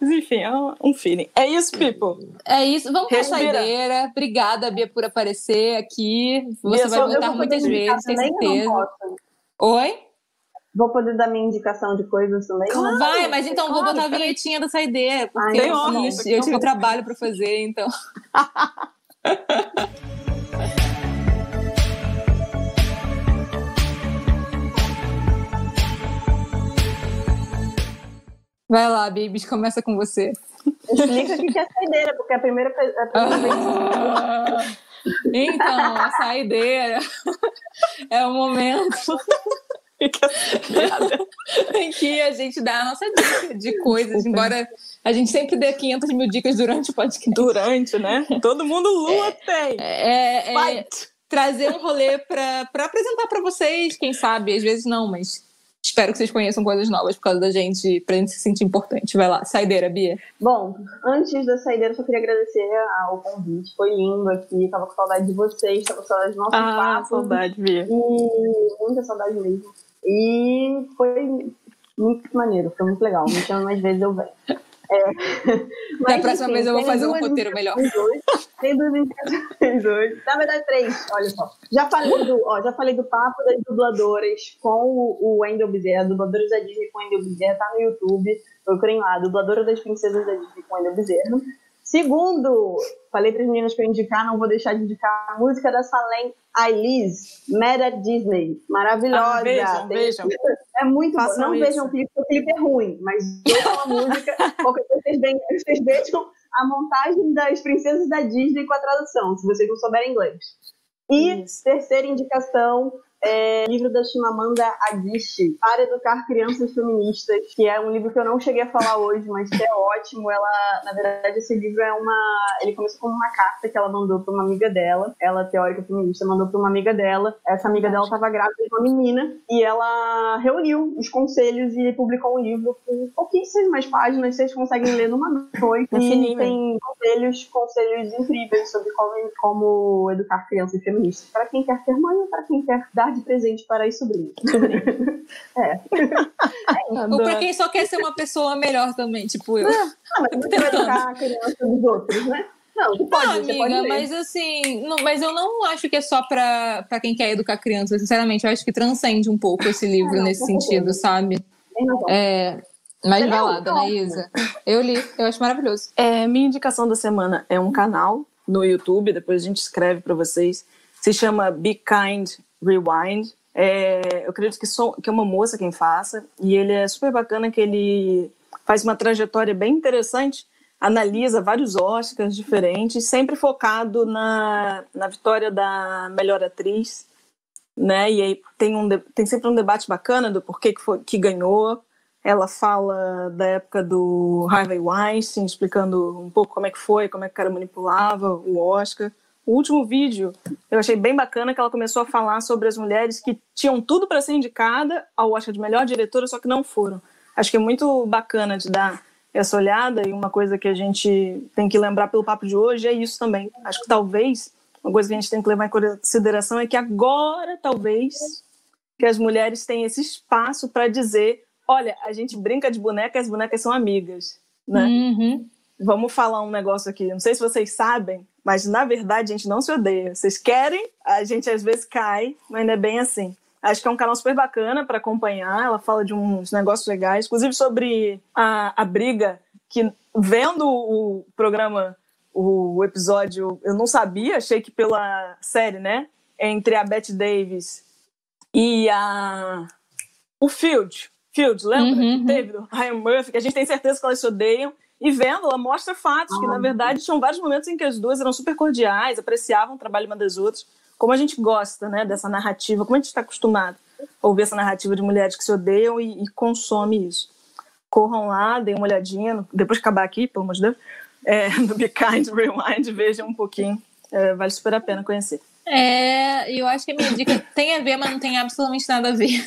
Enfim, é um feeling. É isso, people. É isso. Vamos pra saideira. Obrigada, Bia, por aparecer aqui. Você Bia, vai voltar muitas vezes, tenho certeza. Oi? Vou poder dar minha indicação de coisas também? Claro, Vai, mas então claro, vou botar a vinhetinha da saideira, porque Ai, eu, fiz, eu tive trabalho para fazer, então. Vai lá, Bibis, começa com você. Explica o que é saideira, porque a primeira, é a primeira vez. Então, a saideira é o momento em que a gente dá a nossa dica de coisas, Desculpa. embora a gente sempre dê 500 mil dicas durante o podcast. Durante, né? Todo mundo lua é, tem. É, é, é trazer um rolê para apresentar para vocês, quem sabe, às vezes não, mas espero que vocês conheçam coisas novas por causa da gente, pra gente se sentir importante. Vai lá, saideira, Bia. Bom, antes da saideira, só queria agradecer ao convite. Foi lindo aqui, tava com saudade de vocês, tava com saudade do nosso ah, papo. saudade, Bia. E muita saudade mesmo. E foi muito maneiro, foi muito legal. Me chama mais vezes, eu venho. É. Mas, da próxima enfim, vez eu vou fazer um roteiro melhor. Hoje, tem duas indicações hoje. Na verdade, três, olha só. Já falei do, ó, já falei do papo das dubladoras com o, o Wendel Bezerra, dubladores da Disney com o Wendel Bezerra, tá no YouTube. Procurem lá, dubladora das princesas da Disney com o Wendel Bezerra. Segundo, falei para as meninas para indicar, não vou deixar de indicar a música da Salem Ailis, at Disney. Maravilhosa. Ah, vejam, vejam. É muito bom. Não isso. vejam o clipe, porque o clipe é ruim, mas vejam a música, porque vocês, vocês vejam a montagem das princesas da Disney com a tradução, se vocês não souberem inglês. E Isso. terceira indicação, é, livro da Chimamanda Adichie, Para Educar Crianças Feministas, que é um livro que eu não cheguei a falar hoje, mas que é ótimo. Ela, na verdade, esse livro é uma. Ele começou como uma carta que ela mandou para uma amiga dela. Ela, teórica feminista, mandou para uma amiga dela. Essa amiga dela estava grávida de uma menina e ela reuniu os conselhos e publicou um livro com pouquíssimas páginas. Vocês conseguem ler numa noite. É e tem conselhos, conselhos incríveis sobre como, como educar crianças feministas. Para quem quer ser mãe ou para quem quer dar de presente para as sobrinhas. é. é Ou para quem só quer ser uma pessoa melhor também, tipo eu. Ah, mas não vai educar a criança dos outros, né? Não, pode, não, amiga, pode mas assim, não, mas eu não acho que é só para quem quer educar criança, sinceramente, eu acho que transcende um pouco esse livro é, não, nesse sentido, sabe? É, mais balada, né, Isa? Eu li, eu acho maravilhoso. É, minha indicação da semana é um canal no YouTube, depois a gente escreve para vocês. Se chama Be Kind Rewind. É, eu acredito que, que é uma moça quem faça, e ele é super bacana que ele faz uma trajetória bem interessante, analisa vários Oscars diferentes, sempre focado na, na vitória da melhor atriz, né? E aí tem, um, tem sempre um debate bacana do porquê que, foi, que ganhou. Ela fala da época do Harvey Weinstein, explicando um pouco como é que foi, como é que o cara manipulava o Oscar. O último vídeo eu achei bem bacana que ela começou a falar sobre as mulheres que tinham tudo para ser indicada ao Oscar de melhor diretora, só que não foram. Acho que é muito bacana de dar essa olhada e uma coisa que a gente tem que lembrar pelo papo de hoje é isso também. Acho que talvez uma coisa que a gente tem que levar em consideração é que agora talvez que as mulheres têm esse espaço para dizer, olha, a gente brinca de boneca, as bonecas são amigas, né? Uhum. Vamos falar um negócio aqui. Não sei se vocês sabem, mas na verdade a gente não se odeia. Vocês querem, a gente às vezes cai, mas não é bem assim. Acho que é um canal super bacana para acompanhar. Ela fala de uns negócios legais, inclusive sobre a, a briga que, vendo o programa, o episódio, eu não sabia, achei que pela série, né? Entre a Bette Davis e a. O Field. Field, lembra? Uhum, uhum. Teve do Ryan Murphy, que a gente tem certeza que elas se odeiam. E vendo, ela mostra fatos, que na verdade tinham vários momentos em que as duas eram super cordiais, apreciavam o trabalho uma das outras, como a gente gosta, né, dessa narrativa, como a gente está acostumado a ouvir essa narrativa de mulheres que se odeiam e, e consome isso. Corram lá, deem uma olhadinha, depois de acabar aqui, pelo amor de Deus, é, no Be Kind Rewind, vejam um pouquinho, é, vale super a pena conhecer. É, eu acho que a minha dica tem a ver, mas não tem absolutamente nada a ver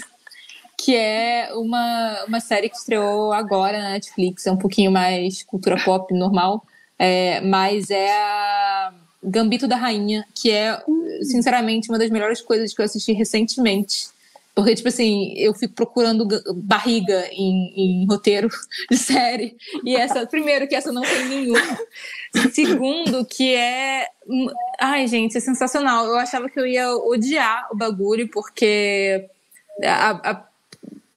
que é uma, uma série que estreou agora na Netflix, é um pouquinho mais cultura pop normal, é, mas é a Gambito da Rainha, que é, sinceramente, uma das melhores coisas que eu assisti recentemente. Porque, tipo assim, eu fico procurando barriga em, em, roteiro de série. E essa, primeiro, que essa não tem nenhum. Segundo, que é. Ai, gente, é sensacional. Eu achava que eu ia odiar o bagulho, porque a, a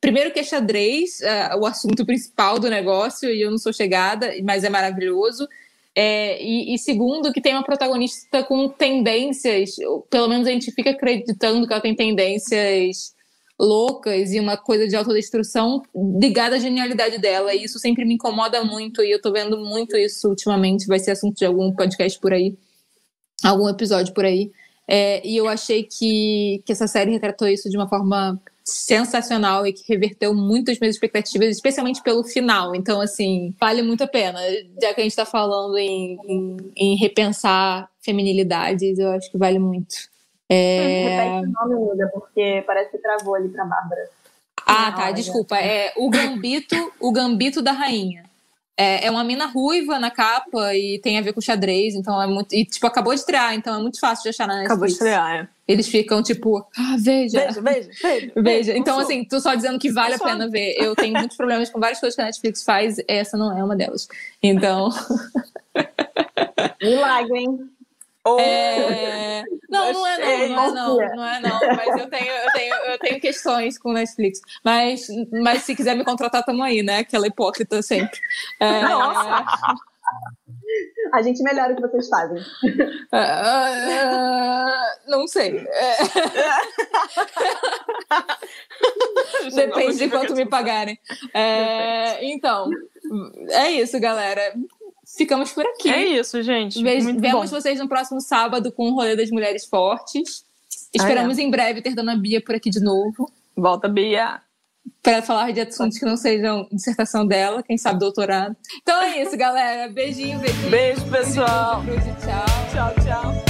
Primeiro que é xadrez, uh, o assunto principal do negócio, e eu não sou chegada, mas é maravilhoso. É, e, e, segundo, que tem uma protagonista com tendências, pelo menos a gente fica acreditando que ela tem tendências loucas e uma coisa de autodestruição ligada à genialidade dela. E isso sempre me incomoda muito, e eu tô vendo muito isso ultimamente. Vai ser assunto de algum podcast por aí, algum episódio por aí. É, e eu achei que, que essa série retratou isso de uma forma sensacional e que reverteu muito as minhas expectativas, especialmente pelo final. Então, assim, vale muito a pena. Já que a gente está falando em, em, em, repensar feminilidades, eu acho que vale muito. É... Repete o nome, Luda, porque parece que travou ali para Bárbara. Ah, tá, desculpa. É o Gambito, o Gambito da Rainha. É, é uma mina ruiva na capa e tem a ver com xadrez, então é muito. E, tipo, acabou de estrear, então é muito fácil de achar na Netflix. Acabou de estrear, é. Eles ficam tipo, ah, veja. Veja, veja, veja. veja. Então, assim, tô só dizendo que vale a pena ver. Eu tenho muitos problemas com várias coisas que a Netflix faz, essa não é uma delas. Então. Milagre, hein? É... Não, não é não, não é não, não é não. Mas eu tenho, eu tenho, eu tenho questões com Netflix. Mas, mas se quiser me contratar, tamo aí, né? Aquela hipócrita sempre. É... A gente melhora o que vocês fazem. Uh, não sei. É. Depende de quanto me pagarem. É, então, é isso, galera. Ficamos por aqui. É isso, gente. Ve vemos bom. vocês no próximo sábado com o rolê das mulheres fortes. Esperamos ah, é. em breve ter Dona Bia por aqui de novo. Volta, Bia para falar de assuntos que não sejam dissertação dela, quem sabe doutorado. Então é isso, galera. Beijinho, beijinho. Beijo, pessoal. Beijo, tchau. Tchau, tchau.